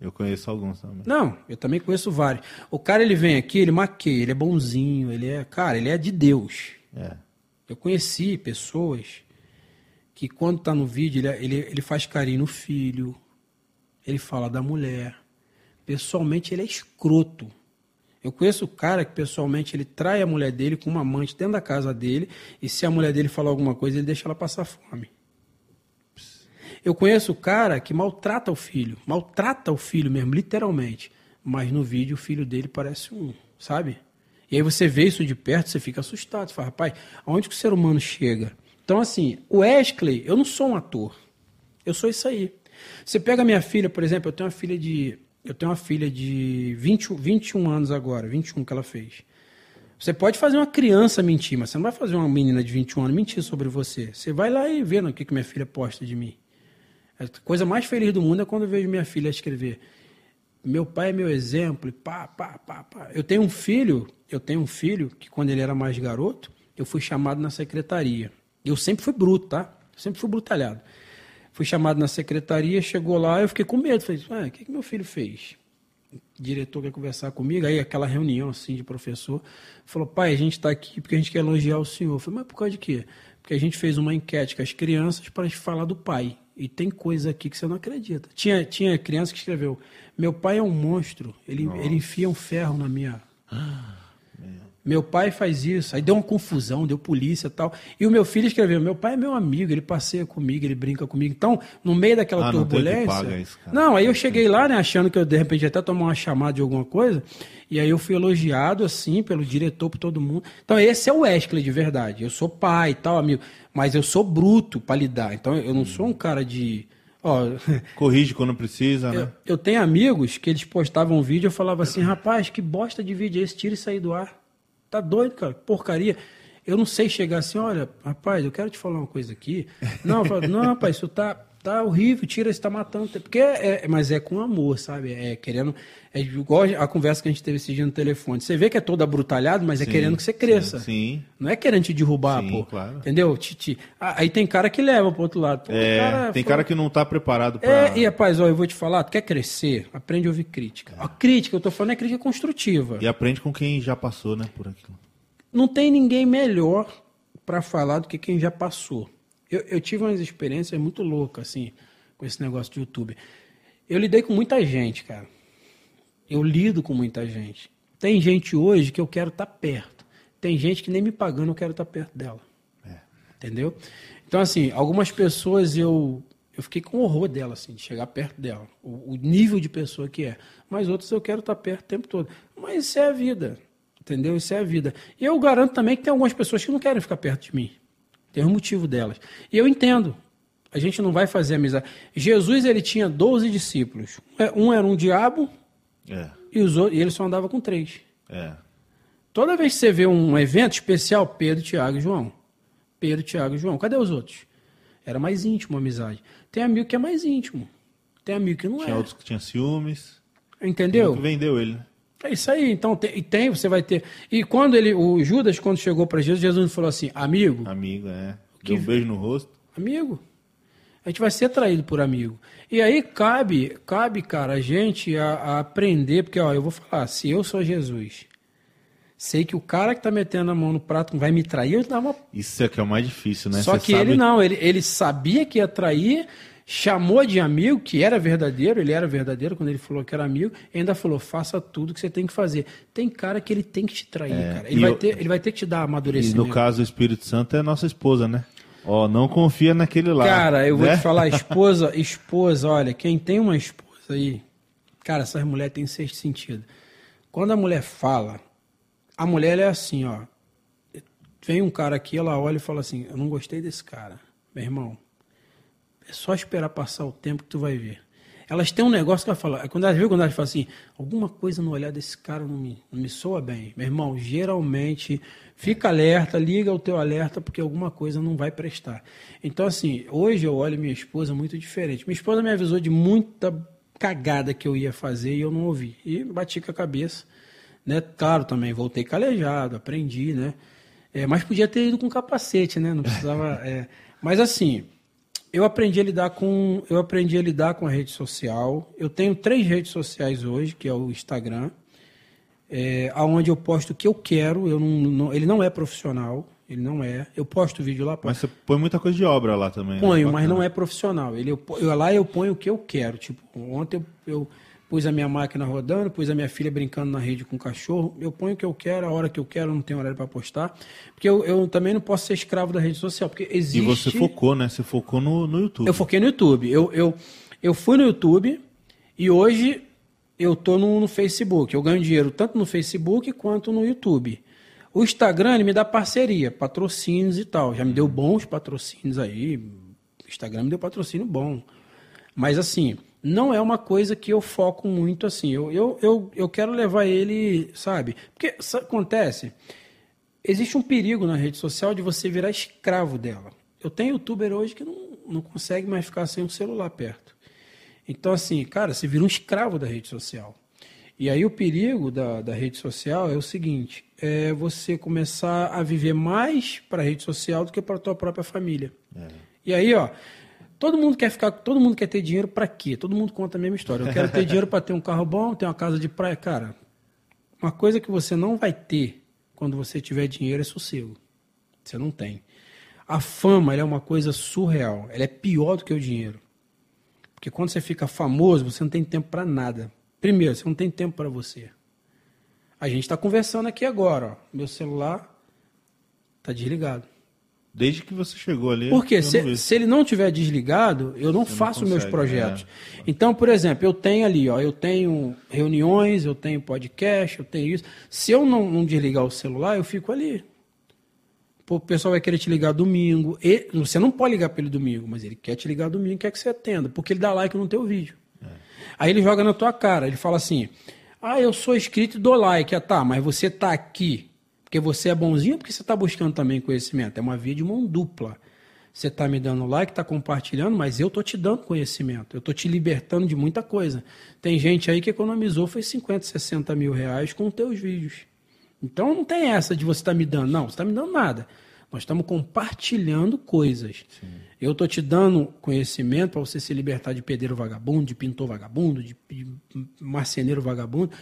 Eu conheço alguns também. Não, eu também conheço vários. O cara, ele vem aqui, ele maqueia, ele é bonzinho, ele é. Cara, ele é de Deus. É. Eu conheci pessoas que quando tá no vídeo, ele, ele, ele faz carinho no filho, ele fala da mulher. Pessoalmente, ele é escroto. Eu conheço o cara que pessoalmente ele trai a mulher dele com uma amante dentro da casa dele e se a mulher dele falar alguma coisa, ele deixa ela passar fome. Eu conheço o cara que maltrata o filho, maltrata o filho mesmo, literalmente. Mas no vídeo o filho dele parece um, sabe? E aí você vê isso de perto, você fica assustado. Você fala, rapaz, aonde que o ser humano chega? Então, assim, o Wesley, eu não sou um ator. Eu sou isso aí. Você pega minha filha, por exemplo, eu tenho uma filha de. Eu tenho uma filha de 20, 21 anos agora, 21 que ela fez. Você pode fazer uma criança mentir, mas você não vai fazer uma menina de 21 anos mentir sobre você. Você vai lá e vê no que, que minha filha posta de mim. A coisa mais feliz do mundo é quando eu vejo minha filha escrever. Meu pai é meu exemplo, e pá, pá, pá, pá. Eu tenho um filho, eu tenho um filho que quando ele era mais garoto, eu fui chamado na secretaria. Eu sempre fui bruto, tá? Eu sempre fui brutalhado. Fui chamado na secretaria, chegou lá, eu fiquei com medo. Falei, ah, o que, que meu filho fez? O diretor quer conversar comigo, aí aquela reunião assim de professor, falou, pai, a gente está aqui porque a gente quer elogiar o senhor. Eu falei, mas por causa de quê? Porque a gente fez uma enquete com as crianças para falar do pai. E tem coisa aqui que você não acredita. Tinha, tinha criança que escreveu: Meu pai é um monstro, ele, ele enfia um ferro na minha. Ah, meu pai faz isso. Aí deu uma confusão, deu polícia e tal. E o meu filho escreveu: Meu pai é meu amigo, ele passeia comigo, ele brinca comigo. Então, no meio daquela Ah, não turbulência. pagar isso, não, aí eu cheguei lá, né, achando que eu de repente ia até tomar uma chamada de alguma coisa. E aí eu fui elogiado, assim, pelo diretor, por todo mundo. Então, esse é o Wesley de verdade. Eu sou pai e tal, amigo. Mas eu sou bruto para lidar. Então, eu não sou um cara de. Ó, Corrige quando precisa, eu, né? eu tenho amigos que eles postavam um vídeo, eu falava assim, rapaz, que bosta de vídeo é esse? Tira isso aí do ar. Tá doido, cara? Porcaria. Eu não sei chegar assim, olha, rapaz, eu quero te falar uma coisa aqui. Não, falo, não, rapaz, isso tá, tá horrível, tira isso, tá matando. Porque é, é- mas é com amor, sabe? É querendo. É igual a conversa que a gente teve esse dia no telefone. Você vê que é todo abrutalhado, mas é Sim, querendo que você cresça. Sim. Não é querendo te derrubar, Sim, pô. claro. Entendeu? Te- te- Aí tem cara que leva pro outro lado. Pô, É, tem foi- cara que não tá preparado pra. é, e rapaz, ó, eu vou te falar, tu quer crescer, aprende a ouvir crítica. A crítica, eu tô falando, é crítica construtiva. E aprende com quem já passou, né, por aquilo. Não tem ninguém melhor para falar do que quem já passou. Eu, eu tive umas experiências muito loucas, assim, com esse negócio de YouTube. Eu lidei com muita gente, cara. Eu lido com muita gente. Tem gente hoje que eu quero estar perto. Tem gente que nem me pagando eu quero estar perto dela. Entendeu? Então, assim, algumas pessoas eu, eu fiquei com horror dela, assim, de chegar perto dela. O, o nível de pessoa que é. Mas outros eu quero estar perto o tempo todo. Mas isso é a vida. Entendeu? Isso é a vida. E eu garanto também que tem algumas pessoas que não querem ficar perto de mim. Tem um motivo delas. E eu entendo. A gente não vai fazer amizade. Jesus, ele tinha 12 discípulos. Um era um diabo É, e, os outros, e ele só andava com três. é. Toda vez que você vê um evento especial, Pedro, Tiago e João. Pedro, Tiago e João. Cadê os outros? Era mais íntimo a amizade. Tem amigo que é mais íntimo. Tem amigo que não Tinha é. outros que tinham ciúmes. Entendeu? Que vendeu ele, né? É isso aí. Então, tem, e tem, você vai ter. E quando ele, o Judas, quando chegou para Jesus, Jesus falou assim: amigo, Amigo, é. Que- Deu um beijo no rosto. amigo. A gente vai ser traído por amigo. E aí cabe, cabe, cara, a gente a, a aprender, porque ó, eu vou falar, se eu sou Jesus, sei que o cara que tá metendo a mão no prato vai me trair, eu dar uma Isso é que é o mais difícil, né? Só que sabe- ele não, ele, ele sabia que ia trair, chamou de amigo, que era verdadeiro, ele era verdadeiro quando ele falou que era amigo, e ainda falou: faça tudo que você tem que fazer. Tem cara que ele tem que te trair, É, cara. Ele e vai, eu- ter, ele vai ter que te dar E amadurecimento. no caso, o Espírito Santo é nossa esposa, né? Ó, não confia naquele lá. Cara, eu vou né? te falar, esposa, esposa, olha, quem tem uma esposa aí, cara, essas mulheres têm sexto sentido. Quando a mulher fala, a mulher é assim, ó. Vem um cara aqui, ela olha e fala assim: Eu não gostei desse cara. Meu irmão, é só esperar passar o tempo que tu vai ver. Elas têm um negócio que ela fala. Quando elas viu quando elas falam assim, alguma coisa no olhar desse cara não me, não me soa bem. Meu irmão, geralmente fica alerta, liga o teu alerta, porque alguma coisa não vai prestar. Então, assim, hoje eu olho minha esposa muito diferente. Minha esposa me avisou de muita cagada que eu ia fazer e eu não ouvi. E bati com a cabeça. Né? Claro, também voltei calejado, aprendi, né? É, mas podia ter ido com capacete, né? Não precisava. É. Mas assim, eu aprendi a lidar com. Eu aprendi a lidar com a rede social. Eu tenho três redes sociais hoje, que é o Instagram, é, onde eu posto o que eu quero. Eu não, não, ele não é profissional. Ele não é. Eu posto vídeo lá. Mas você põe muita coisa de obra lá também. Né? Ponho, né? mas não é profissional. Ele, eu, eu, lá eu ponho o que eu quero. Tipo, ontem eu, eu, pus a minha máquina rodando, pus a minha filha brincando na rede com o cachorro. Eu ponho o que eu quero, a hora que eu quero, não tenho horário para postar. Porque eu, eu também não posso ser escravo da rede social. Porque existe... E você focou, né? Você focou no, no YouTube. Eu foquei no YouTube. Eu, eu, eu fui no YouTube e hoje eu tô no, no Facebook. Eu ganho dinheiro tanto no Facebook quanto no YouTube. O Instagram me dá parceria, patrocínios e tal. Já me deu bons patrocínios aí. O Instagram me deu patrocínio bom. Mas assim, não é uma coisa que eu foco muito assim. Eu, eu, eu, eu quero levar ele, sabe? Porque acontece, existe um perigo na rede social de você virar escravo dela. Eu tenho youtuber hoje que não, não consegue mais ficar sem um celular perto. Então, assim, cara, você vira um escravo da rede social. E aí o perigo da, da rede social é o seguinte: é você começar a viver mais para a rede social do que para a tua própria família. É. E aí, ó, todo mundo quer ficar, todo mundo quer ter dinheiro para quê? Todo mundo conta a mesma história. Eu quero ter dinheiro para ter um carro bom, ter uma casa de praia, cara. Uma coisa que você não vai ter quando você tiver dinheiro é sossego. Você não tem. A fama é uma coisa surreal. Ela é pior do que o dinheiro. Porque quando você fica famoso, você não tem tempo para nada. Primeiro, você não tem tempo para você. A gente está conversando aqui agora. Ó. Meu celular está desligado. Desde que você chegou ali. Porque se, se, ele não tiver desligado, eu não você faço não consegue, meus projetos. É. Então, por exemplo, eu tenho ali, ó, eu tenho reuniões, eu tenho podcast, eu tenho isso. Se eu não, não desligar o celular, eu fico ali. o pessoal vai querer te ligar domingo. E, você não pode ligar para ele domingo, mas ele quer te ligar domingo, quer que você atenda, porque ele dá like no teu vídeo. É. Aí ele joga na tua cara, ele fala assim: ah, eu sou inscrito e dou like. Ah, tá, mas você tá aqui porque você é bonzinho ou porque você está buscando também conhecimento? É uma via de mão dupla. Você está me dando like, está compartilhando, mas eu estou te dando conhecimento. Eu estou te libertando de muita coisa. Tem gente aí que economizou foi 50, 60 mil reais com os teus vídeos. Então não tem essa de você estar tá me dando. Não, você está me dando nada. Nós estamos compartilhando coisas. Sim. Eu estou te dando conhecimento para você se libertar de pedreiro vagabundo, de pintor vagabundo, de, de marceneiro vagabundo.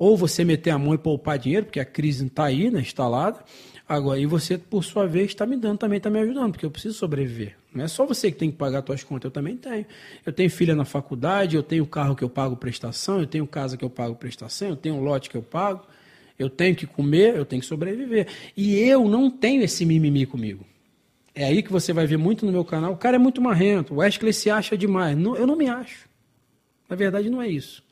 Ou você meter a mão e poupar dinheiro, porque a crise está aí, né, instalada. Agora, e você, por sua vez, está me dando, também está me ajudando, porque eu preciso sobreviver. Não é só você que tem que pagar suas contas, eu também tenho. Eu tenho filha na faculdade, eu tenho carro que eu pago prestação, eu tenho casa que eu pago prestação, eu tenho lote que eu pago, eu tenho que comer, eu tenho que sobreviver. E eu não tenho esse mimimi comigo. É aí que você vai ver muito no meu canal. O cara é muito marrento. O Wesley se acha demais. Eu não me acho. Na verdade, não é isso.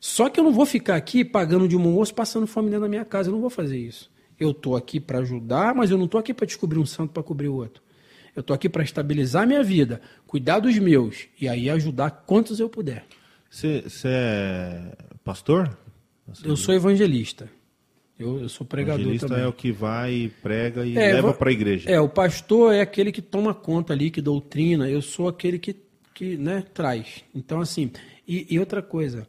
Só que eu não vou ficar aqui pagando de um osso, passando fome dentro da minha casa. Eu não vou fazer isso. Eu estou aqui para ajudar, mas eu não estou aqui para descobrir um santo para cobrir o outro. Eu estou aqui para estabilizar a minha vida, cuidar dos meus e aí ajudar quantos eu puder. Você é pastor? Eu sou evangelista. Eu, eu sou pregador Evangelista também. é o que vai, prega e é, leva para a igreja. É, o pastor é aquele que toma conta ali, que doutrina. Eu sou aquele que, que né, traz. Então, assim, e, e outra coisa,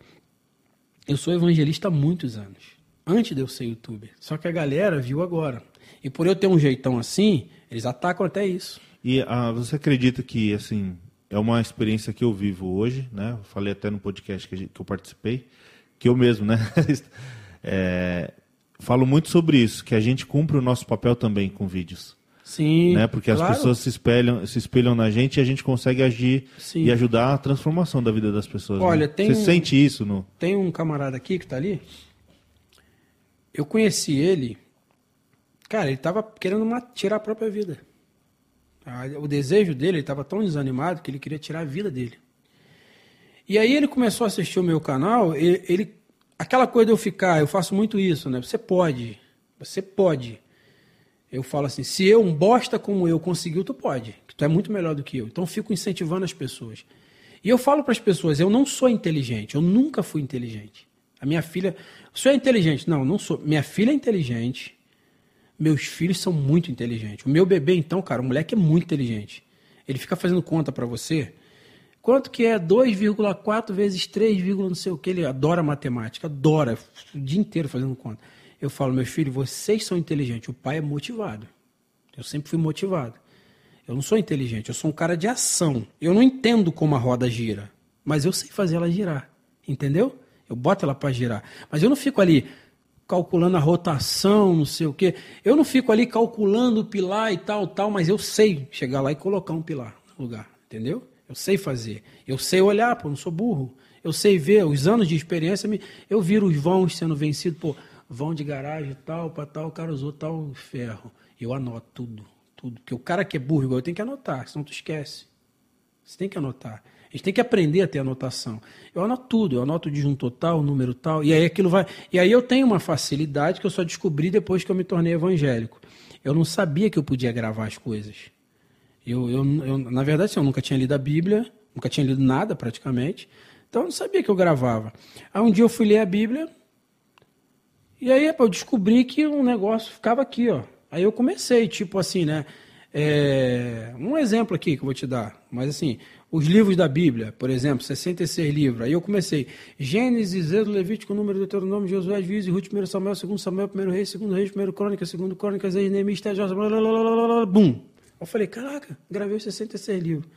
eu sou evangelista há muitos anos, antes de eu ser youtuber. Só que a galera viu agora. E por eu ter um jeitão assim, eles atacam até isso. E ah, você acredita que, assim, é uma experiência que eu vivo hoje, né? Eu falei até no podcast que, que eu participei, que eu mesmo, né? é, falo muito sobre isso, que a gente cumpre o nosso papel também com vídeos. Sim. Né? Porque claro. as pessoas se espelham, se espelham na gente e a gente consegue agir Sim. e ajudar a transformação da vida das pessoas. Olha, né? tem Você um, sente isso no. Tem um camarada aqui que está ali. Eu conheci ele. Cara, ele estava querendo tirar a própria vida. O desejo dele, ele estava tão desanimado que ele queria tirar a vida dele. E aí ele começou a assistir o meu canal, ele, ele aquela coisa de eu ficar, eu faço muito isso, né? Você pode, você pode. Eu falo assim, se eu, um bosta como eu, conseguiu, tu pode. Que tu é muito melhor do que eu. Então eu fico incentivando as pessoas. E eu falo para as pessoas, eu não sou inteligente, eu nunca fui inteligente. A minha filha, você é inteligente? Não, não sou. Minha filha é inteligente. Meus filhos são muito inteligentes. O meu bebê, então, cara, o moleque é muito inteligente. Ele fica fazendo conta para você. Quanto que é 2,4 vezes 3, não sei o que? Ele adora matemática, adora, o dia inteiro fazendo conta. Eu falo, meus filhos, vocês são inteligentes, o pai é motivado. Eu sempre fui motivado. Eu não sou inteligente, eu sou um cara de ação. Eu não entendo como a roda gira, mas eu sei fazer ela girar, entendeu? Eu boto ela para girar. Mas eu não fico ali calculando a rotação, não sei o quê. Eu não fico ali calculando o pilar e tal, tal, mas eu sei chegar lá e colocar um pilar no lugar, entendeu? Eu sei fazer. Eu sei olhar, pô, não sou burro. Eu sei ver, os anos de experiência, eu viro os vãos sendo vencidos, pô, vão de garagem tal, para tal, o cara usou tal ferro. Eu anoto tudo, tudo. Porque o cara que é burro igual eu tenho que anotar, senão tu esquece. Você tem que anotar. A gente tem que aprender a ter anotação. Eu anoto tudo, eu anoto o disjuntor tal, o número tal, e aí aquilo vai. E aí eu tenho uma facilidade que eu só descobri depois que eu me tornei evangélico. Eu não sabia que eu podia gravar as coisas. Eu, eu, eu na verdade, eu nunca tinha lido a Bíblia, nunca tinha lido nada praticamente. Então eu não sabia que eu gravava. Aí um dia eu fui ler a Bíblia, e aí eu descobri que um negócio ficava aqui, ó. Aí eu comecei, tipo assim, né? É, um exemplo aqui que eu vou te dar, mas assim, os livros da Bíblia, por exemplo, 66 livros. Aí eu comecei Gênesis, Êxodo, Levítico, Número, Deuteronômio, Josué, Juízes, Ruth, 1 Samuel, 2 Samuel, 1 Reis, 2 Reis, 1 Crônica, 2 Crônicas, Neemias, Tejas, blá, blá, blá, blá, bum. Eu falei, caraca, gravei os 66 livros.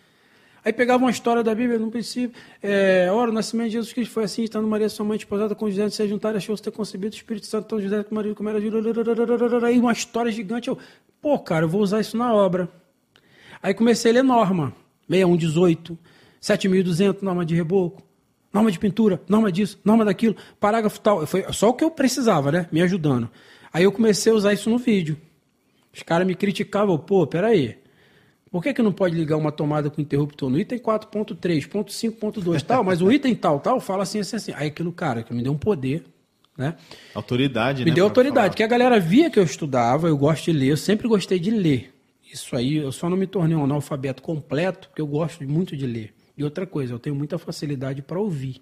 Aí pegava uma história da Bíblia, no princípio, é, a hora do nascimento de Jesus Cristo foi assim, estando Maria, sua mãe, esposada com José, de se juntar, achou-se ter concebido o Espírito Santo, então José com marido, como era, aí uma história gigante, eu, pô, cara, eu vou usar isso na obra. Aí comecei a ler norma, 6118, 7200, norma de reboco, norma de pintura, norma disso, norma daquilo, parágrafo tal. Foi só o que eu precisava, né? Me ajudando. Aí eu comecei a usar isso no vídeo. Os caras me criticavam, pô, peraí. Por que, que não pode ligar uma tomada com interruptor no item 4.3, ponto 5.2 tal, mas o item tal, tal, fala assim, assim, assim. Aí aquilo, cara, que me deu um poder, né? Autoridade, me né? Me deu autoridade, falar. que a galera via que eu estudava, eu gosto de ler, eu sempre gostei de ler. Isso aí, eu só não me tornei um analfabeto completo, porque eu gosto muito de ler. E outra coisa, eu tenho muita facilidade para ouvir.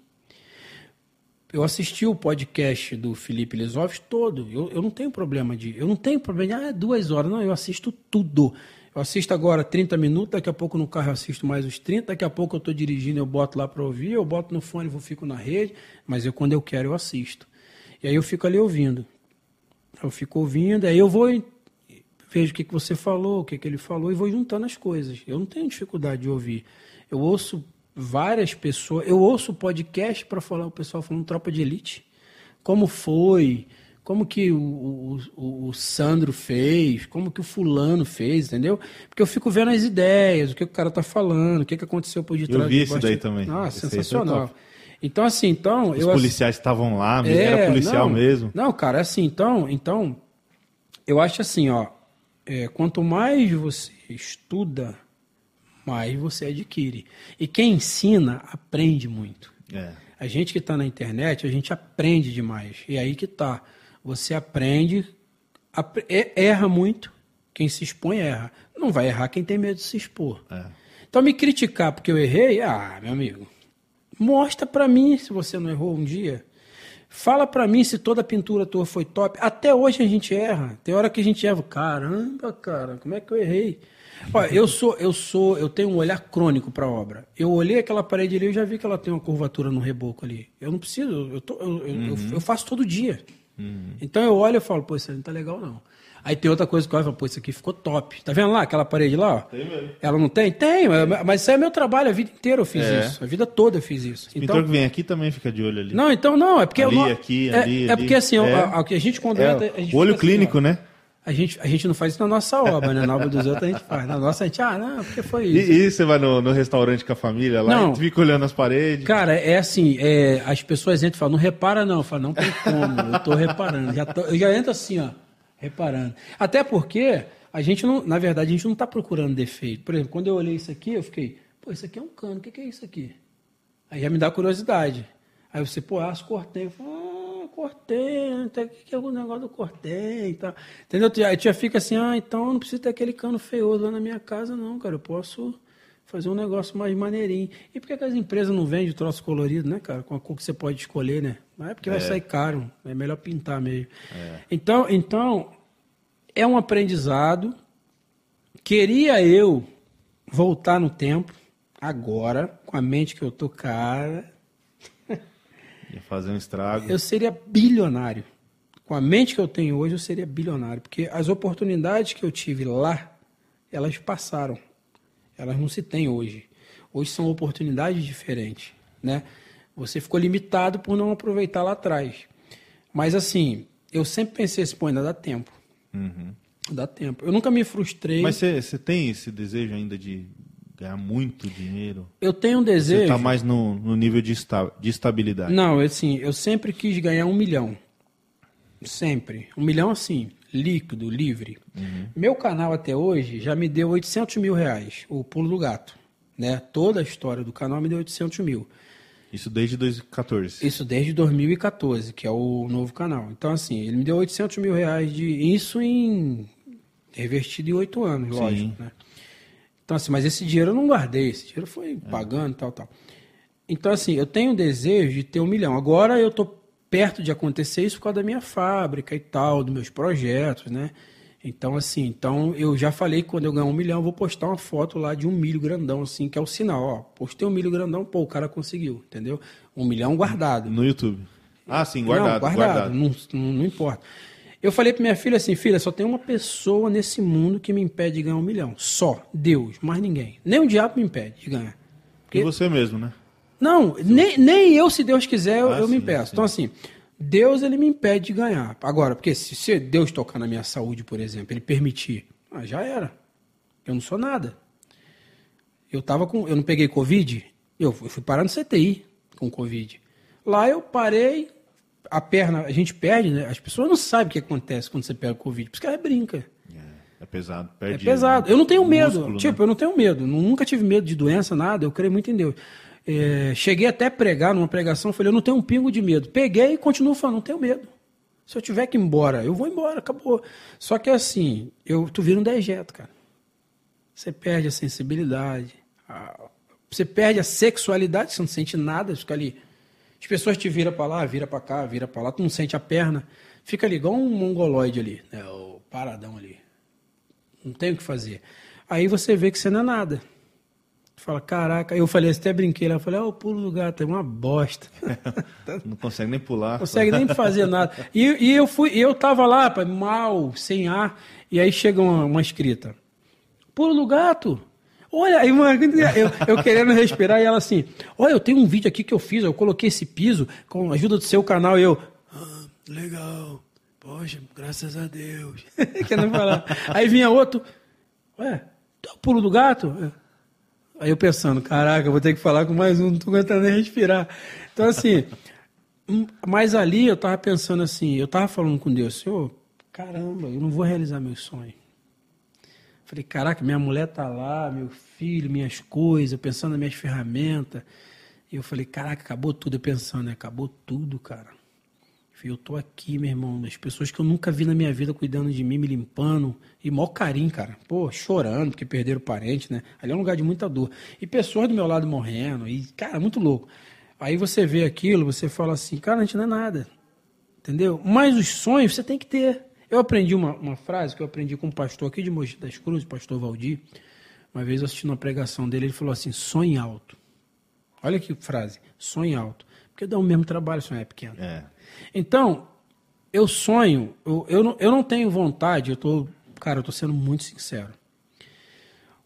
Eu assisti o podcast do Felipe Lisovs todo. Eu, eu não tenho problema de. Eu não tenho problema de ah, é duas horas. Não, eu assisto tudo. Eu assisto agora 30 minutos, daqui a pouco no carro eu assisto mais os 30, daqui a pouco eu estou dirigindo, eu boto lá para ouvir, eu boto no fone, vou fico na rede, mas eu quando eu quero eu assisto. E aí eu fico ali ouvindo. Eu fico ouvindo, aí eu vou vejo o que, que você falou, o que, que ele falou e vou juntando as coisas. Eu não tenho dificuldade de ouvir. Eu ouço várias pessoas, eu ouço podcast para falar o pessoal falando tropa de elite. Como foi? Como que o, o, o, Sandro fez? Como que o fulano fez, entendeu? Porque eu fico vendo as ideias, o que o cara tá falando, o que, que aconteceu por detrás. Eu vi isso daí também. Ah, esse sensacional. Então, assim, então... Os eu, policiais estavam lá, é, era policial não, mesmo. Não, cara, é assim, então, então, eu acho assim, ó, é, quanto mais você estuda, mais você adquire. E quem ensina, aprende muito. É. A gente que está na internet, a gente aprende demais. E aí que tá. Você aprende, erra muito. Quem se expõe, erra. Não vai errar quem tem medo de se expor. É. Então, me criticar porque eu errei, ah, meu amigo, mostra para mim se você não errou um dia. Fala para mim se toda a pintura tua foi top. Até hoje a gente erra. Tem hora que a gente erra. Caramba, cara, como é que eu errei? Olha, eu sou, eu sou, eu tenho um olhar crônico para a obra. Eu olhei aquela parede ali, eu já vi que ela tem uma curvatura no reboco ali. Eu não preciso, eu, tô, eu, uhum. eu, eu, faço todo dia. Uhum. Então eu olho e falo, pô, isso aí não tá legal não. Aí tem outra coisa que eu falo, pô, isso aqui ficou top. Tá vendo lá aquela parede lá? Ó? Tem mesmo. Ela não tem? Tem, mas isso é meu trabalho, a vida inteira eu fiz é. isso. A vida toda eu fiz isso. O então, pintor que vem aqui também fica de olho ali. Não, então não, é porque... Ali, eu, aqui, é, ali, É, porque assim, é. a, a, a, gente quando é, gente olho assim, clínico, ó, né? A gente, a gente não faz isso na nossa obra, né? Na obra dos outros a gente faz. Na nossa a gente, ah, não, porque foi isso. E, e você vai no, no, restaurante com a família lá não, e fica olhando as paredes? Cara, é assim, é, as pessoas entram e falam, não repara não. Eu falo, não tem como, eu tô reparando. Já tô, eu já entro assim, ó, reparando. Até porque a gente não, na verdade, a gente não está procurando defeito. Por exemplo, quando eu olhei isso aqui, eu fiquei, pô, isso aqui é um cano, o que, que é isso aqui? Aí já me dá curiosidade. Aí você, pô, as cortei. Eu falo, ah, cortei, o que é o negócio do cortei e tal. Entendeu? A tia fica assim, ah, então não precisa ter aquele cano feioso lá na minha casa, não, cara. Eu posso fazer um negócio mais maneirinho. E por que, as empresas não vendem troço colorido, né, cara? Com a cor que você pode escolher, né? Não é porque é. vai sair caro, é melhor pintar mesmo. É. Então, então, é um aprendizado. Queria eu voltar no tempo. agora, com a mente que eu tô, cara, Ia fazer um estrago. eu seria bilionário. Com a mente que eu tenho hoje, eu seria bilionário. Porque as oportunidades que eu tive lá, elas passaram. Elas não se têm hoje. Hoje são oportunidades diferentes, né? Você ficou limitado por não aproveitar lá atrás. Mas assim, eu sempre pensei assim, pô, ainda dá tempo. Dá tempo. Eu nunca me frustrei. Uhum. Mas você tem esse desejo ainda de ganhar muito dinheiro? eu tenho um Você desejo. tá mais no, no nível de, esta, de estabilidade. Não, assim, eu sempre quis ganhar um milhão. Sempre. Um milhão assim, líquido, livre. Meu canal até hoje já me deu 800 mil reais, o pulo do gato. Né? Toda a história do canal me deu 800 mil. Isso desde 2014. Isso desde 2014, que é o novo canal. Então, assim, ele me deu 800 mil reais de. Isso em. revertido em oito anos, Sim. lógico. Né? Então, assim, mas esse dinheiro eu não guardei, esse dinheiro foi pagando e tal, tal. Então, assim, eu tenho o desejo de ter um milhão. Agora eu tô perto de acontecer isso por causa da minha fábrica e tal, dos meus projetos, né? Então, assim, então eu já falei que quando eu ganhar um milhão, eu vou postar uma foto lá de um milho grandão, assim, que é o sinal, ó. Postei um milho grandão, pô, o cara conseguiu, entendeu? Um milhão guardado. No YouTube. Ah, sim, guardado. Não, guardado, guardado. Não, não, não importa. Eu falei pra minha filha assim, filha, só tem uma pessoa nesse mundo que me impede de ganhar um milhão. Só. Deus, mais ninguém. Nem o diabo me impede de ganhar. E Porque- você mesmo, né? Não, nem, nem eu, se Deus quiser, eu, Ah, eu me impeço. sim. Então, assim, Deus, ele me impede de ganhar. Agora, porque se, se Deus tocar na minha saúde, por exemplo, ele permitir, ah, já era. Eu não sou nada. Eu tava com. Eu não peguei Covid, eu fui, fui parar no CTI com Covid. Lá eu parei, a perna, a gente perde, né? As pessoas não sabem o que acontece quando você pega Covid, por isso que ela brinca. É, é pesado. É Perde pesado. Eu não tenho medo. músculo, né? tipo, eu não tenho medo. Nunca tive medo de doença, nada. Eu creio muito em Deus. É, cheguei até pregar numa pregação, falei, eu não tenho um pingo de medo. Peguei e continuo falando, não tenho medo. Se eu tiver que ir embora, eu vou embora, acabou. Só que assim, eu, tu vira um dejeto, cara. Você perde a sensibilidade. a- você perde a sexualidade, você não sente nada, fica ali. As pessoas te viram pra lá, vira pra cá, vira pra lá, tu não sente a perna. Fica ali igual um mongoloide ali, né? O paradão ali. Não tem o que fazer. Aí você vê que você não é nada. Tu fala, caraca, eu falei, até brinquei lá, eu falei, ó, o pulo do gato é uma bosta. Não consegue nem pular. Não consegue nem fazer nada. E, e eu fui, eu tava lá, mal, sem ar, e aí chega uma, uma escrita. Pulo do gato. Olha, aí uma, eu, eu querendo respirar e ela assim, olha, eu tenho um vídeo aqui que eu fiz, eu coloquei esse piso com a ajuda do seu canal e eu, ah, legal, poxa, graças a Deus. querendo falar. Aí vinha outro, ué, é o pulo do gato? É. Aí eu pensando, caraca, vou ter que falar com mais um, não tô aguentando nem respirar. Então, assim, mas ali eu tava pensando assim, eu tava falando com Deus, Senhor, caramba, eu não vou realizar meu sonho. Falei, caraca, minha mulher tá lá, meu filho, minhas coisas, eu pensando nas minhas ferramentas. E eu falei, caraca, acabou tudo. Eu pensando, né? Acabou tudo, cara. Falei, eu tô aqui, meu irmão, as pessoas que eu nunca vi na minha vida cuidando de mim, me limpando, e maior carinho, cara. Pô, chorando porque perderam parente, né? Ali é um lugar de muita dor. E pessoas do meu lado morrendo, e, cara, muito louco. Aí você vê aquilo, você fala assim, cara, a gente não é nada. Entendeu? Mas os sonhos você tem que ter. Eu aprendi uma, uma frase que eu aprendi com um pastor aqui de Mogi das Cruzes, pastor Valdir. Uma vez eu assisti uma pregação dele, ele falou assim: sonhe alto. Olha que frase, sonhe alto. Porque dá o mesmo trabalho sonhar pequeno. É. Então, eu sonho, eu, eu, não, eu não tenho vontade, eu tô, cara, eu tô sendo muito sincero.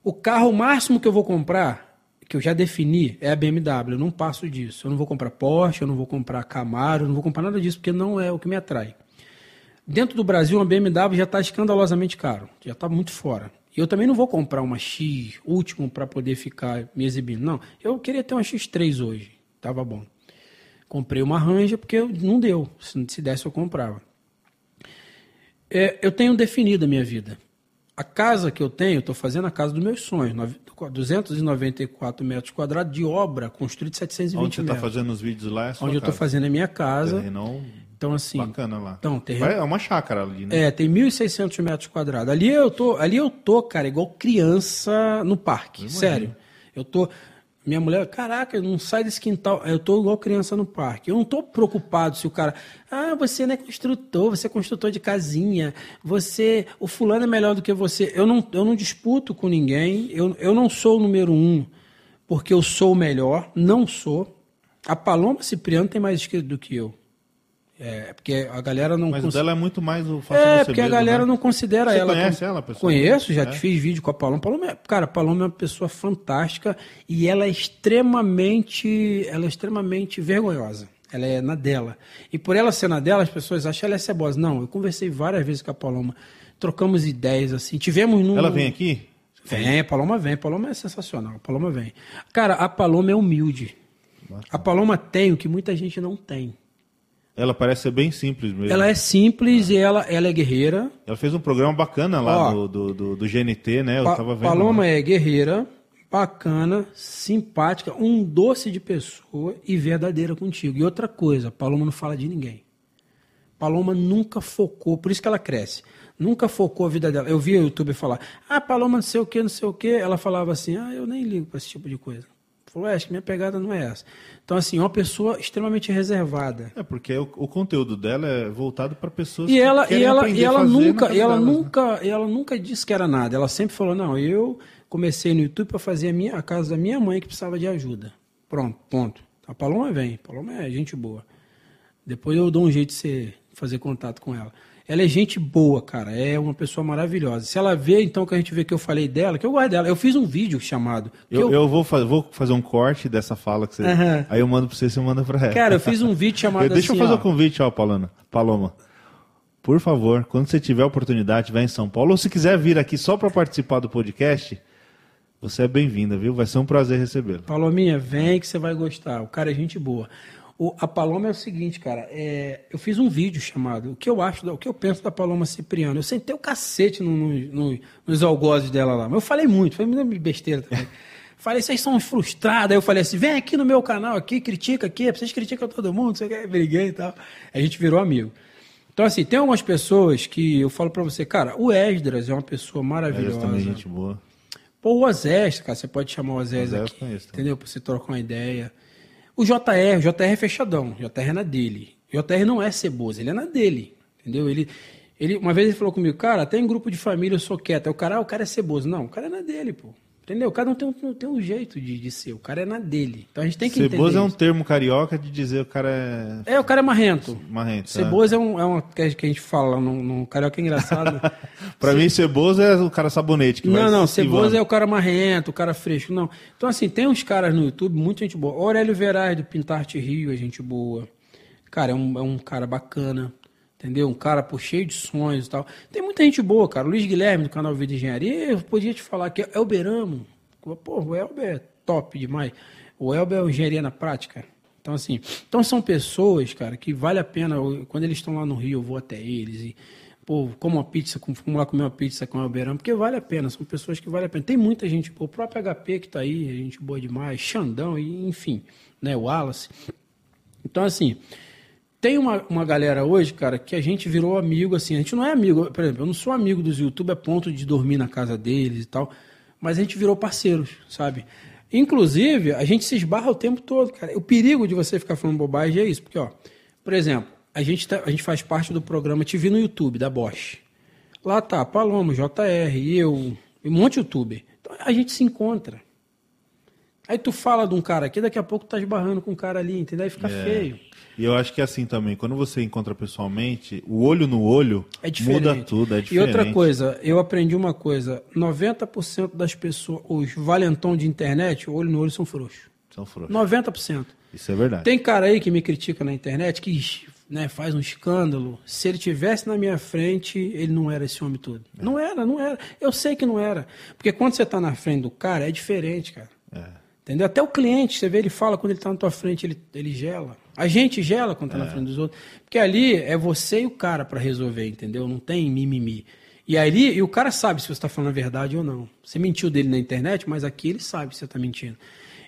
O carro máximo que eu vou comprar, que eu já defini, é a BMW. Eu não passo disso. Eu não vou comprar Porsche, eu não vou comprar Camaro, eu não vou comprar nada disso, porque não é o que me atrai. Dentro do Brasil, uma BMW já está escandalosamente caro, já está muito fora. E eu também não vou comprar uma X último para poder ficar me exibindo. Não, eu queria ter uma X3 hoje, tava bom. Comprei uma Ranger porque não deu. Se, se desse, eu comprava. É, eu tenho definido a minha vida. A casa que eu tenho, eu estou fazendo a casa dos meus sonhos. nove- 294 metros quadrados de obra, construída de 720 Onde você tá metros. fazendo os vídeos lá é onde eu estou fazendo a minha casa. Terrenão Então, assim. bacana lá. Então, Vai- É uma chácara ali, né? É, tem 1.600 metros quadrados. Ali eu tô, ali eu tô, cara, igual criança no parque. Sério. Eu tô. Minha mulher, caraca, não sai desse quintal. Eu tô igual criança no parque. Eu não tô preocupado se o cara. Ah, você não é construtor, você é construtor de casinha. Você. O fulano é melhor do que você. Eu não, eu não disputo com ninguém. Eu, eu não sou o número um. porque eu sou o melhor, não sou. A Paloma Cipriano tem mais inscrito do que eu. É, porque a galera não Mas cons- o dela é muito mais o faça É, porque a mesmo, galera né? não considera Você ela. conhece como- ela, pessoal? Conheço, já É? te fiz vídeo com a Paloma. Paloma é- cara, a Paloma é uma pessoa fantástica e ela é extremamente, ela é extremamente vergonhosa. Ela é na dela. E por ela ser na dela, as pessoas acham que ela é cebosa. Não, eu conversei várias vezes com a Paloma, trocamos ideias assim. Tivemos num Ela vem aqui? Vem, a Paloma vem. A Paloma é sensacional. A Paloma vem. Cara, a Paloma é humilde. A Paloma tem o que muita gente não tem. Ela parece ser bem simples mesmo. Ela é simples e ela, ela é guerreira. Ela fez um programa bacana lá Ó, do, do, do- do GNT, né? Eu Pa- tava vendo. Paloma é guerreira, bacana, simpática, um doce de pessoa e verdadeira contigo. E outra coisa, Paloma não fala de ninguém. Paloma nunca focou, por isso que ela cresce. Nunca focou a vida dela. Eu vi o YouTube falar, ah, Paloma não sei o que, não sei o que. Ela falava assim, ah, eu nem ligo para esse tipo de coisa. Falou, é, acho que minha pegada não é essa. Então, assim, é uma pessoa extremamente reservada. É, porque o, o conteúdo dela é voltado para pessoas E que ela, e ela, e ela na nunca, e ela delas, né? nunca, e ela nunca disse que era nada. Ela sempre falou: "Não, eu comecei no YouTube para fazer a minha a casa da minha mãe que precisava de ajuda". Pronto, ponto. A Paloma vem. A Paloma é gente boa. Depois eu dou um jeito de você fazer contato com ela. Ela é gente boa, cara. É uma pessoa maravilhosa. Se ela vê, então, que a gente vê que eu falei dela, que eu gosto dela. Eu fiz um vídeo chamado. que Eu, eu vou, fa- vou fazer um corte dessa fala que você. Aham. Aí eu mando pra você, você manda pra ela. Cara, eu fiz um vídeo chamado Eu- Deixa assim, eu fazer ó. um convite, ó, Paloma. Paloma. Por favor, quando você tiver oportunidade, vai em São Paulo. Ou se quiser vir aqui só para participar do podcast, você é bem-vinda, viu? Vai ser um prazer recebê-lo. Palominha, vem que você vai gostar. O cara é gente boa. O- a Paloma é o seguinte, cara. é, eu fiz um vídeo chamado O que eu acho, o que eu penso da Paloma Cipriano. Eu sentei o cacete no- no- no- nos algozes dela lá. Mas eu falei muito, foi muita besteira também. falei, vocês são uns frustrados. Aí eu falei assim: vem aqui no meu canal aqui, critica aqui, vocês criticam todo mundo, você quer briguei e tal. A gente virou amigo. Então, assim, tem algumas pessoas que eu falo pra você, cara, o Esdras é uma pessoa maravilhosa. também gente boa. Pô, o Ozés, cara, você pode chamar o Ozés aqui, entendeu? Pra você trocar uma ideia. O JR, o JR é fechadão, o JR é na dele. O JR não é ceboso, ele é na dele, entendeu? Ele, ele, uma vez ele falou comigo, cara, até em grupo de família eu sou quieto. Aí o cara, ah, o cara é ceboso. Não, o cara é na dele, pô. Entendeu? Cada um tem um, tem um jeito de, de ser, o cara é na dele. Então a gente tem que Ceboso entender é um isso. termo carioca de dizer o cara é É, o cara é marrento. marrento. Ceboso é, um, é uma que a gente fala no, no Carioca é engraçado. Pra mim, ceboso é o cara sabonete. Que Não, não, ceboso é o cara marrento, o cara fresco, não. Então, assim, tem uns caras no YouTube, muita gente boa. Aurélio Veraz, do Pintarte Rio, é gente boa. Cara, é um, é um cara bacana, entendeu? Um cara, pô, cheio de sonhos e tal. Tem muita gente boa, cara. Luiz Guilherme, do canal Vida Engenharia, eu podia te falar que é o Beramo. Pô, o Elber é top demais. O Elber é engenharia na prática. Então, assim, então são pessoas, cara, que vale a pena, quando eles estão lá no Rio, eu vou até eles e, pô, como uma pizza, vamos lá comer uma pizza com o Elberão, porque vale a pena, são pessoas que vale a pena. Tem muita gente, pô, o próprio HP que tá aí, gente boa demais, Xandão, e enfim, né, o Wallace. Então, assim, tem uma, uma galera hoje, cara, que a gente virou amigo, assim, a gente não é amigo, por exemplo, eu não sou amigo dos YouTube a ponto de dormir na casa deles e tal, mas a gente virou parceiros, sabe? Inclusive, a gente se esbarra o tempo todo, cara. O perigo de você ficar falando bobagem é isso, porque, ó, por exemplo, a gente, tá- a gente faz parte do programa TV no YouTube, da Bosch. Lá tá Paloma, JR, eu, e um monte de youtuber. Então a gente se encontra. Aí tu fala de um cara aqui, daqui a pouco tá esbarrando com um cara ali, entendeu? Aí fica É. feio. E eu acho que é assim também, quando você encontra pessoalmente, o olho no olho É muda tudo, é E diferente. outra coisa, eu aprendi uma coisa: 90% das pessoas, os valentão de internet, olho no olho são frouxos. São frouxos. 90%. Isso é verdade. Tem cara aí que me critica na internet que né, faz um escândalo. Se ele tivesse na minha frente, ele não era esse homem todo. Não era, não era. Eu sei que não era. Porque quando você está na frente do cara, é diferente, cara. É. Entendeu? Até o cliente, você vê, ele fala quando ele está na tua frente, ele, ele gela. A gente gela quando está na frente dos outros. Porque ali é você e o cara para resolver, entendeu? Não tem mimimi. E ali, e o cara sabe se você está falando a verdade ou não. Você mentiu dele na internet, mas aqui ele sabe se você está mentindo.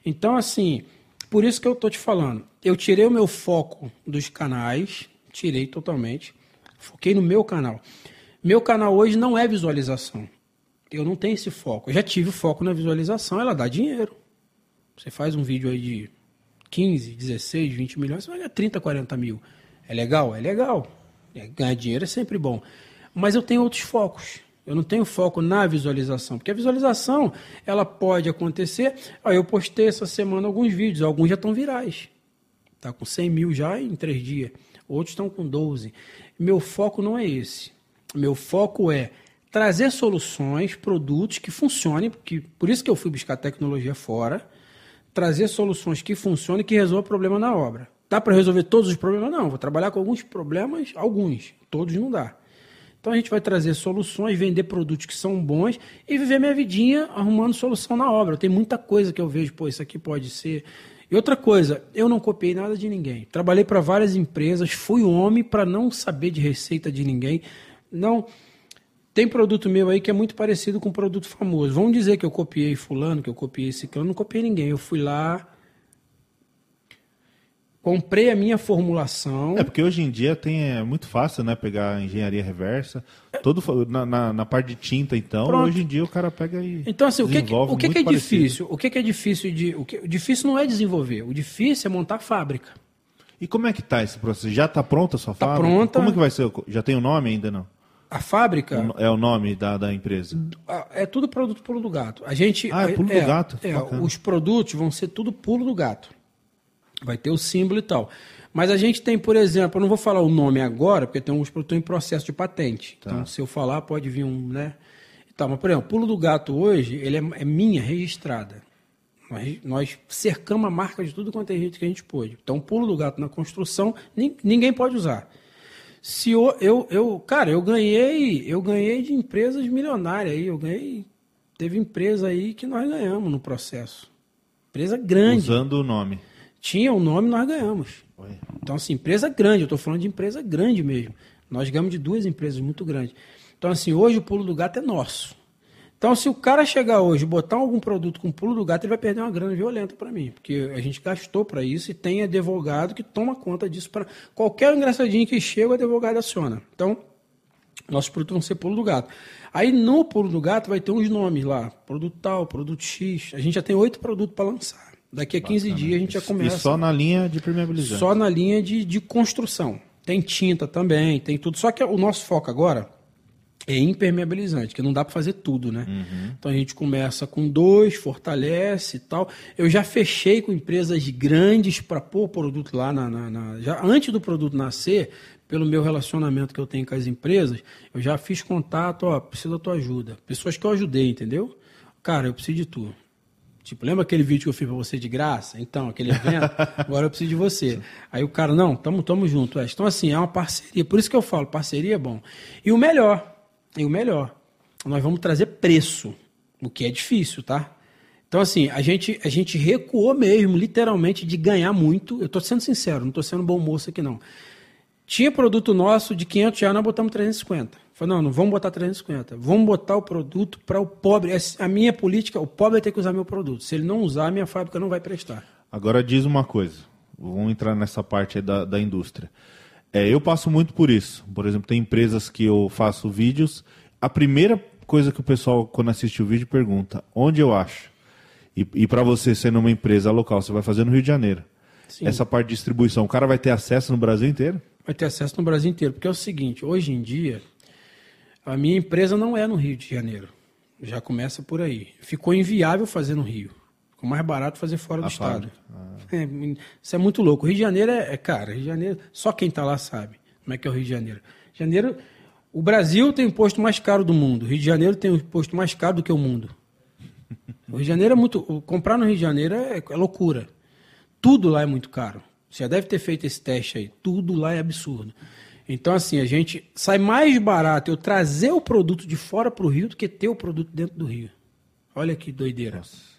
Então, assim, por isso que eu tô te falando. Eu tirei o meu foco dos canais, tirei totalmente. Foquei no meu canal. Meu canal hoje não é visualização. Eu não tenho esse foco. Eu já tive o foco na visualização, ela dá dinheiro. Você faz um vídeo aí de 15, 16, 20 milhões, você vai ganhar 30, 40 mil. É legal? É legal. É, ganhar dinheiro é sempre bom. Mas eu tenho outros focos. Eu não tenho foco na visualização, porque a visualização ela pode acontecer. Aí eu postei essa semana alguns vídeos, alguns já estão virais. Tá com 100 mil já em três dias, outros estão com 12. Meu foco não é esse. Meu foco é trazer soluções, produtos que funcionem, que, por isso que eu fui buscar tecnologia fora, trazer soluções que funcionem e que resolvam o problema na obra. Dá para resolver todos os problemas? Não, vou trabalhar com alguns problemas, alguns, todos não dá. Então a gente vai trazer soluções, vender produtos que são bons e viver minha vidinha arrumando solução na obra. Tem muita coisa que eu vejo, pô, isso aqui pode ser. E outra coisa, eu não copiei nada de ninguém. Trabalhei para várias empresas, fui homem para não saber de receita de ninguém. Não tem produto meu aí que é muito parecido com um produto famoso. Vamos dizer que eu copiei fulano, que eu copiei esse cano, não copiei ninguém. Eu fui lá, comprei a minha formulação. É porque hoje em dia tem é muito fácil, né, pegar engenharia reversa. Todo na, na, na parte de tinta, então, Pronto. hoje em dia o cara pega e Então assim, o que, o que, que é parecido. difícil? O que, que é difícil de o que o difícil não é desenvolver, o difícil é montar a fábrica. E como é que tá esse processo? Já está pronta a sua tá fábrica? pronta. Como que vai ser? Já tem o um nome ainda não? A fábrica. É o nome da, da empresa? É tudo produto Pulo do Gato. A gente. Ah, é Pulo é, do Gato. É, os produtos vão ser tudo Pulo do Gato. Vai ter o símbolo e tal. Mas a gente tem, por exemplo, eu não vou falar o nome agora, porque tem alguns produtos em processo de patente. Tá. Então, se eu falar, pode vir um, né? Então, mas, por exemplo, Pulo do Gato hoje, ele é, é minha registrada. Nós, nós, cercamos a marca de tudo quanto é jeito que a gente pôde. Então, Pulo do Gato na construção, ninguém pode usar. Se eu, eu, eu, cara, eu ganhei, eu ganhei de empresas milionárias aí, eu ganhei, teve empresa aí que nós ganhamos no processo. Empresa grande. Usando o nome. Tinha o nome, nós ganhamos. Oi. Então, assim, empresa grande, eu estou falando de empresa grande mesmo. Nós ganhamos de duas empresas muito grandes. Então, assim, hoje o pulo do gato é nosso. Então, se o cara chegar hoje e botar algum produto com pulo do gato, ele vai perder uma grana violenta para mim, porque a gente gastou para isso e tem advogado que toma conta disso para qualquer engraçadinho que chega, o advogado aciona. Então, nossos produtos vão ser pulo do gato. Aí no pulo do gato vai ter uns nomes lá, produto tal, produto X. A gente já tem oito produtos para lançar. Daqui a 15 Bacana. dias a gente já começa. E só na linha de permeabilizante? Só na linha de, de construção. Tem tinta também, tem tudo. Só que o nosso foco agora é impermeabilizante, que não dá para fazer tudo, né? Uhum. Então a gente começa com dois, fortalece e tal. Eu já fechei com empresas grandes para pôr o produto lá na, na, na, já antes do produto nascer, pelo meu relacionamento que eu tenho com as empresas, eu já fiz contato, ó, preciso da tua ajuda. Pessoas que eu ajudei, entendeu? Cara, eu preciso de tu. Tipo, lembra aquele vídeo que eu fiz para você de graça? Então, aquele evento, agora eu preciso de você. Aí o cara, não, tamo, tamo junto. Então, assim, é uma parceria. Por isso que eu falo, parceria é bom. E o melhor, e o melhor, nós vamos trazer preço, o que é difícil, tá? Então, assim, a gente, a gente recuou mesmo, literalmente, de ganhar muito. Eu estou sendo sincero, não estou sendo bom moço aqui, não. Tinha produto nosso de 500 reais, nós botamos 350. Falei, não, não vamos botar 350. Vamos botar o produto para o pobre. A minha política, o pobre tem que usar meu produto. Se ele não usar, a minha fábrica não vai prestar. Agora diz uma coisa. Vamos entrar nessa parte da, da indústria. É, eu passo muito por isso. Por exemplo, tem empresas que eu faço vídeos. A primeira coisa que o pessoal, quando assiste o vídeo, pergunta: onde eu acho? E, e para você, sendo uma empresa local, você vai fazer no Rio de Janeiro. Sim. Essa parte de distribuição, o cara vai ter acesso no Brasil inteiro? Vai ter acesso no Brasil inteiro. Porque é o seguinte: hoje em dia, a minha empresa não é no Rio de Janeiro. Já começa por aí. Ficou inviável fazer no Rio. Ficou mais barato fazer fora do a estado. Ah. É, isso é muito louco. O Rio de Janeiro é, é cara, Rio de Janeiro, só quem está lá sabe como é que é o Rio de Janeiro. Janeiro, o Brasil tem o imposto mais caro do mundo. O Rio de Janeiro tem o imposto mais caro do que o mundo. O Rio de Janeiro é muito. Comprar no Rio de Janeiro é, é loucura. Tudo lá é muito caro. Você já deve ter feito esse teste aí. Tudo lá é absurdo. Então, assim, a gente sai mais barato eu trazer o produto de fora para o Rio do que ter o produto dentro do Rio. Olha que doideira. Nossa.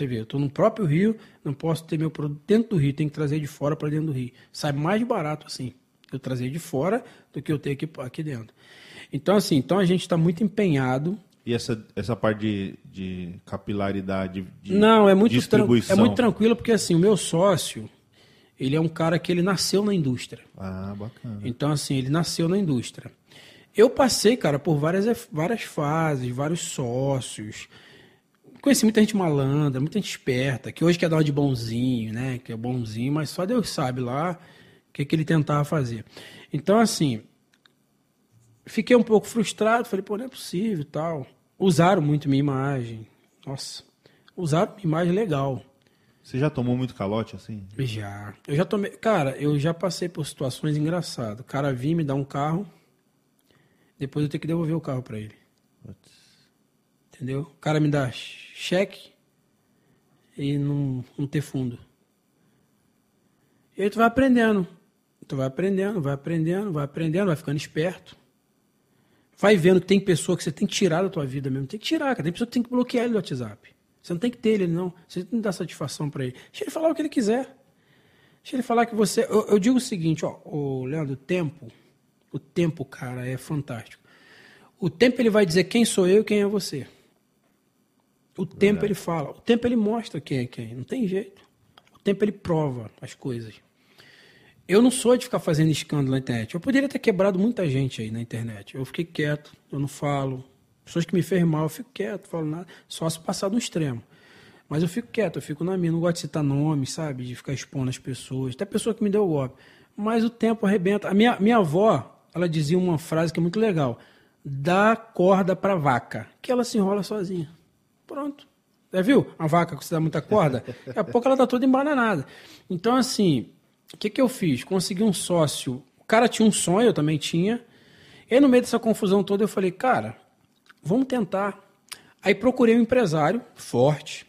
Você vê, eu estou no próprio Rio, não posso ter meu produto dentro do Rio, tem que trazer de fora para dentro do Rio. Sai mais barato assim, eu trazer de fora do que eu ter aqui, aqui dentro. Então, assim, então a gente está muito empenhado. E essa, essa parte de, de capilaridade, de Não, é muito, distribuição? é muito tranquilo, porque assim, o meu sócio, ele é um cara que ele nasceu na indústria. Ah, bacana. Então, assim, ele nasceu na indústria. Eu passei, cara, por várias, várias fases, vários sócios, Conheci muita gente malandra, muita gente esperta, que hoje quer dar uma de bonzinho, né? Que é bonzinho, mas só Deus sabe lá o que, que ele tentava fazer. Então, assim, fiquei um pouco frustrado, falei, pô, não é possível e tal. Usaram muito minha imagem. Nossa, usaram minha imagem legal. Você já tomou muito calote assim? Já. Eu já tomei. Cara, eu já passei por situações engraçadas. O cara vir me dar um carro, depois eu tenho que devolver o carro para ele. Putz. Entendeu? O cara me dá cheque e não, não ter fundo. E aí tu vai aprendendo. Tu vai aprendendo, vai aprendendo, vai aprendendo, vai ficando esperto. Vai vendo que tem pessoa que você tem que tirar da tua vida mesmo. Tem que tirar, cara. Tem pessoa que tem que bloquear ele do WhatsApp. Você não tem que ter ele, não. Você que dar satisfação para ele. Deixa ele falar o que ele quiser. Deixa ele falar que você. Eu, eu digo o seguinte, ó, o Leandro, o tempo, o tempo, cara, é fantástico. O tempo ele vai dizer quem sou eu e quem é você. O Verdade. tempo ele fala. O tempo ele mostra quem é quem. Não tem jeito. O tempo ele prova as coisas. Eu não sou de ficar fazendo escândalo na internet. Eu poderia ter quebrado muita gente aí na internet. Eu fiquei quieto, eu não falo. Pessoas que me fez mal, eu fico quieto, falo nada. Só se passar do extremo. Mas eu fico quieto, eu fico na minha. Não gosto de citar nomes, sabe? De ficar expondo as pessoas. Até pessoa que me deu o golpe. Mas o tempo arrebenta. A minha, minha avó, ela dizia uma frase que é muito legal. Dá corda pra vaca, que ela se enrola sozinha. Pronto. Já viu? A vaca que você dá muita corda? Daqui a pouco ela tá toda embananada. Então, assim, o que, que eu fiz? Consegui um sócio. O cara tinha um sonho, eu também tinha. E no meio dessa confusão toda eu falei, cara, vamos tentar. Aí procurei um empresário forte,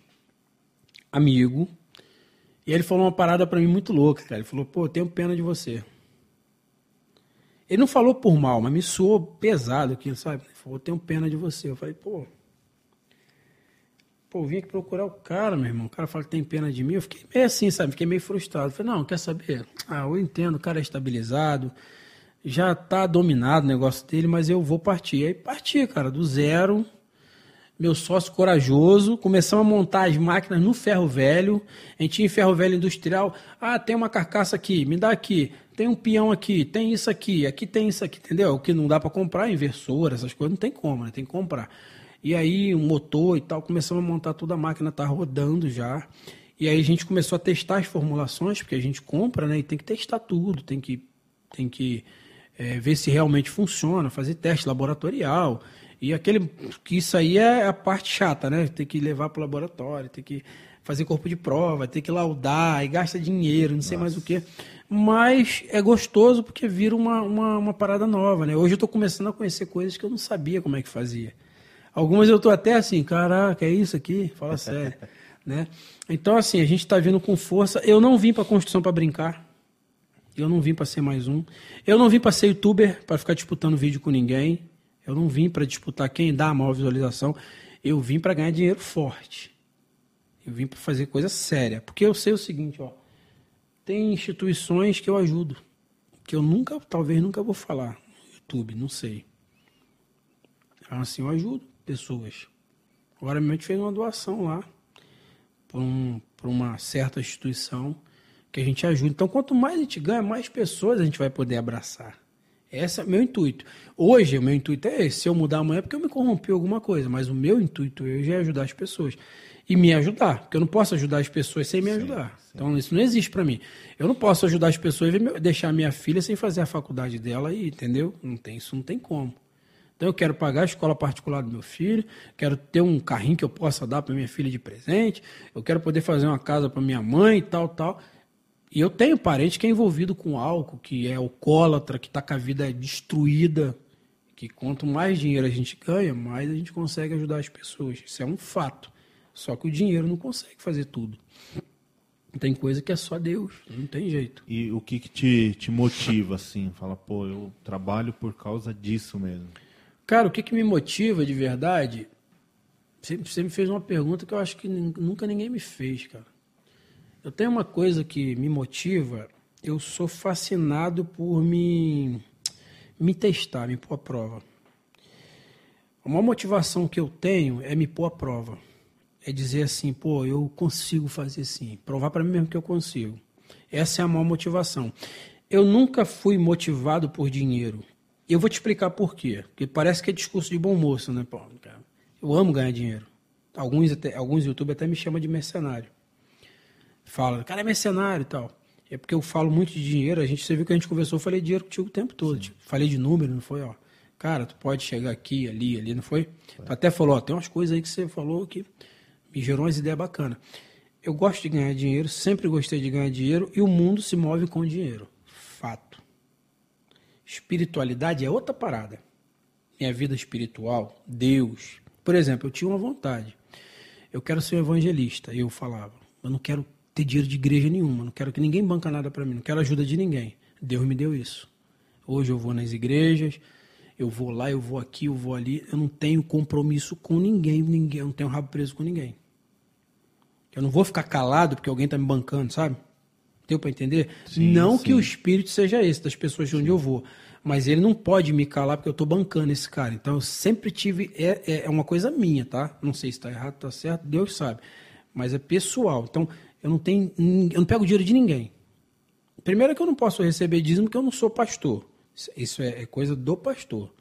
amigo. E ele falou uma parada para mim muito louca, cara. Ele falou, pô, eu tenho pena de você. Ele não falou por mal, mas me soou pesado aquilo, sabe? Ele falou, eu tenho pena de você. Eu falei, pô, Pô, vim aqui procurar o cara, meu irmão. O cara fala que tem pena de mim. Eu fiquei meio assim, sabe? Fiquei meio frustrado. Falei, não, quer saber? Ah, eu entendo, o cara é estabilizado, já tá dominado o negócio dele, mas eu vou partir. Aí parti, cara, do zero. Meu sócio corajoso, começamos a montar as máquinas no ferro velho. A gente tinha ferro velho industrial. Ah, tem uma carcaça aqui, me dá aqui. Tem um peão aqui, tem isso aqui, aqui tem isso aqui, entendeu? O que não dá para comprar, inversor, essas coisas, não tem como, né? Tem que comprar. E aí, o motor e tal, começamos a montar toda a máquina, tá rodando já. E aí a gente começou a testar as formulações, porque a gente compra, né? E tem que testar tudo, tem que, tem que é, ver se realmente funciona, fazer teste laboratorial. E aquele. que isso aí é a parte chata, né? Tem que levar para o laboratório, tem que fazer corpo de prova, tem que laudar, e gasta dinheiro, não sei Nossa. mais o que. Mas é gostoso porque vira uma, uma, uma parada nova, né? Hoje eu estou começando a conhecer coisas que eu não sabia como é que fazia. Algumas eu tô até assim, caraca, é isso aqui? Fala sério. né? Então, assim, a gente está vindo com força. Eu não vim para construção para brincar. Eu não vim para ser mais um. Eu não vim para ser youtuber, para ficar disputando vídeo com ninguém. Eu não vim para disputar quem dá a maior visualização. Eu vim para ganhar dinheiro forte. Eu vim para fazer coisa séria. Porque eu sei o seguinte, ó. Tem instituições que eu ajudo. Que eu nunca, talvez nunca vou falar no YouTube, não sei. Então, assim, eu ajudo pessoas. Agora a gente fez uma doação lá para um, uma certa instituição que a gente ajuda. Então, quanto mais a gente ganha, mais pessoas a gente vai poder abraçar. Esse é o meu intuito. Hoje, o meu intuito é esse. Se eu mudar amanhã, é porque eu me corrompi alguma coisa. Mas o meu intuito hoje é ajudar as pessoas. E me ajudar. Porque eu não posso ajudar as pessoas sem me ajudar. Sim, sim. Então, isso não existe para mim. Eu não posso ajudar as pessoas e deixar minha filha sem fazer a faculdade dela aí, entendeu? Não tem, isso não tem como. Então eu quero pagar a escola particular do meu filho, quero ter um carrinho que eu possa dar para minha filha de presente, eu quero poder fazer uma casa para minha mãe e tal, tal. E eu tenho parente que é envolvido com álcool, que é alcoólatra, que está com a vida destruída, que quanto mais dinheiro a gente ganha, mais a gente consegue ajudar as pessoas. Isso é um fato. Só que o dinheiro não consegue fazer tudo. Tem coisa que é só Deus, não tem jeito. E o que, que te, te motiva, assim? Fala, pô, eu trabalho por causa disso mesmo. Cara, o que, que me motiva de verdade? Você, me fez uma pergunta que eu acho que nunca ninguém me fez, cara. Eu tenho uma coisa que me motiva, eu sou fascinado por me, me testar, me pôr à prova. Uma motivação que eu tenho é me pôr à prova. É dizer assim, pô, eu consigo fazer sim. Provar para mim mesmo que eu consigo. Essa é a maior motivação. Eu nunca fui motivado por dinheiro. E eu vou te explicar por quê. Porque parece que é discurso de bom moço, né, Paulo? Eu amo ganhar dinheiro. Alguns, até, alguns youtubers até me chamam de mercenário. Fala, cara é mercenário e tal. É porque eu falo muito de dinheiro. A gente, você viu que a gente conversou, eu falei dinheiro contigo o tempo todo. Tipo, falei de número, não foi, ó. Cara, tu pode chegar aqui, ali, ali, não foi? Tu até falou, ó, tem umas coisas aí que você falou que me gerou umas ideias bacanas. Eu gosto de ganhar dinheiro, sempre gostei de ganhar dinheiro e o mundo se move com dinheiro. Espiritualidade é outra parada. Minha vida espiritual, Deus. Por exemplo, eu tinha uma vontade. Eu quero ser um evangelista. Eu falava, eu não quero ter dinheiro de igreja nenhuma, não quero que ninguém banca nada para mim, não quero ajuda de ninguém. Deus me deu isso. Hoje eu vou nas igrejas, eu vou lá, eu vou aqui, eu vou ali. Eu não tenho compromisso com ninguém, ninguém, eu não tenho rabo preso com ninguém. Eu não vou ficar calado porque alguém está me bancando, sabe? Deu para entender? Sim, não sim. que o espírito seja esse, das pessoas de onde eu vou. Mas ele não pode me calar porque eu estou bancando esse cara. Então eu sempre tive. É, é- é uma coisa minha, tá? Não sei se está errado, está certo, Deus sabe. Mas é pessoal. Então eu não tenho. Eu não pego dinheiro de ninguém. Primeiro que eu não posso receber dízimo porque eu não sou pastor. Isso- é, é coisa do pastor.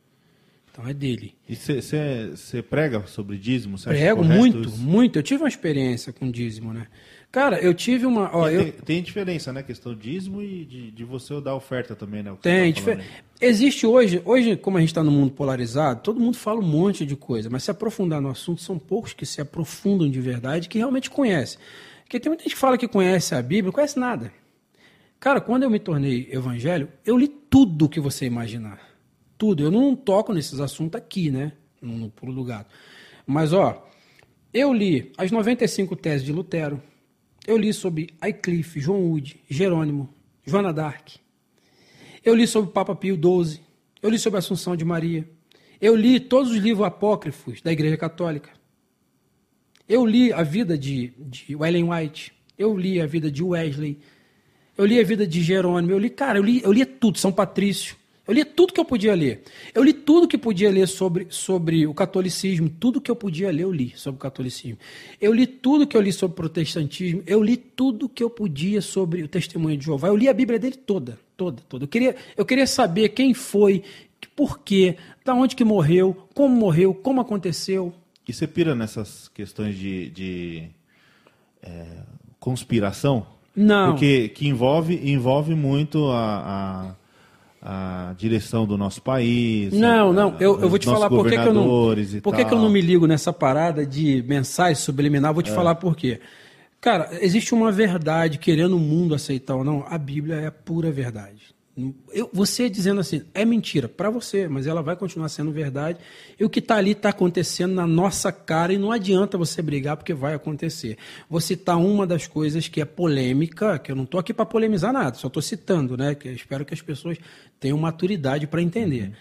Então é dele. E você prega sobre dízimo? Cê Prego muito, isso? muito. Eu tive uma experiência com dízimo, né? Cara, eu tive uma. Ó, eu, tem, tem diferença, né? Questão de dízimo e de, de você dar oferta também, né? Tem, tá falando aí. existe hoje, hoje como a gente está no mundo polarizado, todo mundo fala um monte de coisa, mas se aprofundar no assunto, são poucos que se aprofundam de verdade, que realmente conhecem. Porque tem muita gente que fala que conhece a Bíblia, não conhece nada. Cara, quando eu me tornei evangélico, eu li tudo que você imaginar. Tudo. Eu não toco nesses assuntos aqui, né? No, no pulo do gato. Mas, ó, eu li as 95 teses de Lutero. Eu li sobre Wycliffe, João Wood, Jerônimo, Joana d'Arc. Eu li sobre o Papa Pio XII. Eu li sobre a Assunção de Maria. Eu li todos os livros apócrifos da Igreja Católica. Eu li a vida de, de Ellen White. Eu li a vida de Wesley. Eu li a vida de Jerônimo. Eu li, cara, eu li, eu li tudo, São Patrício. Eu li tudo que eu podia ler. Eu li tudo que podia ler sobre, sobre o catolicismo. Tudo que eu podia ler, eu li sobre o catolicismo. Eu li tudo que eu li sobre o protestantismo. Eu li tudo que eu podia sobre o testemunho de Jeová. Eu li a Bíblia dele toda, toda, toda. Eu queria, eu queria saber quem foi, por quê, da onde que morreu, como morreu, como aconteceu. E você pira nessas questões de, de, é, conspiração? Não. Porque que envolve, envolve muito a, a, a direção do nosso país. Não, a- não, eu, eu vou te falar por que, que eu não. Por que, que eu não me ligo nessa parada de mensagem subliminar? É. Vou te falar por quê. Cara, existe uma verdade, querendo o mundo aceitar ou não, a Bíblia é a pura verdade. Eu, você dizendo assim, é mentira para você, mas ela vai continuar sendo verdade. E o que está ali está acontecendo na nossa cara e não adianta você brigar porque vai acontecer. Vou citar uma das coisas que é polêmica, que eu não estou aqui para polemizar nada, só estou citando, né? Que eu espero que as pessoas tenham maturidade para entender.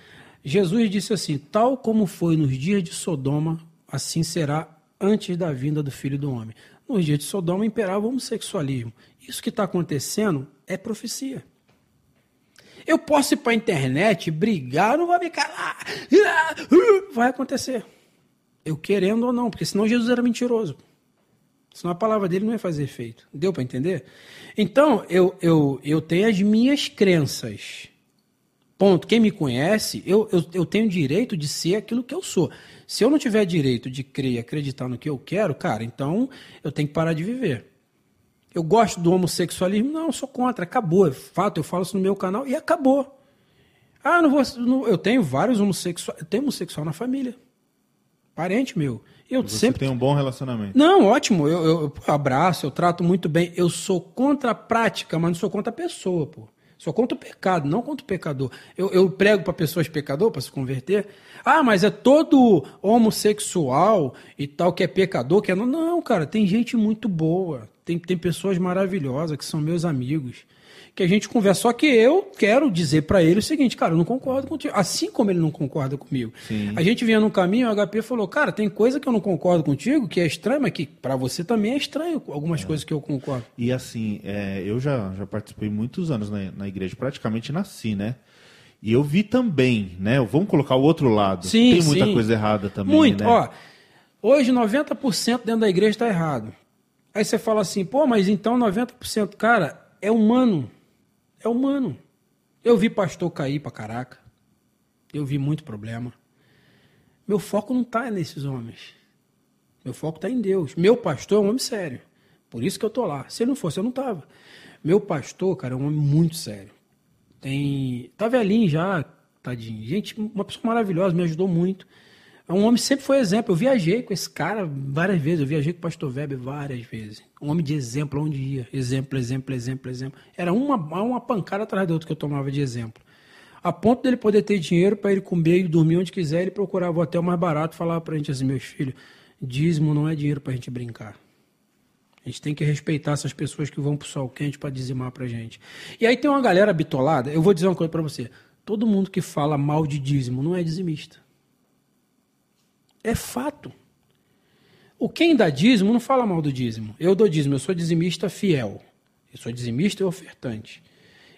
Jesus disse assim: tal como foi nos dias de Sodoma, assim será antes da vinda do Filho do Homem. Nos dias de Sodoma imperava o homossexualismo. Isso que está acontecendo é profecia. Eu posso ir para a internet, brigar, não vai me calar. Vai acontecer. Eu querendo ou não, porque senão Jesus era mentiroso. Senão a palavra dele não ia fazer efeito. Deu para entender? Então, eu, eu, eu tenho as minhas crenças. Ponto. Quem me conhece, eu, eu, eu tenho direito de ser aquilo que eu sou. Se eu não tiver direito de crer e acreditar no que eu quero, cara, então eu tenho que parar de viver. Eu gosto do homossexualismo? Não, eu sou contra. Acabou. É fato, eu falo isso no meu canal e acabou. Ah, não vou. não- eu tenho vários homossexuais. Eu tenho homossexual na família. Parente meu. Eu Você sempre. tem um bom relacionamento. Não, ótimo. Eu, eu, eu abraço, eu trato muito bem. Eu sou contra a prática, mas não sou contra a pessoa, pô. Sou contra o pecado, não contra o pecador. Eu, eu prego para pessoas pecador para se converter. Ah, mas é todo homossexual e tal que é pecador, que é. Não, não, cara, tem gente muito boa. Tem, tem pessoas maravilhosas que são meus amigos. Que a gente conversa. Só que eu quero dizer para ele o seguinte, cara, eu não concordo contigo. Assim como ele não concorda comigo. Sim. A gente vinha no caminho, o HP falou, cara, tem coisa que eu não concordo contigo, que é estranho, mas que para você também é estranho algumas coisas que eu concordo. E assim, é, eu já, já participei muitos anos na, na igreja, praticamente nasci, né? E eu vi também, né? Vamos colocar o outro lado. Sim, Tem muita sim. coisa errada também, Muito. né? Ó, hoje 90% dentro da igreja está errado. Aí você fala assim, pô, mas então 90%, cara, é humano. É humano. Eu vi pastor cair pra caraca. Eu vi muito problema. Meu foco não tá nesses homens. Meu foco tá em Deus. Meu pastor é um homem sério. Por isso que eu tô lá. Se ele não fosse, eu não tava. Meu pastor, cara, é um homem muito sério. Tem. Tá velhinho já, tadinho. Gente, uma pessoa maravilhosa, me ajudou muito. Um homem sempre foi exemplo. Eu viajei com esse cara várias vezes. Eu viajei com o pastor Weber várias vezes. Um homem de exemplo onde ia. Exemplo, exemplo, exemplo, exemplo. Era uma, uma pancada atrás da outra que eu tomava de exemplo. A ponto dele poder ter dinheiro para ele comer e dormir onde quiser, ele procurava o hotel mais barato e falava para a gente assim, meus filhos, dízimo não é dinheiro para a gente brincar. A gente tem que respeitar essas pessoas que vão pro sol quente para dizimar pra gente. E aí tem uma galera bitolada, eu vou dizer uma coisa para você. Todo mundo que fala mal de dízimo não é dizimista. É fato. O quem dá dízimo não fala mal do dízimo. Eu dou dízimo, eu sou dizimista fiel. Eu sou dizimista e ofertante.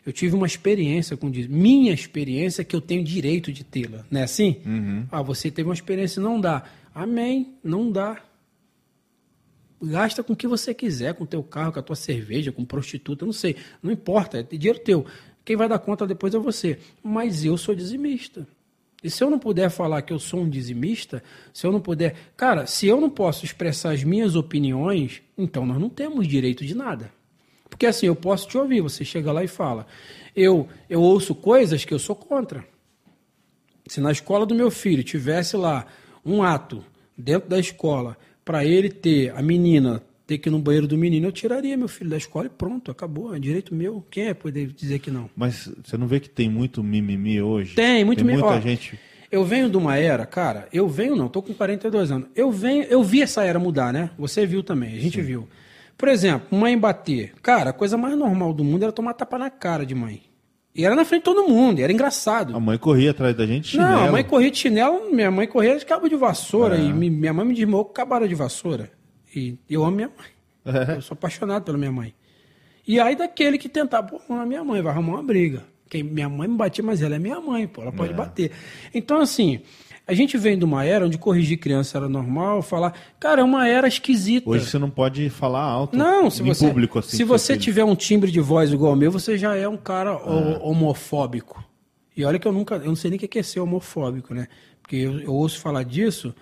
Eu tive uma experiência com dízimo. Minha experiência é que eu tenho direito de tê-la. Não é assim? Uhum. Ah, você teve uma experiência e não dá. Amém, não dá. Gasta com o que você quiser, com o teu carro, com a tua cerveja, com prostituta, não sei. Não importa, é dinheiro teu. Quem vai dar conta depois é você. Mas eu sou dizimista. E se eu não puder falar que eu sou um dizimista, se eu não puder. Cara, se eu não posso expressar as minhas opiniões, então nós não temos direito de nada. Porque assim, eu posso te ouvir, você chega lá e fala. Eu, eu ouço coisas que eu sou contra. Se na escola do meu filho tivesse lá um ato dentro da escola para ele ter, a menina ter que ir no banheiro do menino, eu tiraria meu filho da escola e pronto, acabou, é direito meu. Quem é poder dizer que não? Mas você não vê que tem muito mimimi hoje? Tem, muito mimimi. Muita gente. Eu venho de uma era, cara, eu venho não, tô com 42 anos. Eu venho, eu vi essa era mudar, né? Você viu também, a gente Sim. viu. Por exemplo, mãe bater. Cara, a coisa mais normal do mundo era tomar tapa na cara de mãe. E era na frente de todo mundo, era engraçado. A mãe corria atrás da gente chinelo. Não, a mãe corria de chinelo, minha mãe corria de cabo de vassoura. É. E minha mãe me desmou com cabara de vassoura. E eu amo minha mãe. É. Eu sou apaixonado pela minha mãe. E aí daquele que tentar pôr na minha mãe, vai arrumar uma briga. Quem, minha mãe me batia, mas ela é minha mãe, pô, ela pode é. bater. Então, assim, a gente vem de uma era onde corrigir criança era normal, falar. Cara, é uma era esquisita. Hoje você não pode falar alto não, se em você, público assim. Se você tiver um timbre de voz igual ao meu, você já é um cara é. homofóbico. E olha que eu nunca. Eu não sei nem o que é ser homofóbico, né? Porque eu, eu ouço falar disso,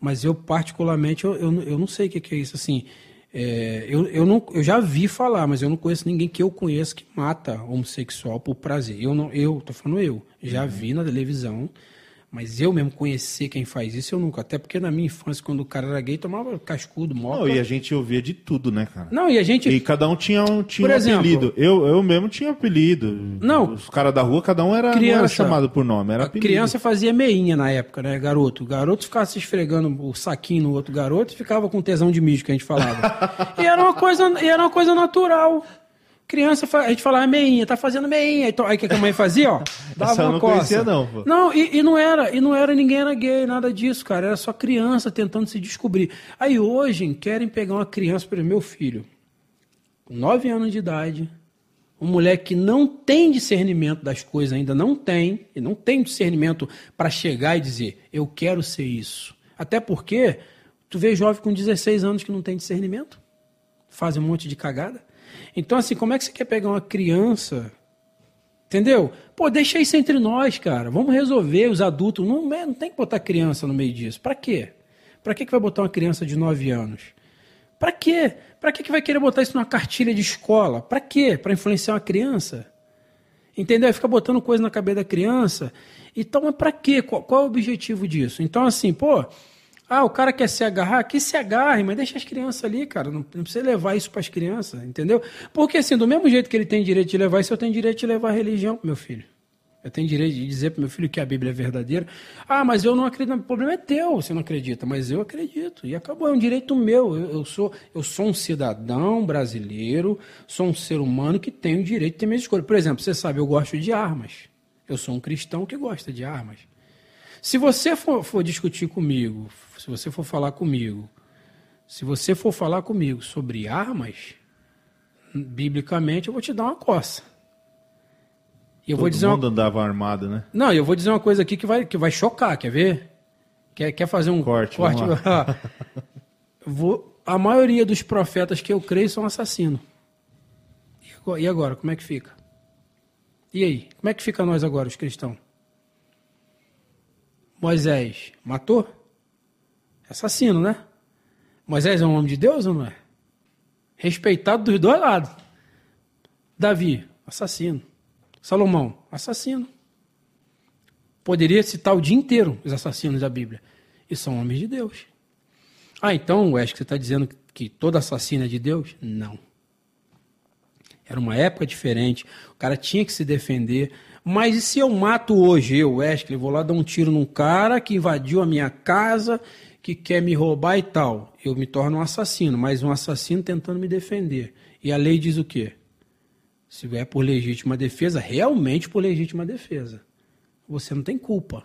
mas eu, particularmente, eu, eu, eu não sei o que é isso. Assim, é, eu, eu, não, eu já vi falar, mas eu não conheço ninguém que eu conheça que mata homossexual por prazer. Eu não, eu, tô falando eu, já uhum. vi na televisão mas eu mesmo conhecer quem faz isso, eu nunca. Até porque na minha infância, quando o cara era gay, tomava cascudo, moto. Não, e a gente ouvia de tudo, né, cara? Não, e a gente. E cada um tinha um, tinha por um exemplo, apelido. Eu, eu mesmo tinha apelido. Não. Os caras da rua, cada um era, criança, era chamado por nome. Era a apelido. criança fazia meinha na época, né, garoto? O garoto ficava se esfregando o saquinho no outro garoto e ficava com tesão de mijo, que a gente falava. e era uma coisa, e era uma coisa natural. Criança, a gente falava meinha, tá fazendo meinha. Então, aí o que a mãe fazia, ó? Dava Essa uma não coça. conhecia, não, pô. Não, e, e, não era, e não era, ninguém era gay, nada disso, cara. Era só criança tentando se descobrir. Aí hoje querem pegar uma criança, por exemplo, meu filho, com 9 anos de idade, um moleque que não tem discernimento das coisas ainda, não tem, e não tem discernimento para chegar e dizer, eu quero ser isso. Até porque tu vê jovem com 16 anos que não tem discernimento, faz um monte de cagada. Então, assim, como é que você quer pegar uma criança? Entendeu? Pô, deixa isso entre nós, cara. Vamos resolver os adultos. Não, não tem que botar criança no meio disso. Para quê? Para que, que vai botar uma criança de 9 anos? Para quê? Para que, que vai querer botar isso numa cartilha de escola? Para quê? Para influenciar uma criança? Entendeu? Fica botando coisa na cabeça da criança. Então, é para quê? Qual, qual é o objetivo disso? Então, assim, pô, ah, o cara quer se agarrar? Que se agarre, mas deixa as crianças ali, cara. Não, não precisa levar isso para as crianças, entendeu? Porque assim, do mesmo jeito que ele tem direito de levar isso, eu tenho direito de levar a religião meu filho. Eu tenho direito de dizer pro meu filho que a Bíblia é verdadeira. Ah, mas eu não acredito. O problema é teu, você não acredita, mas eu acredito. E acabou, é um direito meu. Eu, eu, sou, eu sou um cidadão brasileiro, sou um ser humano que tem o direito de ter minhas escolhas. Por exemplo, você sabe, eu gosto de armas. Eu sou um cristão que gosta de armas. Se você for, for discutir comigo, se você for falar comigo, se você for falar comigo sobre armas, biblicamente eu vou te dar uma coça. E eu Todo vou dizer mundo uma... andava armado, né? Não, eu vou dizer uma coisa aqui que vai, que vai chocar, quer ver? Quer, quer fazer um corte? corte? vou... A maioria dos profetas que eu creio são assassinos. E agora, como é que fica? E aí, como é que fica nós agora, os cristãos? Moisés matou? Assassino, né? Moisés é um homem de Deus ou não é? Respeitado dos dois lados. Davi, assassino. Salomão, assassino. Poderia citar o dia inteiro os assassinos da Bíblia. E são homens de Deus. Ah, então, Wes, você está dizendo que todo assassino é de Deus? Não. Era uma época diferente. O cara tinha que se defender. Mas e se eu mato hoje, eu, Wesley, vou lá dar um tiro num cara que invadiu a minha casa, que quer me roubar e tal? Eu me torno um assassino, mas um assassino tentando me defender. E a lei diz o quê? Se é por legítima defesa, realmente por legítima defesa. Você não tem culpa.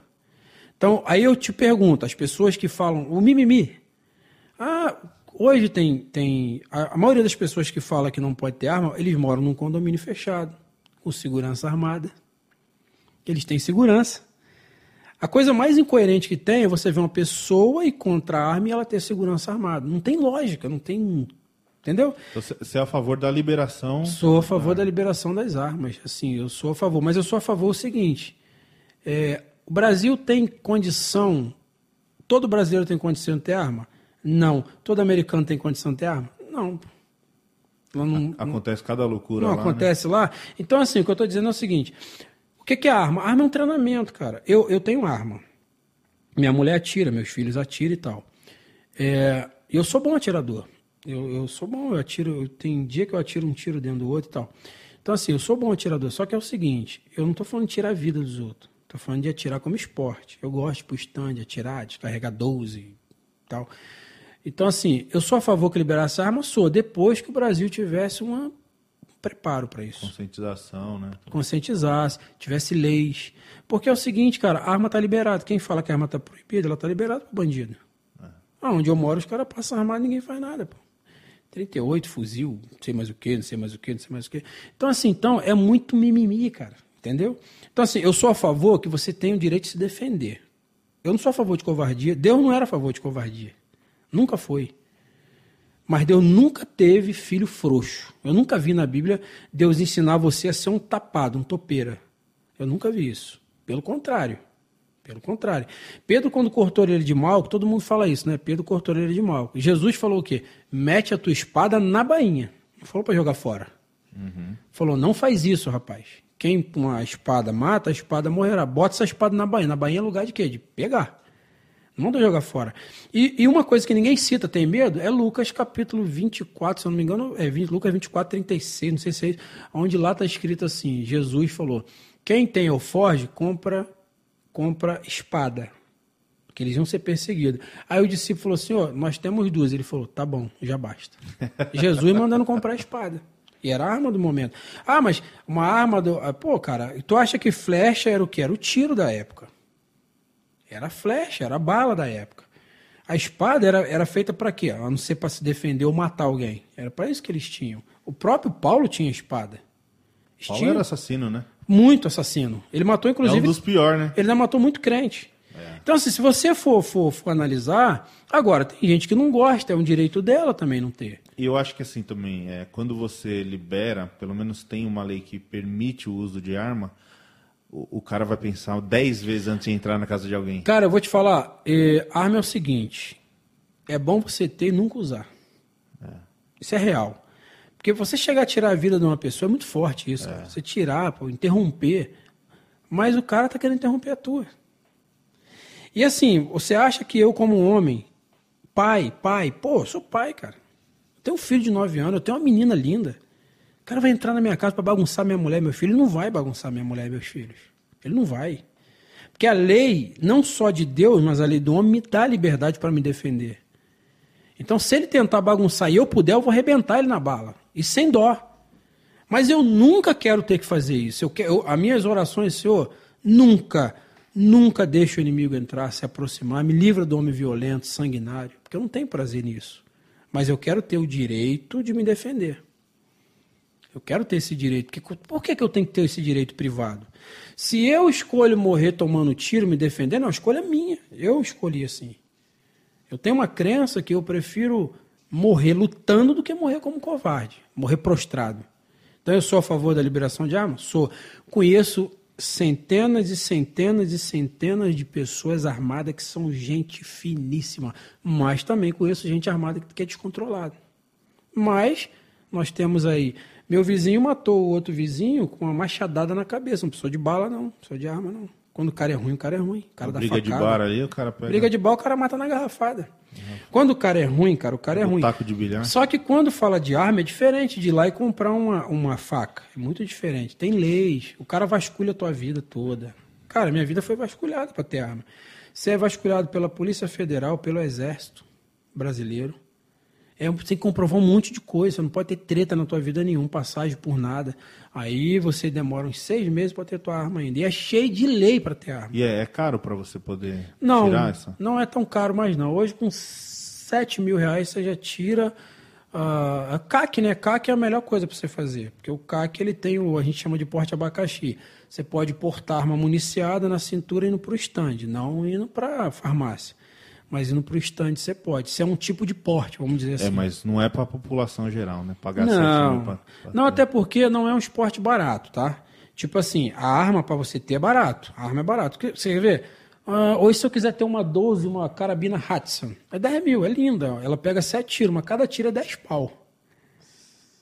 Então, aí eu te pergunto, as pessoas que falam, o mimimi. Ah, hoje tem. tem a, a maioria das pessoas que fala que não pode ter arma, eles moram num condomínio fechado, com segurança armada eles têm segurança. A coisa mais incoerente que tem é você ver uma pessoa e contra a arma e ela ter segurança armada. Não tem lógica, não tem. Entendeu? Então, você é a favor da liberação? Sou a favor da liberação das armas. Assim, eu sou a favor. Mas eu sou a favor do seguinte: é, o Brasil tem condição. Todo brasileiro tem condição de ter arma? Não. Todo americano tem condição de ter arma? Não. não acontece cada loucura não lá. Não né? acontece né? lá. Então, assim, o que eu estou dizendo é o seguinte: o que, que é arma? Arma é um treinamento, cara. Eu, eu tenho arma. Minha mulher atira, meus filhos atiram e tal. É, eu sou bom atirador. Eu, eu sou bom, eu atiro. Tem dia que eu atiro um tiro dentro do outro e tal. Então, assim, eu sou bom atirador. Só que é o seguinte: eu não estou falando de tirar a vida dos outros. Estou falando de atirar como esporte. Eu gosto de pro stand, atirar, descarregar 12 e tal. Então, assim, eu sou a favor que liberasse a arma, sou, depois que o Brasil tivesse uma preparo para isso. Conscientização, né? Conscientizasse, tivesse leis. Porque é o seguinte, cara, a arma tá liberada. Quem fala que a arma tá proibida, ela tá liberada pro bandido. É. Ah, onde eu moro, os caras passam armado e ninguém faz nada, pô. 38, fuzil, não sei mais o que, não sei mais o que, não sei mais o que. Então, assim, então, é muito mimimi, cara. Entendeu? Então, assim, eu sou a favor que você tenha o direito de se defender. Eu não sou a favor de covardia. Deus não era a favor de covardia. Nunca foi. Mas Deus nunca teve filho frouxo. Eu nunca vi na Bíblia Deus ensinar você a ser um tapado, um topeira. Eu nunca vi isso. Pelo contrário. Pelo contrário. Pedro, quando cortou ele de mal, todo mundo fala isso, né? Pedro cortou ele de mal. Jesus falou o quê? Mete a tua espada na bainha. Não falou para jogar fora. Uhum. Falou, não faz isso, rapaz. Quem com a espada mata, a espada morrerá. Bota essa espada na bainha. Na bainha é lugar de quê? De pegar. Não manda jogar fora. E, e, uma coisa que ninguém cita, tem medo, é Lucas capítulo 24, se eu não me engano, é 20, Lucas 24, 36, não sei se é isso, onde lá está escrito assim, Jesus falou, quem tem alforge, compra, compra espada, porque eles iam ser perseguidos. Aí o discípulo falou assim, ó, nós temos duas. Ele falou, tá bom, já basta. Jesus mandando comprar espada. E era a arma do momento. Ah, mas uma arma do... Ah, pô, cara, tu acha que flecha era o que? Era o tiro da época. Era flecha, era bala da época. A espada era, era feita para quê? A não ser para se defender ou matar alguém. Era para isso que eles tinham. O próprio Paulo tinha espada. Paulo tinha... era assassino, né? Muito assassino. Ele matou, inclusive. É um dos piores, né? Ele ainda matou muito crente. É. Então, assim, se você for, for, for analisar, agora, tem gente que não gosta, é um direito dela também não ter. E eu acho que assim também, é, quando você libera, pelo menos tem uma lei que permite o uso de arma, o, cara vai pensar dez vezes antes de entrar na casa de alguém? Cara, eu vou te falar, é, arma é o seguinte, é bom você ter e nunca usar. É. Isso é real. Porque você chegar a tirar a vida de uma pessoa é muito forte isso, é. Você tirar, pô, interromper. Mas o cara tá querendo interromper a tua. E assim, você acha que eu, como homem, pai, pai, pô, eu sou pai, cara. Eu tenho um filho de 9 anos, eu tenho uma menina linda. O cara vai entrar na minha casa para bagunçar minha mulher meu filho. Ele não vai bagunçar minha mulher e meus filhos. Ele não vai. Porque a lei, não só de Deus, mas a lei do homem, me dá liberdade para me defender. Então, se ele tentar bagunçar e eu puder, eu vou arrebentar ele na bala. E sem dó. Mas eu nunca quero ter que fazer isso. Eu quero, as minhas orações, Senhor, nunca, nunca deixe o inimigo entrar, se aproximar, me livra do homem violento, sanguinário, porque eu não tenho prazer nisso. Mas eu quero ter o direito de me defender. Eu quero ter esse direito. Por que, que eu tenho que ter esse direito privado? Se eu escolho morrer tomando tiro, me defendendo, a escolha é minha. Eu escolhi assim. Eu tenho uma crença que eu prefiro morrer lutando do que morrer como covarde, morrer prostrado. Então eu sou a favor da liberação de armas? Sou. Conheço centenas e centenas e centenas de pessoas armadas que são gente finíssima, mas também conheço gente armada que é descontrolada. Mas nós temos aí meu vizinho matou o outro vizinho com uma machadada na cabeça. Não precisou de bala, não. Não precisou de arma, não. Quando o cara é ruim, o cara é ruim. O cara dá Briga de facada. bar ali, o cara pega Briga de bar, o cara mata na garrafada. Quando o cara é ruim, cara, o cara é ruim. taco de bilhar. Só que quando fala de arma é diferente de ir lá e comprar uma, uma faca. É muito diferente. Tem leis. O cara vasculha a tua vida toda. Cara, minha vida foi vasculhada para ter arma. Você é vasculhado pela Polícia Federal, pelo Exército Brasileiro. É, você tem que comprovar um monte de coisa. Você não pode ter treta na tua vida nenhum, passagem por nada. Aí você demora uns seis meses para ter tua arma ainda. E é cheio de lei para ter arma. E é, é caro pra você poder Não, tirar essa? não é tão caro mais não. Hoje com 7 mil reais você já tira ah, a CAC, né? CAC é a melhor coisa para você fazer, porque o CAC ele tem o a gente chama de porte abacaxi. Você pode portar arma municiada na cintura indo para o stand, não indo para farmácia, mas indo para o stand você pode. Isso é um tipo de porte, vamos dizer assim. É, mas não é pra população geral, né? Pagar Não, pra- pra não até porque não é um esporte barato, tá? Tipo assim, a arma para você ter é barato. A arma é barato. Que- Você ver? Ah, hoje, se eu quiser ter uma 12, uma carabina Hudson, é 10 mil, é linda. Ela pega 7 tiros, mas cada tiro é 10 pau.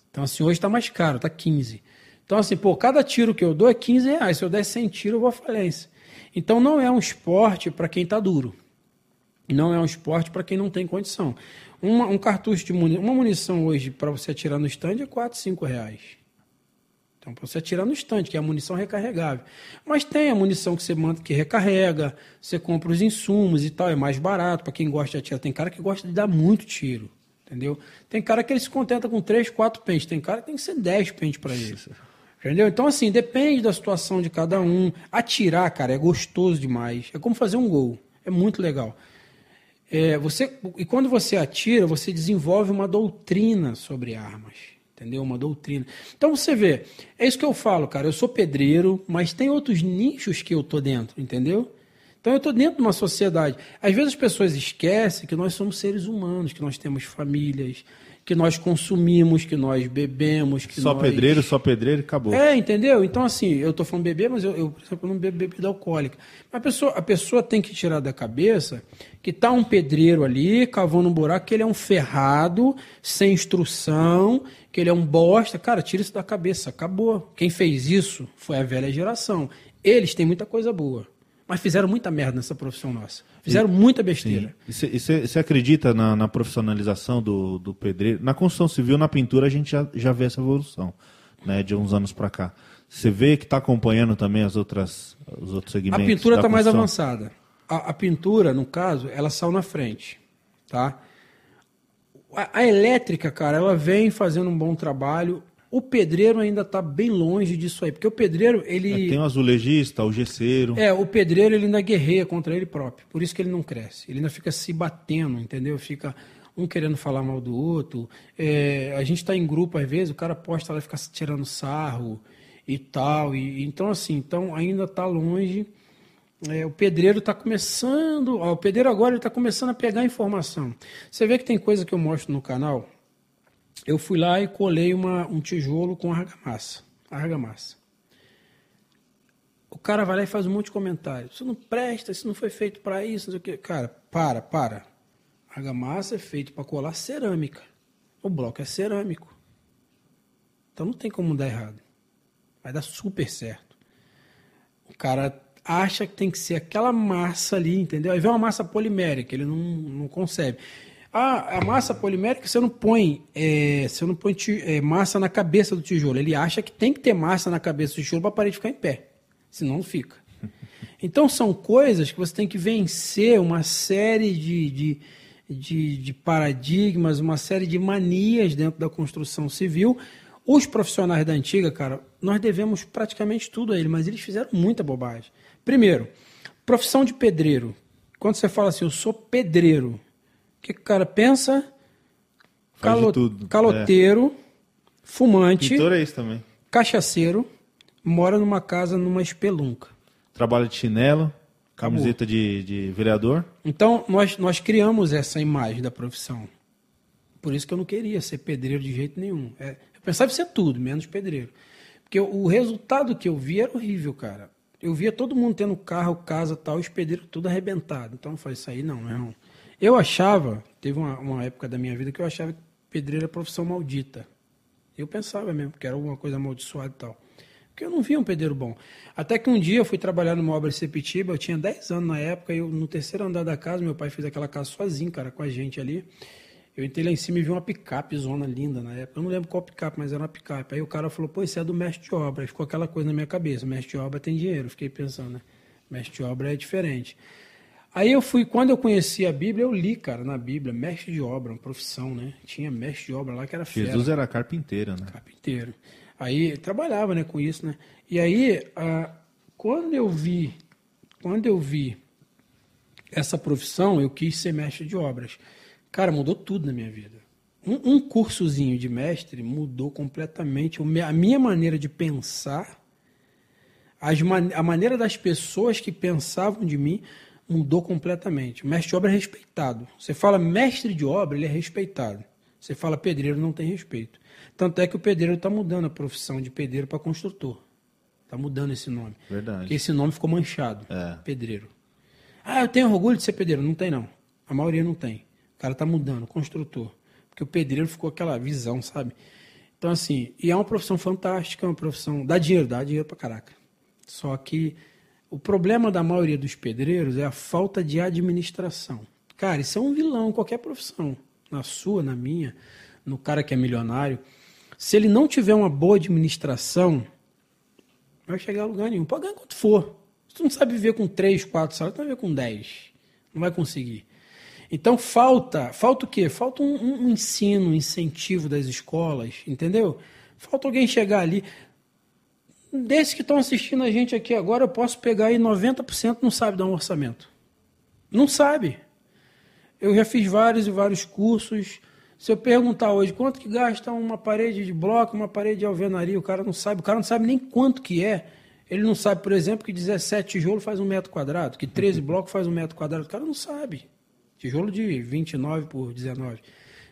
Então, assim, hoje tá mais caro, tá 15. Então, assim, pô, cada tiro que eu dou é 15 reais. Se eu der 100 tiros, eu vou à falência. Então, não é um esporte para quem tá duro. Não é um esporte para quem não tem condição. Uma- um cartucho de munição, uma munição hoje para você atirar no stand é 4, 5 reais. Então, para você atirar no stand, que é a munição recarregável. Mas tem a munição que você manda que recarrega, você compra os insumos e tal, é mais barato para quem gosta de atirar. Tem cara que gosta de dar muito tiro, entendeu? Tem cara que ele se contenta com 3, 4 pentes, tem cara que tem que ser 10 pentes para ele. Entendeu? Então, assim, depende da situação de cada um. Atirar, cara, é gostoso demais. É como fazer um gol. É muito legal. É, você, e quando você atira, você desenvolve uma doutrina sobre armas. Entendeu? Uma doutrina. Então você vê, é isso que eu falo, cara. Eu sou pedreiro, mas tem outros nichos que eu tô dentro, entendeu? Então eu tô dentro de uma sociedade. Às vezes as pessoas esquecem que nós somos seres humanos, que nós temos famílias, que nós consumimos, que nós bebemos, que Só nós... pedreiro, só pedreiro e acabou. É, entendeu? Então, assim, eu tô falando beber, mas eu, eu, por exemplo, não bebo bebida alcoólica. Mas a pessoa, a pessoa tem que tirar da cabeça que tá um pedreiro ali, cavando um buraco, que ele é um ferrado, sem instrução, que ele é um bosta. Cara, tira isso da cabeça, acabou. Quem fez isso foi a velha geração. Eles têm muita coisa boa, mas fizeram muita merda nessa profissão nossa. Fizeram muita besteira. E você acredita na, na profissionalização do, do pedreiro? Na construção civil, na pintura, a gente já, já vê essa evolução, né, de uns anos para cá. Você vê que está acompanhando também as outras, os outros A segmentos? pintura da está mais avançada. A, a pintura, no caso, ela saiu na frente, tá? A, a elétrica, cara, ela vem fazendo um bom trabalho. O pedreiro ainda está bem longe disso aí, porque o pedreiro, ele... É, tem o azulejista, o gesseiro. É, o pedreiro ele ainda guerreia contra ele próprio. Por isso que ele não cresce. Ele ainda fica se batendo, entendeu? Fica um querendo falar mal do outro. É, a gente está em grupo às vezes, o cara posta lá e fica se tirando sarro e tal. E, então, assim, então ainda está longe. É, o pedreiro está começando. Ó, o pedreiro agora está começando a pegar informação. Você vê que tem coisa que eu mostro no canal. Eu fui lá e colei uma, um tijolo com argamassa. Argamassa. O cara vai lá e faz um monte de comentário. Isso não presta, isso não foi feito para isso, não sei o quê. Cara, para, para. Argamassa é feito para colar cerâmica. O bloco é cerâmico. Então não tem como dar errado. Vai dar super certo. O cara acha que tem que ser aquela massa ali, entendeu? Aí vem uma massa polimérica, ele não, não concebe. Ah, a massa polimérica você não põe, é, você não põe é, massa na cabeça do tijolo. Ele acha que tem que ter massa na cabeça do tijolo para a parede ficar em pé. Senão não fica. Então são coisas que você tem que vencer uma série de, de, de, de paradigmas, uma série de manias dentro da construção civil. Os profissionais da antiga, cara, nós devemos praticamente tudo a eles, mas eles fizeram muita bobagem. Primeiro, profissão de pedreiro. Quando você fala assim, eu sou pedreiro, o que, que o cara pensa? Calo-. Caloteiro, fumante, Pintor é isso também. cachaceiro, mora numa casa numa espelunca. Trabalha de chinelo, camiseta de, de vereador. Então, nós, nós criamos essa imagem da profissão. Por isso que eu não queria ser pedreiro de jeito nenhum. É, eu pensava em ser tudo, menos pedreiro. Porque o, o resultado que eu vi era horrível, cara. Eu via todo mundo tendo carro, casa tal, os pedreiros tudo arrebentado. Então eu falei, isso aí não, não. Eu achava, teve uma, uma época da minha vida que eu achava que pedreiro era profissão maldita. Eu pensava mesmo que era alguma coisa amaldiçoada e tal. Porque eu não via um pedreiro bom. Até que um dia eu fui trabalhar numa obra de Sepitiba, eu tinha 10 anos na época, eu, no terceiro andar da casa, meu pai fez aquela casa sozinho, cara, com a gente ali. Eu entrei lá em cima e vi uma picape zona linda na época. Eu não lembro qual picape, mas era uma picape. Aí o cara falou, pô, isso é do mestre de obra. Aí ficou aquela coisa na minha cabeça, mestre de obra tem dinheiro. Fiquei pensando, né? Mestre de obra é diferente. Aí eu fui, quando eu conheci a Bíblia, eu li, cara, na Bíblia, mestre de obra, uma profissão, né? Tinha mestre de obra lá que era fera. Jesus era carpinteiro, né? Carpinteiro. Aí trabalhava, né, com isso, né? E aí, ah, quando eu vi, quando eu vi essa profissão, eu quis ser mestre de obras. Cara, mudou tudo na minha vida. Um, um cursozinho de mestre mudou completamente a minha maneira de pensar, as a maneira das pessoas que pensavam de mim mudou completamente. O mestre de obra é respeitado. Você fala mestre de obra, ele é respeitado. Você fala pedreiro, não tem respeito. Tanto é que o pedreiro está mudando a profissão de pedreiro para construtor. Está mudando esse nome. Verdade. Porque esse nome ficou manchado. É. Pedreiro. Ah, eu tenho orgulho de ser pedreiro. Não tem, não. A maioria não tem. O cara está mudando, construtor. Porque o pedreiro ficou aquela visão, sabe? Então, assim, e é uma profissão fantástica, é uma profissão. dá dinheiro, dá dinheiro pra caraca. Só que o problema da maioria dos pedreiros é a falta de administração. Cara, isso é um vilão em qualquer profissão. Na sua, na minha, no cara que é milionário. Se ele não tiver uma boa administração, vai chegar a lugar nenhum. Pode ganhar quanto for. Se tu não sabe viver com 3, 4 salários, tu vai viver com 10. Não vai conseguir. Então falta, falta o quê? Falta um, um ensino, um incentivo das escolas, entendeu? Falta alguém chegar ali desses que estão assistindo a gente aqui agora, eu posso pegar aí 90% não sabe dar um orçamento. Não sabe. Eu já fiz vários e vários cursos. Se eu perguntar hoje quanto que gasta uma parede de bloco, uma parede de alvenaria, o cara não sabe. O cara não sabe nem quanto que é. Ele não sabe, por exemplo, que 17 tijolo faz um metro quadrado, que 13 uhum. blocos faz um metro quadrado. O cara não sabe. Tijolo de 29 por 19.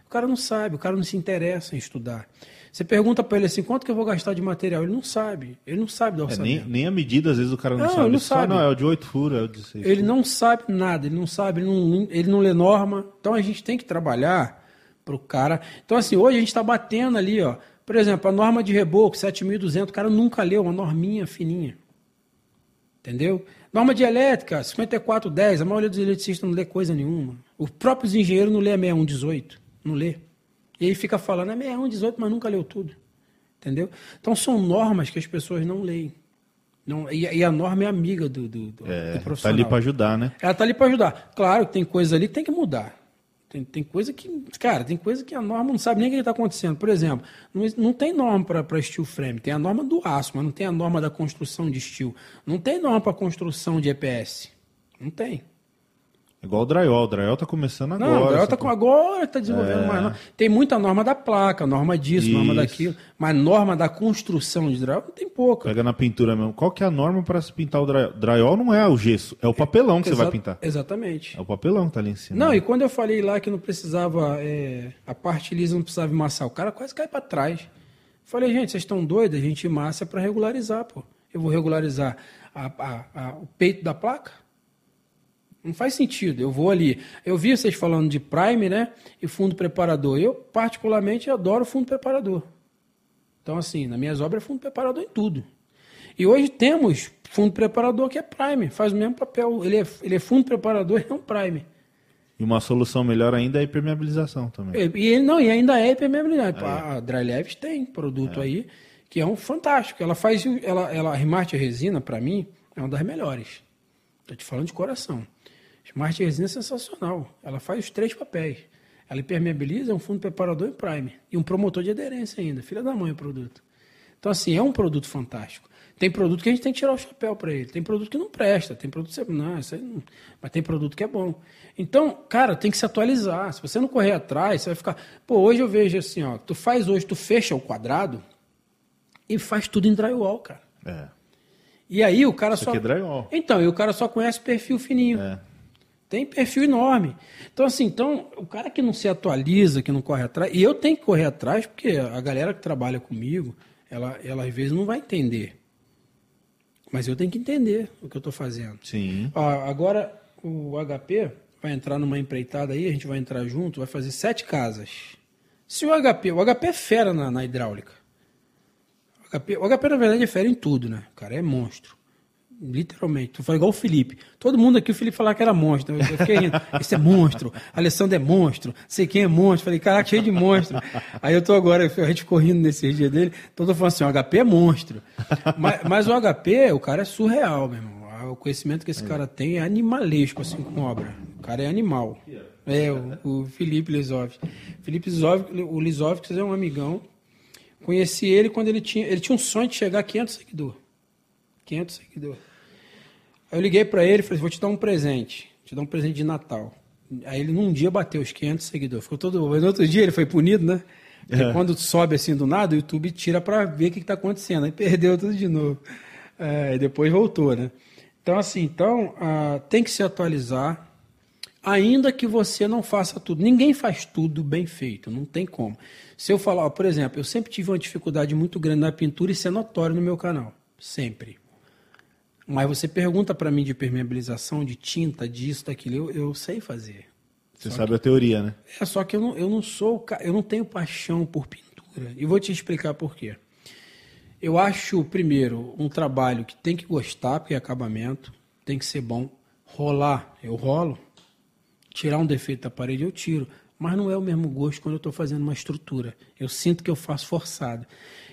O cara não sabe, o cara não se interessa em estudar. Você pergunta para ele assim, quanto que eu vou gastar de material? Ele não sabe. Ele não sabe do orçamento. É, nem, nem, a medida, às vezes, o cara não, não sabe. Ele não sabe. Só, não, é o de 8 furos, é o de 6 Ele não sabe nada, ele não sabe, ele não, ele não lê norma. Então a gente tem que trabalhar para o cara. Então, assim, hoje a gente está batendo ali, ó. Por exemplo, a norma de reboco, 7.200, o cara nunca leu, uma norminha fininha. Entendeu? Norma de elétrica, 5410, a maioria dos eletricistas não lê coisa nenhuma. Os próprios engenheiros não lê a 6118, não lê. E aí fica falando, é 61, 18, mas nunca leu tudo. Entendeu? Então são normas que as pessoas não leem. Não, e, e a norma é amiga do, do, do, é, do profissional. Tá ali para ajudar, né? Ela tá ali para ajudar. Claro que tem coisa ali que tem que mudar. Tem, tem coisa que, cara, tem coisa que a norma não sabe nem o que está acontecendo. Por exemplo, não, não tem norma para steel frame, tem a norma do aço, mas não tem a norma da construção de steel. Não tem norma para construção de EPS. Não tem. Igual o drywall, o drywall tá começando agora. Não, o drywall tá com agora, tá desenvolvendo é. mais. Tem muita norma da placa, norma disso, Isso. norma daquilo, mas norma da construção de drywall tem pouca. Pega na pintura mesmo. Qual que é a norma para se pintar o drywall? Drywall não é o gesso, é o papelão que você vai pintar. Exatamente. É o papelão que tá ali em cima. Não, e quando eu falei lá que não precisava, é, a parte lisa não precisava amassar, o cara quase cai para trás. Falei, gente, vocês estão doidos? A gente massa para regularizar, pô. Eu vou regularizar a, a, a, o peito da placa? Não faz sentido. Eu vou ali. Eu vi vocês falando de Prime, né? E fundo preparador. Eu, particularmente, adoro fundo preparador. Então, assim, nas minhas obras é fundo preparador em tudo. E hoje temos fundo preparador que é Prime, faz o mesmo papel. Ele é, ele é fundo preparador e é um Prime. E uma solução melhor ainda é a impermeabilização também. E, ele não, e ainda é impermeabilidade. É. A Dry Leves tem produto é. aí que é um fantástico. Ela faz, ela, ela remate a resina para mim é uma das melhores. Tô te falando de coração. Smart Resina é sensacional. Ela faz os três papéis. Ela impermeabiliza, é um fundo preparador e prime. E um promotor de aderência ainda. Filha da mãe o produto. Então, assim, é um produto fantástico. Tem produto que a gente tem que tirar o chapéu para ele. Tem produto que não presta. Tem produto que você. Não, isso não... Mas tem produto que é bom. Então, cara, tem que se atualizar. Se você não correr atrás, você vai ficar. Pô, hoje eu vejo assim, ó. Tu faz hoje, tu fecha o quadrado e faz tudo em drywall, cara. É. E aí o cara Isso só. Aqui é drywall. Então, e o cara só conhece perfil fininho. É. Tem perfil enorme. Então, assim, então, o cara que não se atualiza, que não corre atrás, e eu tenho que correr atrás, porque a galera que trabalha comigo, ela, ela às vezes não vai entender. Mas eu tenho que entender o que eu estou fazendo. Sim. Ó, agora, o HP vai entrar numa empreitada aí, a gente vai entrar junto, vai fazer sete casas. Se o HP, o HP é fera na, na hidráulica. O HP, o HP, na verdade, é fera em tudo, né? O cara é monstro. Literalmente. Tu fala igual o Felipe. Todo mundo aqui, o Felipe falava que era monstro. Eu fiquei rindo. Esse é monstro. Alessandro é monstro. Sei quem é monstro. Falei, caraca, cheio de monstro. Aí eu tô agora, a gente correndo nesse dia dele. Então eu tô falando assim, o HP é monstro. Mas, mas, o HP, o cara é surreal, meu irmão. O conhecimento que esse cara tem é animalesco, assim, com obra. O cara é animal. É, o, o Felipe Lisov. Felipe Lisov, o Lisov, que é um amigão. Conheci ele quando ele tinha, ele tinha um sonho de chegar a 500 seguidores. 500 seguidores. Aí eu liguei para ele e falei: vou te dar um presente. Te dar um presente de Natal. Aí ele num dia bateu os 500 seguidores. Ficou todo. No outro dia ele foi punido, né? É. Quando sobe assim do nada, o YouTube tira para ver o que está acontecendo. Aí perdeu tudo de novo. É, e depois voltou, né? Então, assim, então, uh, tem que se atualizar, ainda que você não faça tudo. Ninguém faz tudo bem feito, não tem como. Se eu falar, por exemplo, eu sempre tive uma dificuldade muito grande na pintura, isso é notório no meu canal. Sempre. Mas você pergunta para mim de permeabilização, de tinta, disso, daquilo, eu, eu sei fazer. Você só sabe que, a teoria, né? É, só que eu não, eu não sou, eu não tenho paixão por pintura. E vou te explicar por quê. Eu acho, primeiro, um trabalho que tem que gostar, porque é acabamento, tem que ser bom. Rolar, eu rolo. Tirar um defeito da parede, eu tiro. Mas não é o mesmo gosto quando eu estou fazendo uma estrutura. Eu sinto que eu faço forçado.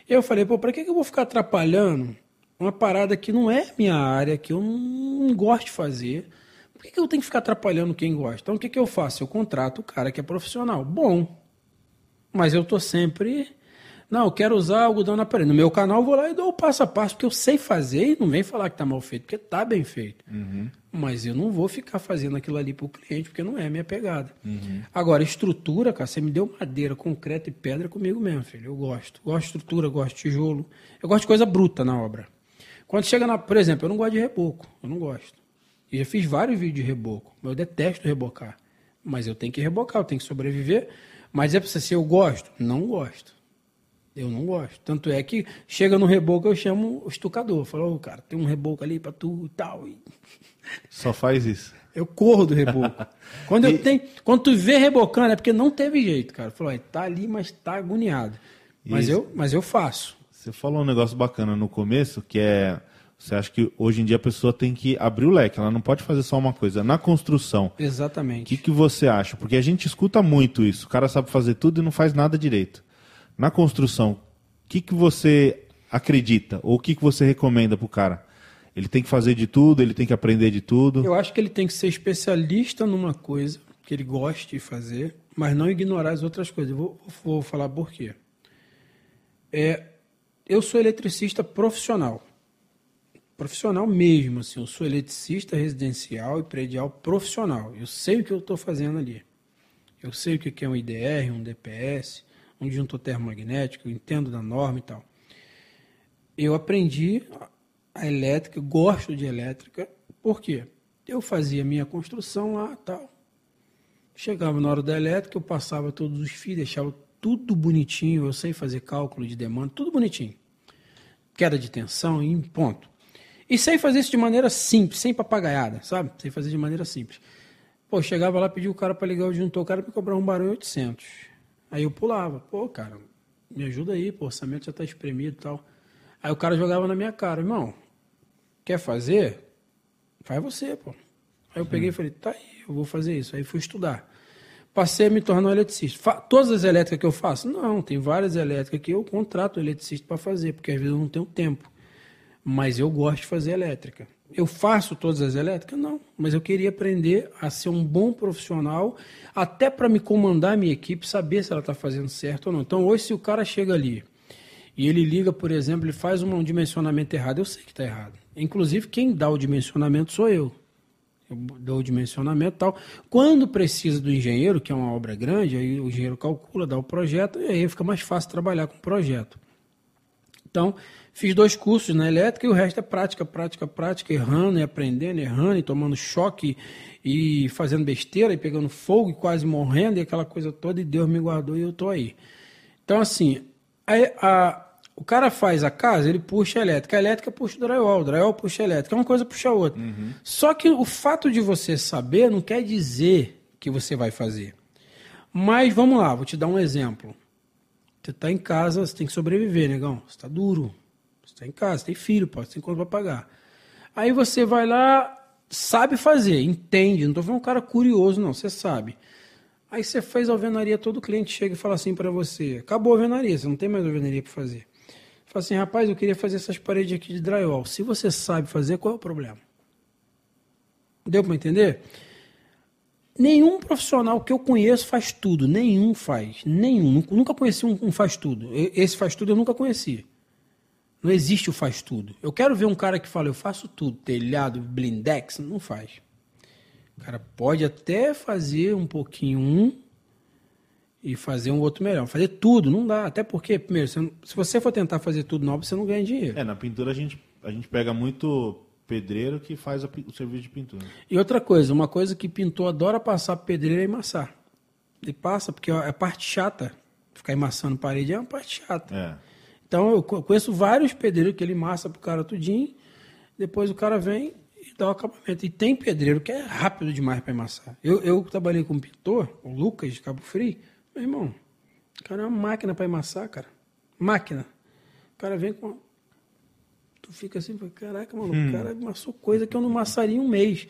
Eu falei, pô, para que eu vou ficar atrapalhando uma parada que não é minha área, que eu não gosto de fazer. Por que, que eu tenho que ficar atrapalhando quem gosta? Então o que, que eu faço? Eu contrato o cara que é profissional. Bom, mas eu tô sempre. Não, eu quero usar algodão na parede. No meu canal eu vou lá e dou o passo a passo, porque eu sei fazer e não vem falar que tá mal feito, porque tá bem feito. Uhum. Mas eu não vou ficar fazendo aquilo ali pro cliente, porque não é a minha pegada. Uhum. Agora, estrutura, cara, você me deu madeira, concreto e pedra comigo mesmo, filho. Eu gosto. Gosto de estrutura, gosto de tijolo. Eu gosto de coisa bruta na obra. Quando chega na. Por exemplo, eu não gosto de reboco. Eu não gosto. Eu já fiz vários vídeos de reboco. Eu detesto rebocar. Mas eu tenho que rebocar, eu tenho que sobreviver. Mas é pra você se eu gosto? Não gosto. Eu não gosto. Tanto é que chega no reboco, eu chamo o estucador. Falo, oh, cara, tem um reboco ali pra tu e tal. Só faz isso. Eu corro do reboco. quando, e... eu tenho, quando tu vê rebocando, é porque não teve jeito, cara. Falou, tá ali, mas tá agoniado. Mas eu, mas eu faço. Você falou um negócio bacana no começo, que é. Você acha que hoje em dia a pessoa tem que abrir o leque, ela não pode fazer só uma coisa. Na construção. Exatamente. O que, que você acha? Porque a gente escuta muito isso. O cara sabe fazer tudo e não faz nada direito. Na construção, o que, que você acredita? Ou o que, que você recomenda pro cara? Ele tem que fazer de tudo, ele tem que aprender de tudo? Eu acho que ele tem que ser especialista numa coisa que ele goste de fazer, mas não ignorar as outras coisas. Eu vou, vou falar por quê. É, eu sou eletricista profissional. Profissional mesmo, assim. Eu sou eletricista residencial e predial profissional. Eu sei o que eu estou fazendo ali. Eu sei o que é um IDR, um DPS, um disjuntor termomagnético, eu entendo da norma e tal. Eu aprendi a elétrica, gosto de elétrica, por quê? Eu fazia minha construção lá tal. Chegava na hora da elétrica, eu passava todos os fios, deixava tudo bonitinho, eu sei fazer cálculo de demanda, tudo bonitinho. Queda de tensão e ponto. E sei fazer isso de maneira simples, sem papagaiada, sabe? Sei fazer de maneira simples. Pô, chegava lá, pedia o cara para ligar o disjuntor, o cara me cobrar um barulho 800. Aí eu pulava. Pô, cara, me ajuda aí, pô, o orçamento já tá espremido e tal. Aí o cara jogava na minha cara, irmão, quer fazer? Faz você, pô. Aí eu peguei e falei, tá aí, eu vou fazer isso. Aí fui estudar passei a me tornar um eletricista. Fa todas as elétricas que eu faço? Não, tem várias elétricas que eu contrato um eletricista para fazer, porque às vezes eu não tenho tempo. Mas eu gosto de fazer elétrica. Eu faço todas as elétricas? Não, mas eu queria aprender a ser um bom profissional, até para me comandar a minha equipe, saber se ela está fazendo certo ou não. Então, hoje, se o cara chega ali e ele liga, por exemplo, ele faz um dimensionamento errado, eu sei que está errado. Inclusive, quem dá o dimensionamento sou eu eu dou o dimensionamento e tal. Quando precisa do engenheiro, que é uma obra grande, aí o engenheiro calcula, dá o projeto, e aí fica mais fácil trabalhar com o projeto. Então, fiz dois cursos na elétrica e o resto é prática, prática, prática, errando e aprendendo, errando e tomando choque e fazendo besteira e pegando fogo e quase morrendo e aquela coisa toda, e Deus me guardou e eu tô aí. Então, assim, a, a o cara faz a casa, ele puxa a elétrica. A elétrica puxa o drywall, o drywall puxa a elétrica. Uma coisa puxa a outra. Uhum. Só que o fato de você saber não quer dizer que você vai fazer. Mas vamos lá, vou te dar um exemplo. Você está em casa, você tem que sobreviver, negão. Você está duro. Você está em casa, tem filho, pode ter conta para pagar. Aí você vai lá, sabe fazer, entende. Não estou falando um cara curioso, não, você sabe. Aí você fez a alvenaria, todo cliente chega e fala assim para você: acabou a alvenaria, você não tem mais alvenaria para fazer. Fala assim, rapaz, eu queria fazer essas paredes aqui de drywall. Se você sabe fazer, qual é o problema? Deu para entender? Nenhum profissional que eu conheço faz tudo. Nenhum faz. Nenhum. Nunca conheci um, um faz tudo. Esse faz tudo eu nunca conheci. Não existe o faz tudo. Eu quero ver um cara que fala, eu faço tudo. Telhado, blindex, não faz. O cara pode até fazer um pouquinho um e fazer um outro melhor. Fazer tudo, não dá. Até porque, primeiro, se você for tentar fazer tudo novo, você não ganha dinheiro. É, na pintura a gente, a gente pega muito pedreiro que faz a, o serviço de pintura. E outra coisa, uma coisa que pintor adora passar pedreiro é emassar. Ele passa, porque é a parte chata. Ficar emassando parede é uma parte chata. É. Então eu conheço vários pedreiros que ele massa pro cara tudinho, depois o cara vem e dá o acabamento. E tem pedreiro que é rápido demais para emassar. Eu, eu trabalhei com um pintor, o Lucas de Cabo Frio, meu irmão, o cara é uma máquina para emassar, cara. Máquina. O cara vem com tu fica assim, caraca, mano, hum. o cara amassou coisa que eu não amassaria em um mês.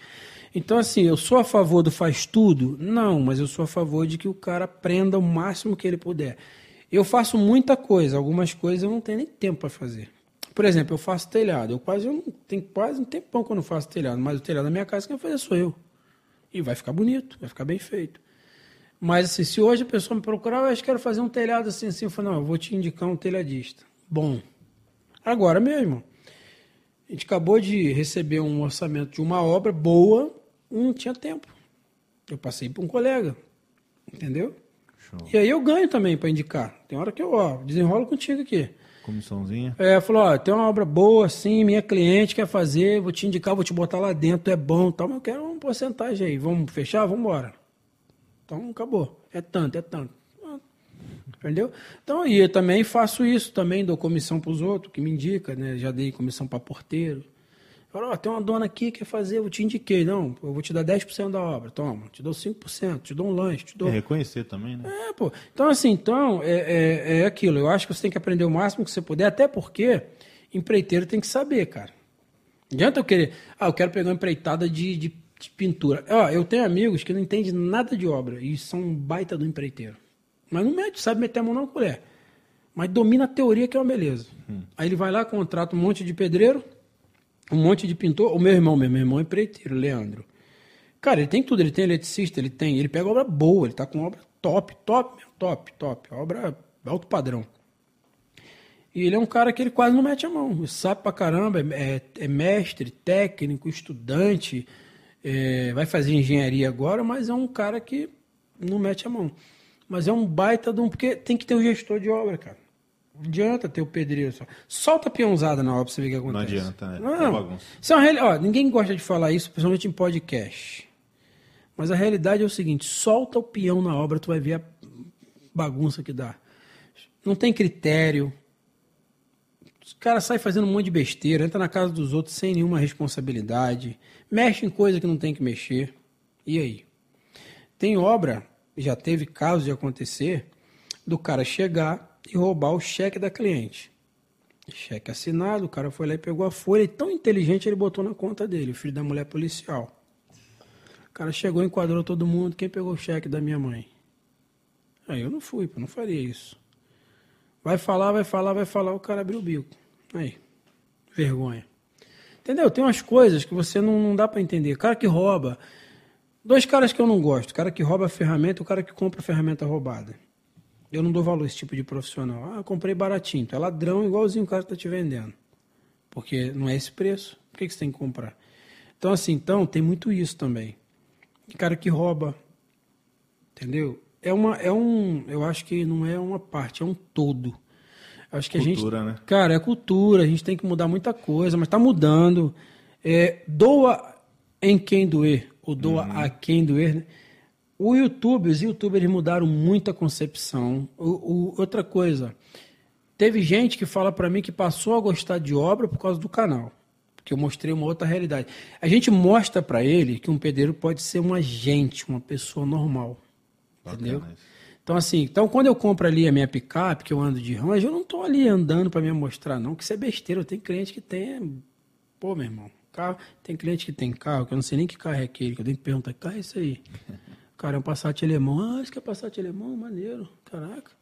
Então, assim, eu sou a favor do faz tudo? Não, mas eu sou a favor de que o cara aprenda o máximo que ele puder. Eu faço muita coisa, algumas coisas eu não tenho nem tempo para fazer. Por exemplo, eu faço telhado. Eu quase eu não tenho quase um tempão que eu não faço telhado, mas o telhado da minha casa quem vai fazer sou eu. E vai ficar bonito, vai ficar bem feito. Mas assim, se hoje a pessoa me procurar, eu acho que quero fazer um telhado assim, assim, eu falo, não, eu vou te indicar um telhadista. Bom. Agora mesmo, a gente acabou de receber um orçamento de uma obra boa, não tinha tempo. Eu passei para um colega, entendeu? Show. E aí eu ganho também para indicar. Tem hora que eu ó, desenrolo contigo aqui. Comissãozinha? É, falou, ó, tem uma obra boa assim, minha cliente quer fazer, vou te indicar, vou te botar lá dentro, é bom tal, mas eu quero uma porcentagem aí. Vamos fechar? Vamos embora. Então acabou. É tanto, é tanto. Entendeu? Então, e eu também faço isso, também dou comissão para os outros, que me indica, né? Já dei comissão para porteiro. Falou, oh, tem uma dona aqui que quer fazer, eu te indiquei. Não, eu vou te dar 10% da obra. Toma, te dou 5%, te dou um lanche, te dou... É reconhecer também, né? É, pô. Então, assim, então, é, é, é aquilo. Eu acho que você tem que aprender o máximo que você puder, até porque empreiteiro tem que saber, cara. Não adianta eu querer... Ah, eu quero pegar uma empreitada de, de pintura. Ó, eu tenho amigos que não entendem nada de obra e são um baita do empreiteiro. Mas não mete, sabe meter a mão na colher. Mas domina a teoria que é uma beleza. Hum. Aí ele vai lá, contrata um monte de pedreiro, um monte de pintor. O meu irmão, meu irmão é empreiteiro, Leandro. Cara, ele tem tudo, ele tem eletricista, ele tem, ele pega obra boa, ele tá com obra top, top, top, top, obra alto padrão. E ele é um cara que ele quase não mete a mão, ele sabe pra caramba, é, é mestre, técnico, estudante, é, vai fazer engenharia agora, mas é um cara que não mete a mão. Mas é um baita de um. Porque tem que ter o um gestor de obra, cara. Não adianta ter o pedreiro só. Solta a peãozada na obra pra você ver o que acontece. Não adianta, né? Não. É uma real... Ó, ninguém gosta de falar isso, principalmente em podcast. Mas a realidade é o seguinte: solta o peão na obra, tu vai ver a bagunça que dá. Não tem critério. Os caras saem fazendo um monte de besteira, entra na casa dos outros sem nenhuma responsabilidade, mexe em coisa que não tem que mexer. E aí? Tem obra já teve casos de acontecer do cara chegar e roubar o cheque da cliente. Cheque assinado, o cara foi lá e pegou a folha e tão inteligente ele botou na conta dele, o filho da mulher policial. O cara chegou, enquadrou todo mundo, quem pegou o cheque da minha mãe? Aí eu não fui, eu não faria isso. Vai falar, vai falar, vai falar, o cara abriu o bico. Aí, vergonha. Entendeu? Tem umas coisas que você não, não dá para entender. Cara que rouba, Dois caras que eu não gosto: o cara que rouba a ferramenta e o cara que compra a ferramenta roubada. Eu não dou valor a esse tipo de profissional. Ah, comprei baratinho. Tu é ladrão igualzinho o cara que tá te vendendo. Porque não é esse preço. Por que, que você tem que comprar? Então, assim, então, tem muito isso também. O cara que rouba. Entendeu? É uma, é um. Eu acho que não é uma parte, é um todo. Acho que cultura, a gente. Né? Cara, é cultura, a gente tem que mudar muita coisa, mas está mudando. É, doa em quem doer o doa uhum. a quem doer. Né? O YouTube, os youtubers mudaram muito a concepção. O, o, outra coisa, teve gente que fala para mim que passou a gostar de obra por causa do canal. Que eu mostrei uma outra realidade. A gente mostra para ele que um pedreiro pode ser um agente, uma pessoa normal. Bacana. Entendeu? Então, assim, então quando eu compro ali a minha picape, que eu ando de Ranger, eu não estou ali andando para me mostrar, não, que isso é besteira. Eu tenho cliente que tem. Pô, meu irmão, carro. Tem cliente que tem carro, que eu não sei nem que carro é aquele, que eu tenho que perguntar, que carro é esse aí? Cara, é um Passat alemão. Ah, isso que é Passat alemão? Maneiro. Caraca.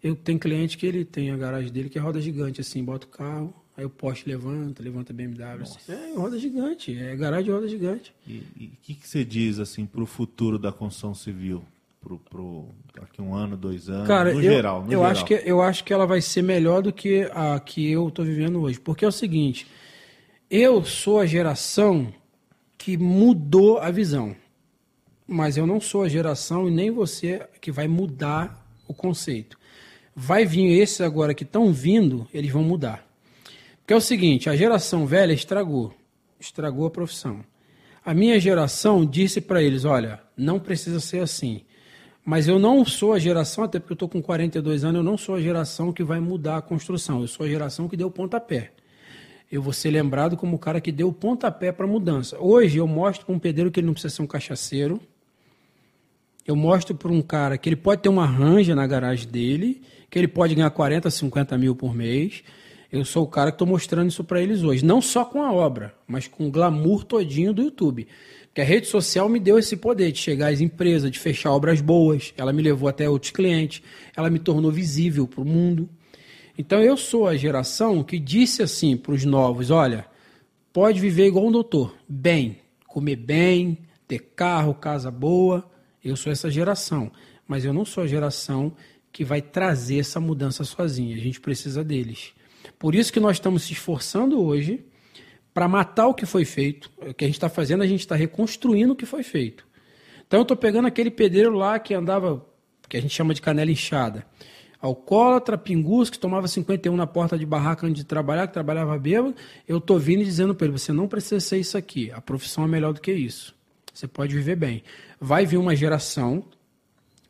Eu tenho cliente que ele tem a garagem dele que é roda gigante, assim, bota o carro, aí o poste levanta, levanta BMW. Assim. É, roda gigante, é garagem de roda gigante. E o que, que você diz, assim, para o futuro da construção civil? Pro, pro, daqui um ano, dois anos, Cara, no eu, geral. No eu, geral. Acho que, eu acho que ela vai ser melhor do que a que eu estou vivendo hoje. Porque é o seguinte, eu sou a geração que mudou a visão. Mas eu não sou a geração e nem você que vai mudar o conceito. Vai vir esses agora que estão vindo, eles vão mudar. Porque é o seguinte, a geração velha estragou. Estragou a profissão. A minha geração disse para eles, olha, não precisa ser assim. Mas eu não sou a geração, até porque eu estou com 42 anos, eu não sou a geração que vai mudar a construção. Eu sou a geração que deu pontapé. Eu vou ser lembrado como o cara que deu pontapé para a mudança. Hoje eu mostro para um pedreiro que ele não precisa ser um cachaceiro. Eu mostro para um cara que ele pode ter uma ranja na garagem dele, que ele pode ganhar 40, 50 mil por mês. Eu sou o cara que estou mostrando isso para eles hoje. Não só com a obra, mas com o glamour todinho do YouTube. Porque a rede social me deu esse poder de chegar às empresas, de fechar obras boas. Ela me levou até outros clientes. Ela me tornou visível para o mundo. Então eu sou a geração que disse assim para os novos: olha, pode viver igual um doutor, bem, comer bem, ter carro, casa boa. Eu sou essa geração. Mas eu não sou a geração que vai trazer essa mudança sozinha. A gente precisa deles. Por isso que nós estamos se esforçando hoje para matar o que foi feito. O que a gente está fazendo, a gente está reconstruindo o que foi feito. Então eu estou pegando aquele pedreiro lá que andava, que a gente chama de canela inchada. Alcoólatra, pingus, que tomava 51 na porta de barraca antes de trabalhar, que trabalhava bêbado. Eu estou vindo e dizendo para ele: você não precisa ser isso aqui. A profissão é melhor do que isso. Você pode viver bem. Vai vir uma geração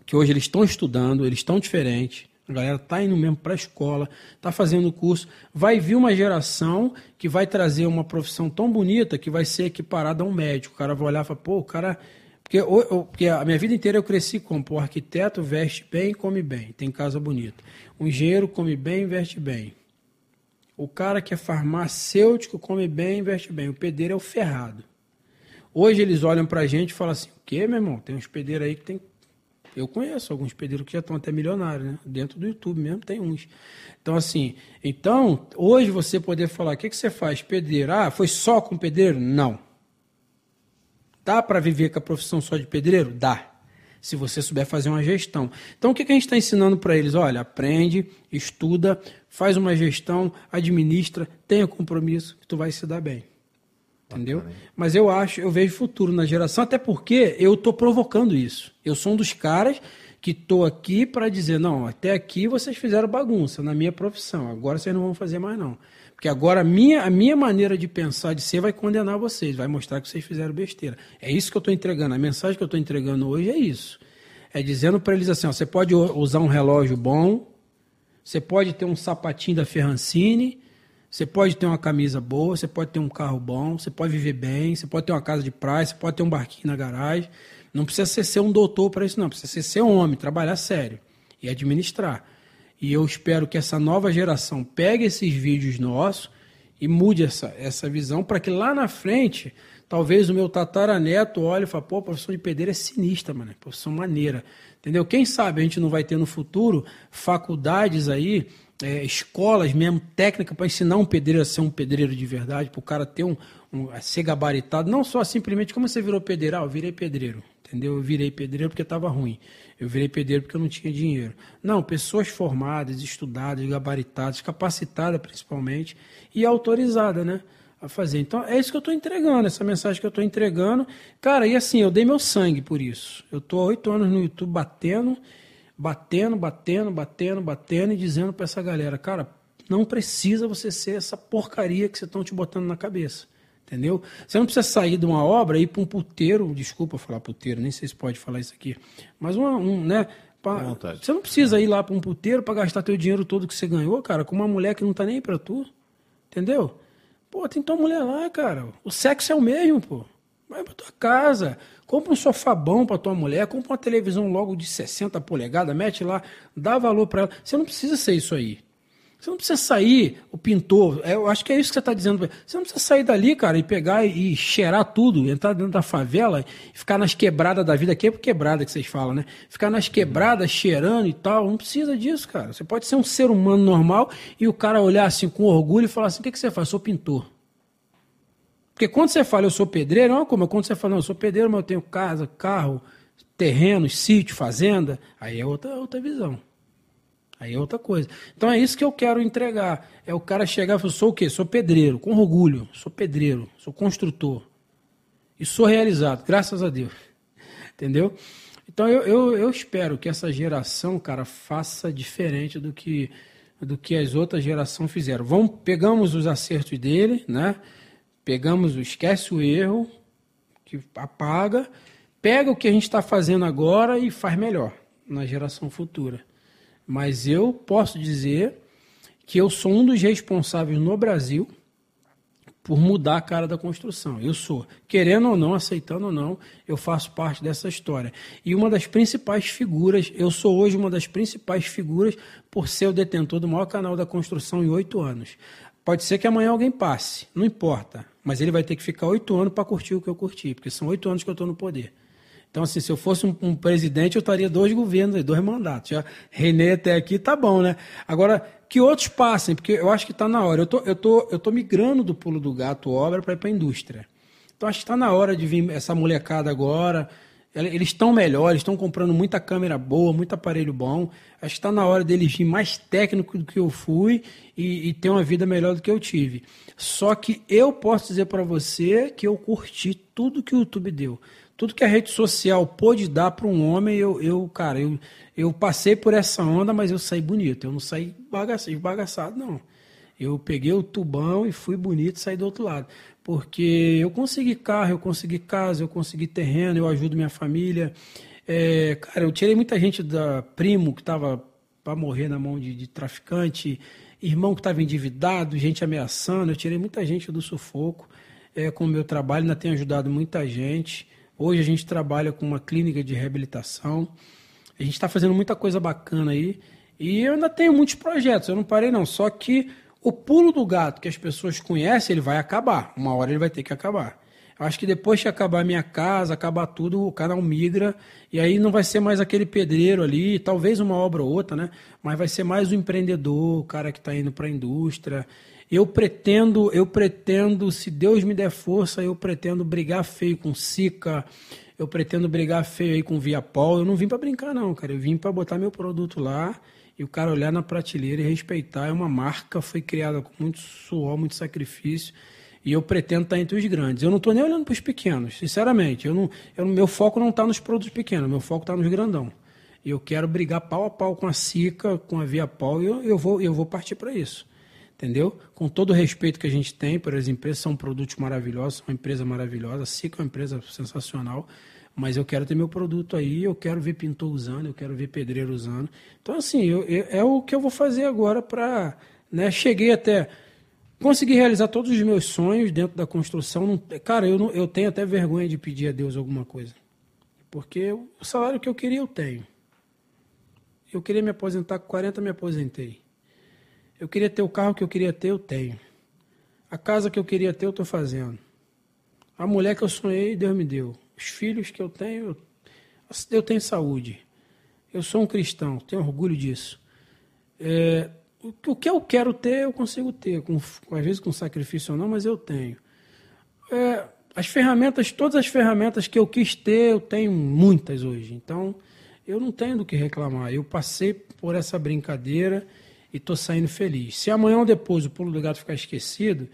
que hoje eles estão estudando, eles estão diferentes. A galera está indo mesmo para a escola, está fazendo curso. Vai vir uma geração que vai trazer uma profissão tão bonita que vai ser equiparada a um médico. O cara vai olhar e falar, pô, o cara. Porque, porque a minha vida inteira eu cresci como o arquiteto veste bem come bem, tem casa bonita. O engenheiro come bem veste bem. O cara que é farmacêutico come bem veste bem. O pedreiro é o ferrado. Hoje eles olham pra gente e falam assim: o quê, meu irmão? Tem uns pedreiros aí que tem eu conheço alguns pedreiros que já estão até milionários, né? Dentro do YouTube mesmo tem uns. Então, assim, então, hoje você poder falar, o que, que você faz? Pedreiro? Ah, foi só com pedreiro? Não. Dá para viver com a profissão só de pedreiro? Dá. Se você souber fazer uma gestão. Então, o que, que a gente está ensinando para eles? Olha, aprende, estuda, faz uma gestão, administra, tenha compromisso, que tu vai se dar bem. Entendeu? Mas eu acho, eu vejo futuro na geração, até porque eu estou provocando isso. Eu sou um dos caras que estou aqui para dizer, não, até aqui vocês fizeram bagunça na minha profissão, agora vocês não vão fazer mais não. Porque agora a minha, a minha maneira de pensar, de ser, vai condenar vocês, vai mostrar que vocês fizeram besteira. É isso que eu estou entregando, a mensagem que eu estou entregando hoje é isso. É dizendo para eles assim, ó, você pode usar um relógio bom, você pode ter um sapatinho da Ferrancini, você pode ter uma camisa boa, você pode ter um carro bom, você pode viver bem, você pode ter uma casa de praia, você pode ter um barquinho na garagem. Não precisa ser, um doutor para isso, não. Precisa ser, um homem, trabalhar sério e administrar. E eu espero que essa nova geração pegue esses vídeos nossos e mude essa, essa visão para que lá na frente, talvez o meu tataraneto olhe e fale, pô, a profissão de pedreiro é sinistra, mano, profissão maneira. Entendeu? Quem sabe a gente não vai ter no futuro faculdades aí é, escolas mesmo, técnica para ensinar um pedreiro a ser um pedreiro de verdade, para o cara ter um, um, a ser gabaritado, não só simplesmente como você virou pedreiro, ah, eu virei pedreiro, entendeu? Eu virei pedreiro porque estava ruim, eu virei pedreiro porque eu não tinha dinheiro. Não, pessoas formadas, estudadas, gabaritadas, capacitadas principalmente e autorizadas, né? A fazer. Então é isso que eu estou entregando, essa mensagem que eu estou entregando. Cara, e assim, eu dei meu sangue por isso. Eu estou há oito anos no YouTube batendo batendo, batendo, batendo, batendo e dizendo para essa galera, cara, não precisa você ser essa porcaria que vocês estão te botando na cabeça. Entendeu? Você não precisa sair de uma obra e ir para um puteiro, desculpa falar puteiro, nem sei se pode falar isso aqui, mas uma, um, né? Pra, você não precisa ir lá para um puteiro para gastar teu dinheiro todo que você ganhou, cara, com uma mulher que não tá nem para tu. Entendeu? Pô, tem tua mulher lá, cara. O sexo é o mesmo, pô. Vai para tua casa, compra um sofá bom para tua mulher, compra uma televisão logo de 60 polegadas, mete lá, dá valor para ela. Você não precisa ser isso aí. Você não precisa sair, o pintor, é, eu acho que é isso que você está dizendo. Você não precisa sair dali, cara, e pegar e, cheirar tudo, entrar dentro da favela ficar nas quebradas da vida, aqui é quebrada que vocês falam, né? Ficar nas quebradas cheirando e tal. Não precisa disso, cara. Você pode ser um ser humano normal e o cara olhar assim com orgulho e falar assim: o que, que você faz? Sou pintor. Porque quando você fala eu sou pedreiro, não é como quando você fala, não, eu sou pedreiro, mas eu tenho casa, carro, terreno, sítio, fazenda, aí é outra, outra visão. Aí é outra coisa. Então é isso que eu quero entregar. É o cara chegar e falar, sou o quê? Sou pedreiro, com orgulho. Sou pedreiro, sou construtor. E sou realizado, graças a Deus. Entendeu? Então eu, eu, eu espero que essa geração, cara, faça diferente do que, do que as outras gerações fizeram. Vamos, pegamos os acertos dele, né? Pegamos, esquece o erro, que apaga, pega o que a gente está fazendo agora e faz melhor na geração futura. Mas eu posso dizer que eu sou um dos responsáveis no Brasil por mudar a cara da construção. Eu sou, querendo ou não, aceitando ou não, eu faço parte dessa história. E uma das principais figuras, eu sou hoje uma das principais figuras por ser o detentor do maior canal da construção em oito anos. Pode ser que amanhã alguém passe, não importa. Mas ele vai ter que ficar oito anos para curtir o que eu curti, porque são oito anos que eu estou no poder. Então, assim, se eu fosse um, um, presidente, eu estaria dois governos, dois mandatos. Já reinei até aqui, tá bom, né? Agora, que outros passem, porque eu acho que está na hora. Eu tô, eu, tô, eu tô migrando do pulo do gato obra para ir para a indústria. Então, acho que está na hora de vir essa molecada agora. Eles estão melhores, estão comprando muita câmera boa, muito aparelho bom. Acho que está na hora deles vir mais técnico do que eu fui e, e ter uma vida melhor do que eu tive. Só que eu posso dizer para você que eu curti tudo que o YouTube deu tudo que a rede social pôde dar para um homem, eu, eu cara, eu, eu passei por essa onda, mas eu saí bonito. Eu não saí bagaçado, bagaçado, não. Eu peguei o tubão e fui bonito saí do outro lado. Porque eu consegui carro, eu consegui casa, eu consegui terreno, eu ajudo minha família. É, cara, eu tirei muita gente da primo que estava para morrer na mão de, de traficante, irmão que estava endividado, gente ameaçando. Eu tirei muita gente do sufoco é, com o meu trabalho, ainda tenho ajudado muita gente. Hoje a gente trabalha com uma clínica de reabilitação. A gente está fazendo muita coisa bacana aí. E eu ainda tenho muitos projetos, eu não parei não. Só que o pulo do gato que as pessoas conhecem, ele vai acabar. Uma hora ele vai ter que acabar. Eu acho que depois que acabar a minha casa, acabar tudo, o canal migra. E aí não vai ser mais aquele pedreiro ali, talvez uma obra ou outra, né? Mas vai ser mais o empreendedor, o cara que está indo para a indústria. Eu pretendo, eu pretendo, se Deus me der força, eu pretendo brigar feio com Sica, eu pretendo brigar feio aí com Viapol. Eu não vim para brincar não, cara. Eu vim para botar meu produto lá e o cara olhar na prateleira e respeitar. É uma marca, foi criada com muito suor, muito sacrifício. E eu pretendo estar entre os grandes. Eu não estou nem olhando para os pequenos, sinceramente. Eu não, eu, meu foco não está nos produtos pequenos, meu foco está nos grandão. E eu quero brigar pau a pau com a Sica, com a Viapol, e eu, eu, vou, eu vou partir para isso entendeu? Com todo o respeito que a gente tem por as empresas, são produtos maravilhosos, são uma empresa maravilhosa, a SICA é uma empresa sensacional, mas eu quero ter meu produto aí, eu quero ver pintor usando, eu quero ver pedreiro usando. Então, assim, eu, eu, é o que eu vou fazer agora para. Né, cheguei até. Consegui realizar todos os meus sonhos dentro da construção. Não, cara, eu, não, eu tenho até vergonha de pedir a Deus alguma coisa. Porque o salário que eu queria, eu tenho. Eu queria me aposentar com 40, me aposentei. Eu queria ter o carro que eu queria ter, eu tenho. A casa que eu queria ter, eu estou fazendo. A mulher que eu sonhei, Deus me deu. Os filhos que eu tenho, eu tenho saúde. Eu sou um cristão, tenho orgulho disso. É, o que eu quero ter, eu consigo ter, com, às vezes com sacrifício ou não, mas eu tenho. É, as ferramentas, todas as ferramentas que eu quis ter, eu tenho muitas hoje. Então, eu não tenho do que reclamar. Eu passei por essa brincadeira e estou saindo feliz. Se amanhã ou depois o pulo do gato ficar esquecido,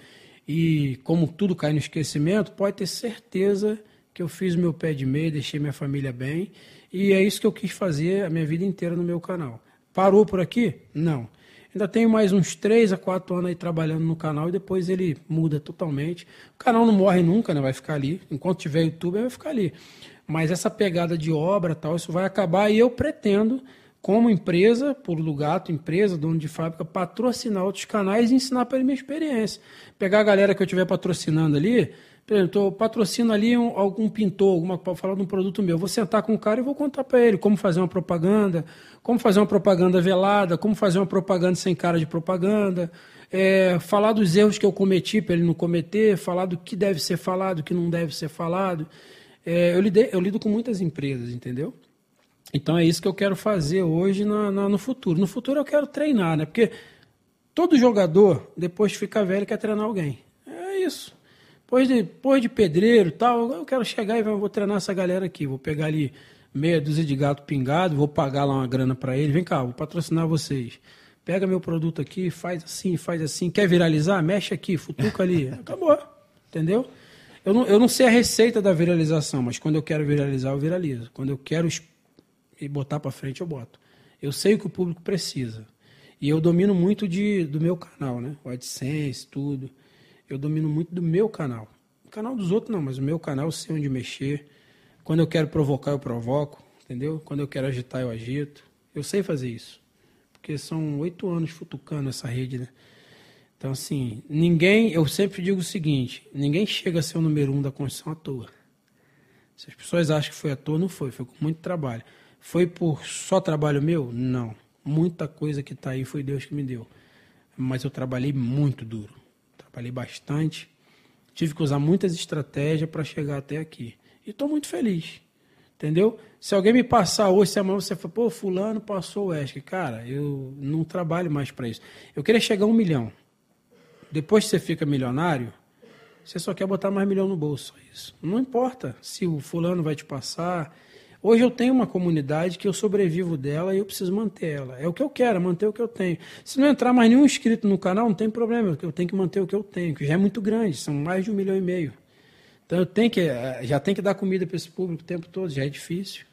e como tudo cai no esquecimento, pode ter certeza que eu fiz meu pé de meia, deixei minha família bem, e é isso que eu quis fazer a minha vida inteira no meu canal. Parou por aqui? Não. Ainda tenho mais uns 3 a 4 anos aí trabalhando no canal e depois ele muda totalmente. O canal não morre nunca, né? Vai ficar ali. Enquanto tiver YouTube, vai ficar ali. Mas essa pegada de obra tal, isso vai acabar e eu pretendo como empresa, por do gato, empresa, dono de fábrica, patrocinar outros canais e ensinar para ele minha experiência. Pegar a galera que eu estiver patrocinando ali, por exemplo, eu patrocino ali um, algum pintor, alguma falar de um produto meu. Eu vou sentar com o cara e vou contar para ele como fazer uma propaganda, como fazer uma propaganda velada, como fazer uma propaganda sem cara de propaganda, é, falar dos erros que eu cometi para ele não cometer, falar do que deve ser falado, o que não deve ser falado. É, eu, lidei, eu lido com muitas empresas, entendeu? Então é isso que eu quero fazer hoje na, na, no futuro. No futuro eu quero treinar, né? Porque todo jogador, depois de ficar velho, quer treinar alguém. É isso. Depois de, depois de pedreiro tal, eu quero chegar e vou treinar essa galera aqui. Vou pegar ali meia dúzia de gato pingado, vou pagar lá uma grana para ele. Vem cá, vou patrocinar vocês. Pega meu produto aqui, faz assim, faz assim. Quer viralizar? Mexe aqui, futuca ali. Acabou. Entendeu? Eu não, eu não sei a receita da viralização, mas quando eu quero viralizar, eu viralizo. Quando eu quero e botar para frente, eu boto. Eu sei o que o público precisa. E eu domino muito de, do meu canal, né? O AdSense, tudo. Eu domino muito do meu canal. O canal dos outros não, mas o meu canal eu sei onde mexer. Quando eu quero provocar, eu provoco, entendeu? Quando eu quero agitar, eu agito. Eu sei fazer isso. Porque são oito anos futucando essa rede, né? Então, assim, ninguém, eu sempre digo o seguinte: ninguém chega a ser o número um da construção à toa. Se as pessoas acham que foi à toa, não foi, foi com muito trabalho. Foi por só trabalho meu? Não. Muita coisa que está aí foi Deus que me deu. Mas eu trabalhei muito duro. Trabalhei bastante. Tive que usar muitas estratégias para chegar até aqui. E estou muito feliz. Entendeu? Se alguém me passar hoje, se amanhã você fala, pô, fulano passou o ESC. Cara, eu não trabalho mais para isso. Eu queria chegar a um milhão. Depois que você fica milionário, você só quer botar mais milhão no bolso. Isso. Não importa se o fulano vai te passar, Hoje eu tenho uma comunidade que eu sobrevivo dela e eu preciso manter ela. É o que eu quero, é manter o que eu tenho. Se não entrar mais nenhum inscrito no canal, não tem problema, eu tenho que manter o que eu tenho, que já é muito grande, são mais de um milhão e meio. Então eu tenho que, eh, já tenho que dar comida para esse público o tempo todo, já é difícil.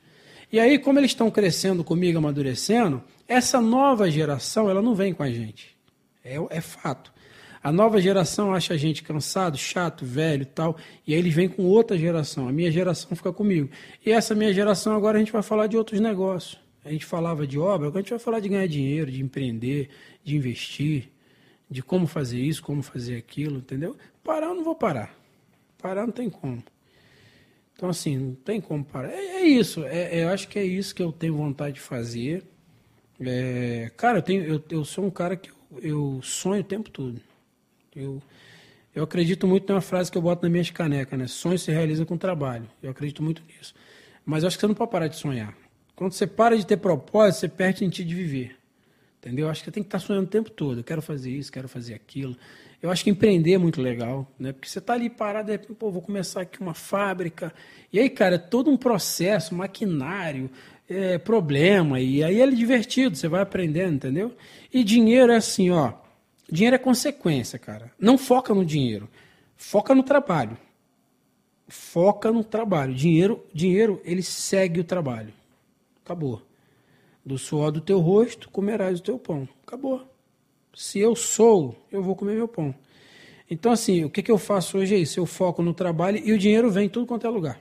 E aí, como eles estão crescendo comigo, amadurecendo, essa nova geração, ela não vem com a gente. É, é fato. A nova geração acha a gente cansado, chato, velho tal, e aí eles vêm com outra geração. A minha geração fica comigo. E essa minha geração agora a gente vai falar de outros negócios. A gente falava de obra, agora a gente vai falar de ganhar dinheiro, de empreender, de investir, de como fazer isso, como fazer aquilo, entendeu? Parar eu não vou parar. Parar não tem como. Então, assim, não tem como parar. É, é isso. É, é, eu acho que é isso que eu tenho vontade de fazer. É, cara, eu, tenho, eu, eu sou um cara que eu, eu sonho o tempo todo. Eu, eu acredito muito numa frase que eu boto na minha caneca, né? Sonho se realiza com trabalho. Eu acredito muito nisso. Mas eu acho que você não pode parar de sonhar. Quando você para de ter propósito, você perde em ti de viver. Entendeu? Eu acho que tem que estar sonhando o tempo todo. Eu quero fazer isso, quero fazer aquilo. Eu acho que empreender é muito legal, né? Porque você está ali parado, e, pô, vou começar aqui uma fábrica. E aí, cara, é todo um processo, maquinário, é, problema. E aí é divertido, você vai aprendendo, entendeu? E dinheiro é assim, ó. Dinheiro é consequência, cara. Não foca no dinheiro. Foca no trabalho. Foca no trabalho. Dinheiro, dinheiro, ele segue o trabalho. Acabou. Do suor do teu rosto, comerás o teu pão. Acabou. Se eu sou, eu vou comer meu pão. Então, assim, o que, que eu faço hoje é isso. Eu foco no trabalho e o dinheiro vem em tudo quanto é lugar.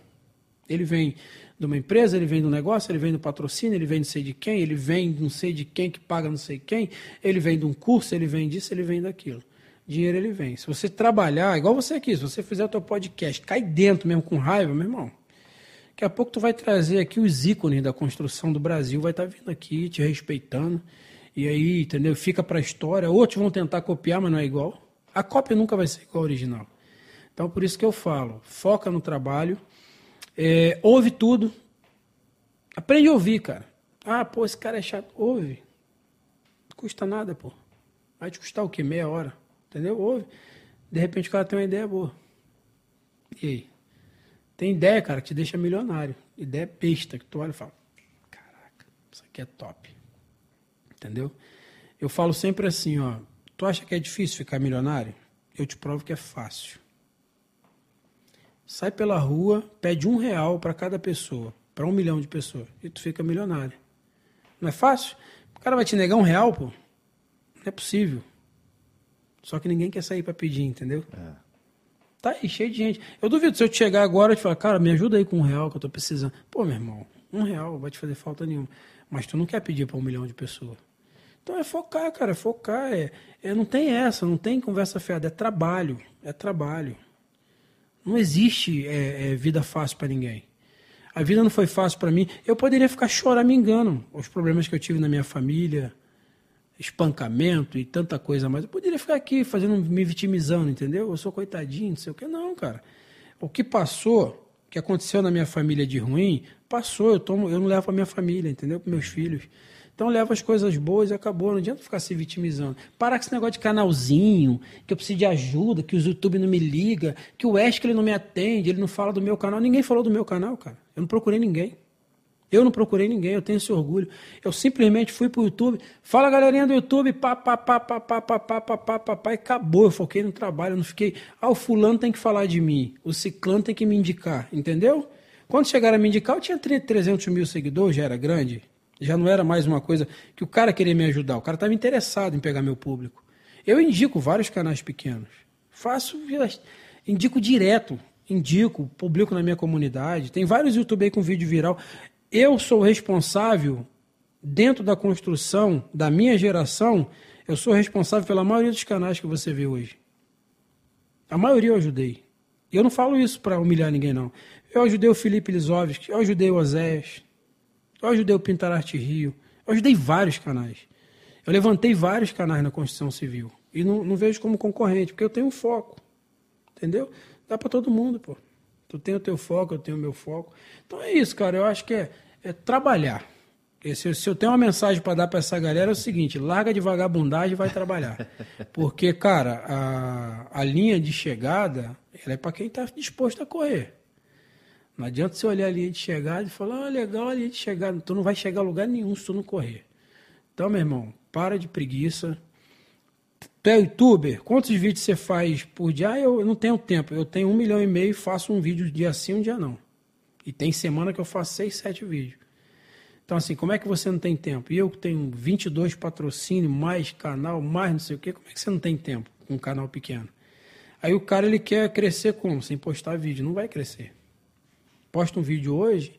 Ele vem de uma empresa, ele vem do negócio, ele vem do patrocínio, ele vem não sei de quem, ele vem não sei de quem que paga não sei quem, ele vem de um curso, ele vem disso, ele vem daquilo. Dinheiro ele vem. Se você trabalhar, igual você aqui, se você fizer o teu podcast, cai dentro mesmo com raiva, meu irmão. Daqui a pouco tu vai trazer aqui os ícones da construção do Brasil, vai estar tá vindo aqui te respeitando. E aí, entendeu? Fica para a história. Outros vão tentar copiar, mas não é igual. A cópia nunca vai ser igual ao original. Então, por isso que eu falo, foca no trabalho, é, ouve tudo. Aprende a ouvir, cara. Ah, pô, esse cara é chato. Ouve. Não custa nada, pô. Vai te custar o quê? Meia hora. Entendeu? Ouve. De repente o cara tem uma ideia boa. E aí? Tem ideia, cara, que te deixa milionário. Ideia besta, que tu olha e fala: Caraca, isso aqui é top. Entendeu? Eu falo sempre assim, ó. Tu acha que é difícil ficar milionário? Eu te provo que é fácil. Sai pela rua, pede um real para cada pessoa, para um milhão de pessoas, e tu fica milionário. Não é fácil? O cara vai te negar um real, pô? Não é possível. Só que ninguém quer sair para pedir, entendeu? É. Tá aí, cheio de gente. Eu duvido se eu te chegar agora e te falar, cara, me ajuda aí com um real que eu tô precisando. Pô, meu irmão, um real vai te fazer falta nenhuma. mas tu não quer pedir para um milhão de pessoas. Então é focar, cara, é focar. É, é, não tem essa, não tem conversa fiada, é trabalho, é trabalho. Não existe é, é, vida fácil para ninguém. A vida não foi fácil para mim. Eu poderia ficar choramingando os problemas que eu tive na minha família, espancamento e tanta coisa mais. Eu poderia ficar aqui fazendo, me vitimizando, entendeu? Eu sou coitadinho, não sei o que. Não, cara. O que passou, o que aconteceu na minha família de ruim, passou. Eu, tomo, eu não levo para minha família, entendeu? Para meus filhos. Então leva as coisas boas e acabou. Não adianta ficar se vitimizando. Para com esse negócio de canalzinho, que eu preciso de ajuda, que o YouTube não me liga, que o Wesley não me atende, ele não fala do meu canal. Ninguém falou do meu canal, cara. Eu não procurei ninguém. Eu não procurei ninguém, eu tenho esse orgulho. Eu simplesmente fui pro YouTube. Fala galerinha do YouTube, pá, pá, pá, pá, pá, pá, pá, pá, pá, pá, pá, e acabou. Eu foquei no trabalho, eu não fiquei. Ah, o fulano tem que falar de mim, o ciclano tem que me indicar, entendeu? Quando chegaram a me indicar, eu tinha 300 mil seguidores, já era grande. Já não era mais uma coisa que o cara queria me ajudar. O cara estava interessado em pegar meu público. Eu indico vários canais pequenos. Faço, indico direto. Indico, publico na minha comunidade. Tem vários YouTube aí com vídeo viral eu sou responsável, dentro da construção da minha geração, eu sou responsável pela maioria dos canais que você vê hoje. A maioria eu ajudei. Eu não falo isso para humilhar ninguém, não. Eu ajudei o Felipe Lisovski, eu ajudei o Osés, eu ajudei o Pintararte Rio, eu ajudei vários canais. Eu levantei vários canais na construção civil. E não, não vejo como concorrente, porque eu tenho um foco. Entendeu? Dá para todo mundo, pô. Tu tem o teu foco, eu tenho o meu foco. Então é isso, cara. Eu acho que é, é trabalhar. Se, se eu tenho uma mensagem para dar para essa galera é o seguinte: larga de vagabundagem e vai trabalhar. Porque, cara, a, a linha de chegada ela é para quem está disposto a correr. Não adianta você olhar a linha de chegada e falar, ah, legal a linha de chegada. Tu não vai chegar a lugar nenhum se tu não correr. Então, meu irmão, para de preguiça, Tu é youtuber? Quantos vídeos você faz por dia? Ah, eu, não tenho tempo. Eu tenho um milhão e meio e faço um vídeo dia sim, um dia não. E tem semana que eu faço seis, sete vídeos. Então, assim, como é que você não tem tempo? E eu que tenho 22 patrocínios, mais canal, mais não sei o quê, como é que você não tem tempo com um canal pequeno? Aí o cara, ele quer crescer como? Sem postar vídeo. Não vai crescer. Posta um vídeo hoje,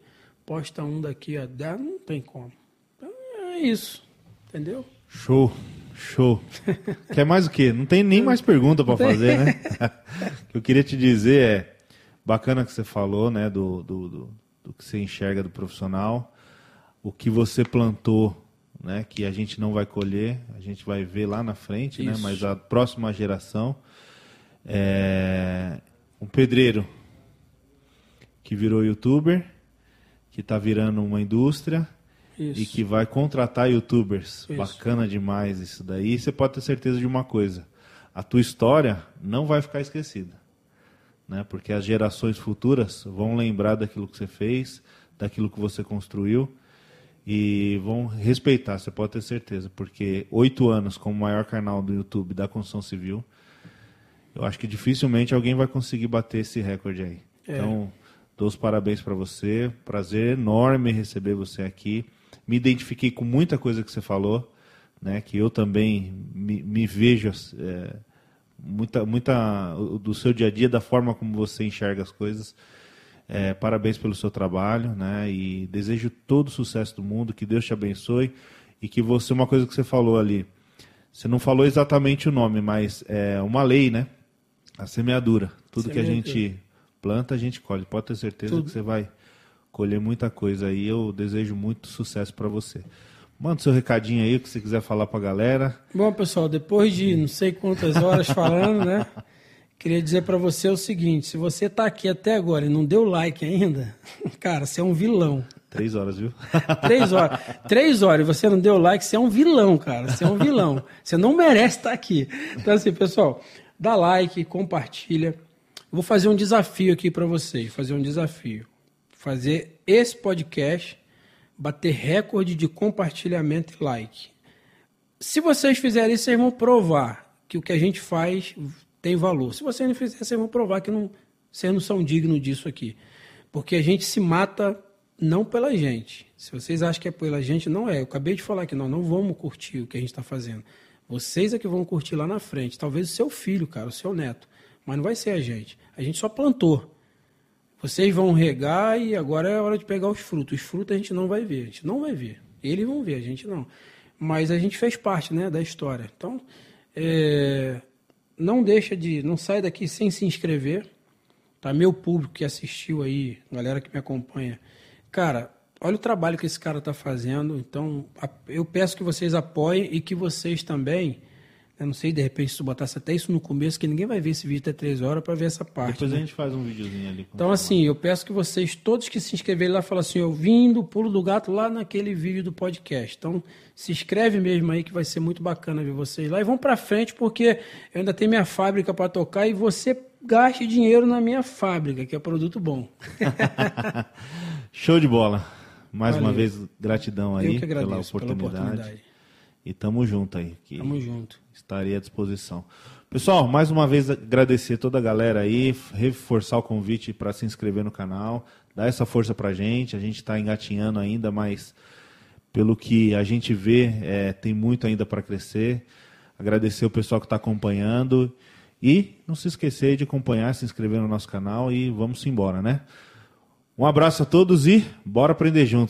posta um daqui a 10, não tem como. Então, é isso. Entendeu? Show. Show. Quer mais o quê? Não tem nem mais pergunta para fazer, né? o que eu queria te dizer é, bacana que você falou, né, do, do, do, do, que você enxerga do profissional, o que você plantou, né, que a gente não vai colher, a gente vai ver lá na frente, né, mas a próxima geração é um pedreiro que virou youtuber, que está virando uma indústria, isso. e que vai contratar youtubers. Isso. Bacana demais isso daí. Você pode ter certeza de uma coisa: a tua história não vai ficar esquecida. Né? Porque as gerações futuras vão lembrar daquilo que você fez, daquilo que você construiu e vão respeitar, você pode ter certeza, porque oito anos como o maior canal do YouTube da construção civil, eu acho que dificilmente alguém vai conseguir bater esse recorde aí. É. Então, dou os parabéns para você, prazer enorme receber você aqui me identifiquei com muita coisa que você falou, né? Que eu também me, me vejo é, muita, muita do seu dia a dia, da forma como você enxerga as coisas. É, parabéns pelo seu trabalho, né? E desejo todo o sucesso do mundo, que Deus te abençoe e que você, uma coisa que você falou ali, você não falou exatamente o nome, mas é uma lei, né? A semeadura. Tudo que a gente planta, a gente colhe. Pode ter certeza Tudo. que você vai colher muita coisa aí. Eu desejo muito sucesso para você. Manda seu recadinho aí, o que você quiser falar para a galera. Bom, pessoal, depois de não sei quantas horas falando, né? Queria dizer para você o seguinte: se você está aqui até agora e não deu like ainda, cara, você é um vilão. Três horas, viu? Três horas. Três horas e você não deu like, você é um vilão, cara. Você é um vilão. Você não merece estar aqui. Então, assim, pessoal, dá like, compartilha. Vou fazer um desafio aqui para vocês. Fazer um desafio fazer esse podcast bater recorde de compartilhamento e like. Se vocês fizerem isso, vocês vão provar que o que a gente faz tem valor. Se vocês não fizerem, vocês vão provar que não, vocês não são dignos disso aqui. Porque a gente se mata não pela gente. Se vocês acham que é pela gente, não é. Eu acabei de falar que nós não vamos curtir o que a gente está fazendo. Vocês é que vão curtir lá na frente. Talvez o seu filho, cara, o seu neto. Mas não vai ser a gente. A gente só plantou. Vocês vão regar e agora é hora de pegar os frutos. Os frutos a gente não vai ver, a gente não vai ver. Eles vão ver, a gente não. Mas a gente fez parte né, da história. Então, é, não deixa de. Não sai daqui sem se inscrever. Tá? Meu público que assistiu aí, galera que me acompanha. Cara, olha o trabalho que esse cara está fazendo. Então, eu peço que vocês apoiem e que vocês também eu não sei, de repente, se tu botasse até isso no começo, que ninguém vai ver esse vídeo até três horas para ver essa parte. Depois né? a gente faz um videozinho ali. Então, assim, eu peço que vocês, todos que se inscreverem lá, falem assim, eu vim do Pulo do Gato lá naquele vídeo do podcast. Então, se inscreve mesmo aí, que vai ser muito bacana ver vocês lá. E vão para frente, porque eu ainda tenho minha fábrica para tocar e você gaste dinheiro na minha fábrica, que é produto bom. Show de bola. Mais Valeu. uma vez, gratidão aí pela, oportunidade. pela oportunidade. E tamo junto aí. Que... Tamo junto estarei à disposição. Pessoal, mais uma vez agradecer toda a galera aí, reforçar o convite para se inscrever no canal, dar essa força para a gente. A gente está engatinhando ainda, mas pelo que a gente vê, é, tem muito ainda para crescer. Agradecer o pessoal que está acompanhando e não se esquecer de acompanhar, se inscrever no nosso canal e vamos embora, né? Um abraço a todos e bora aprender juntos.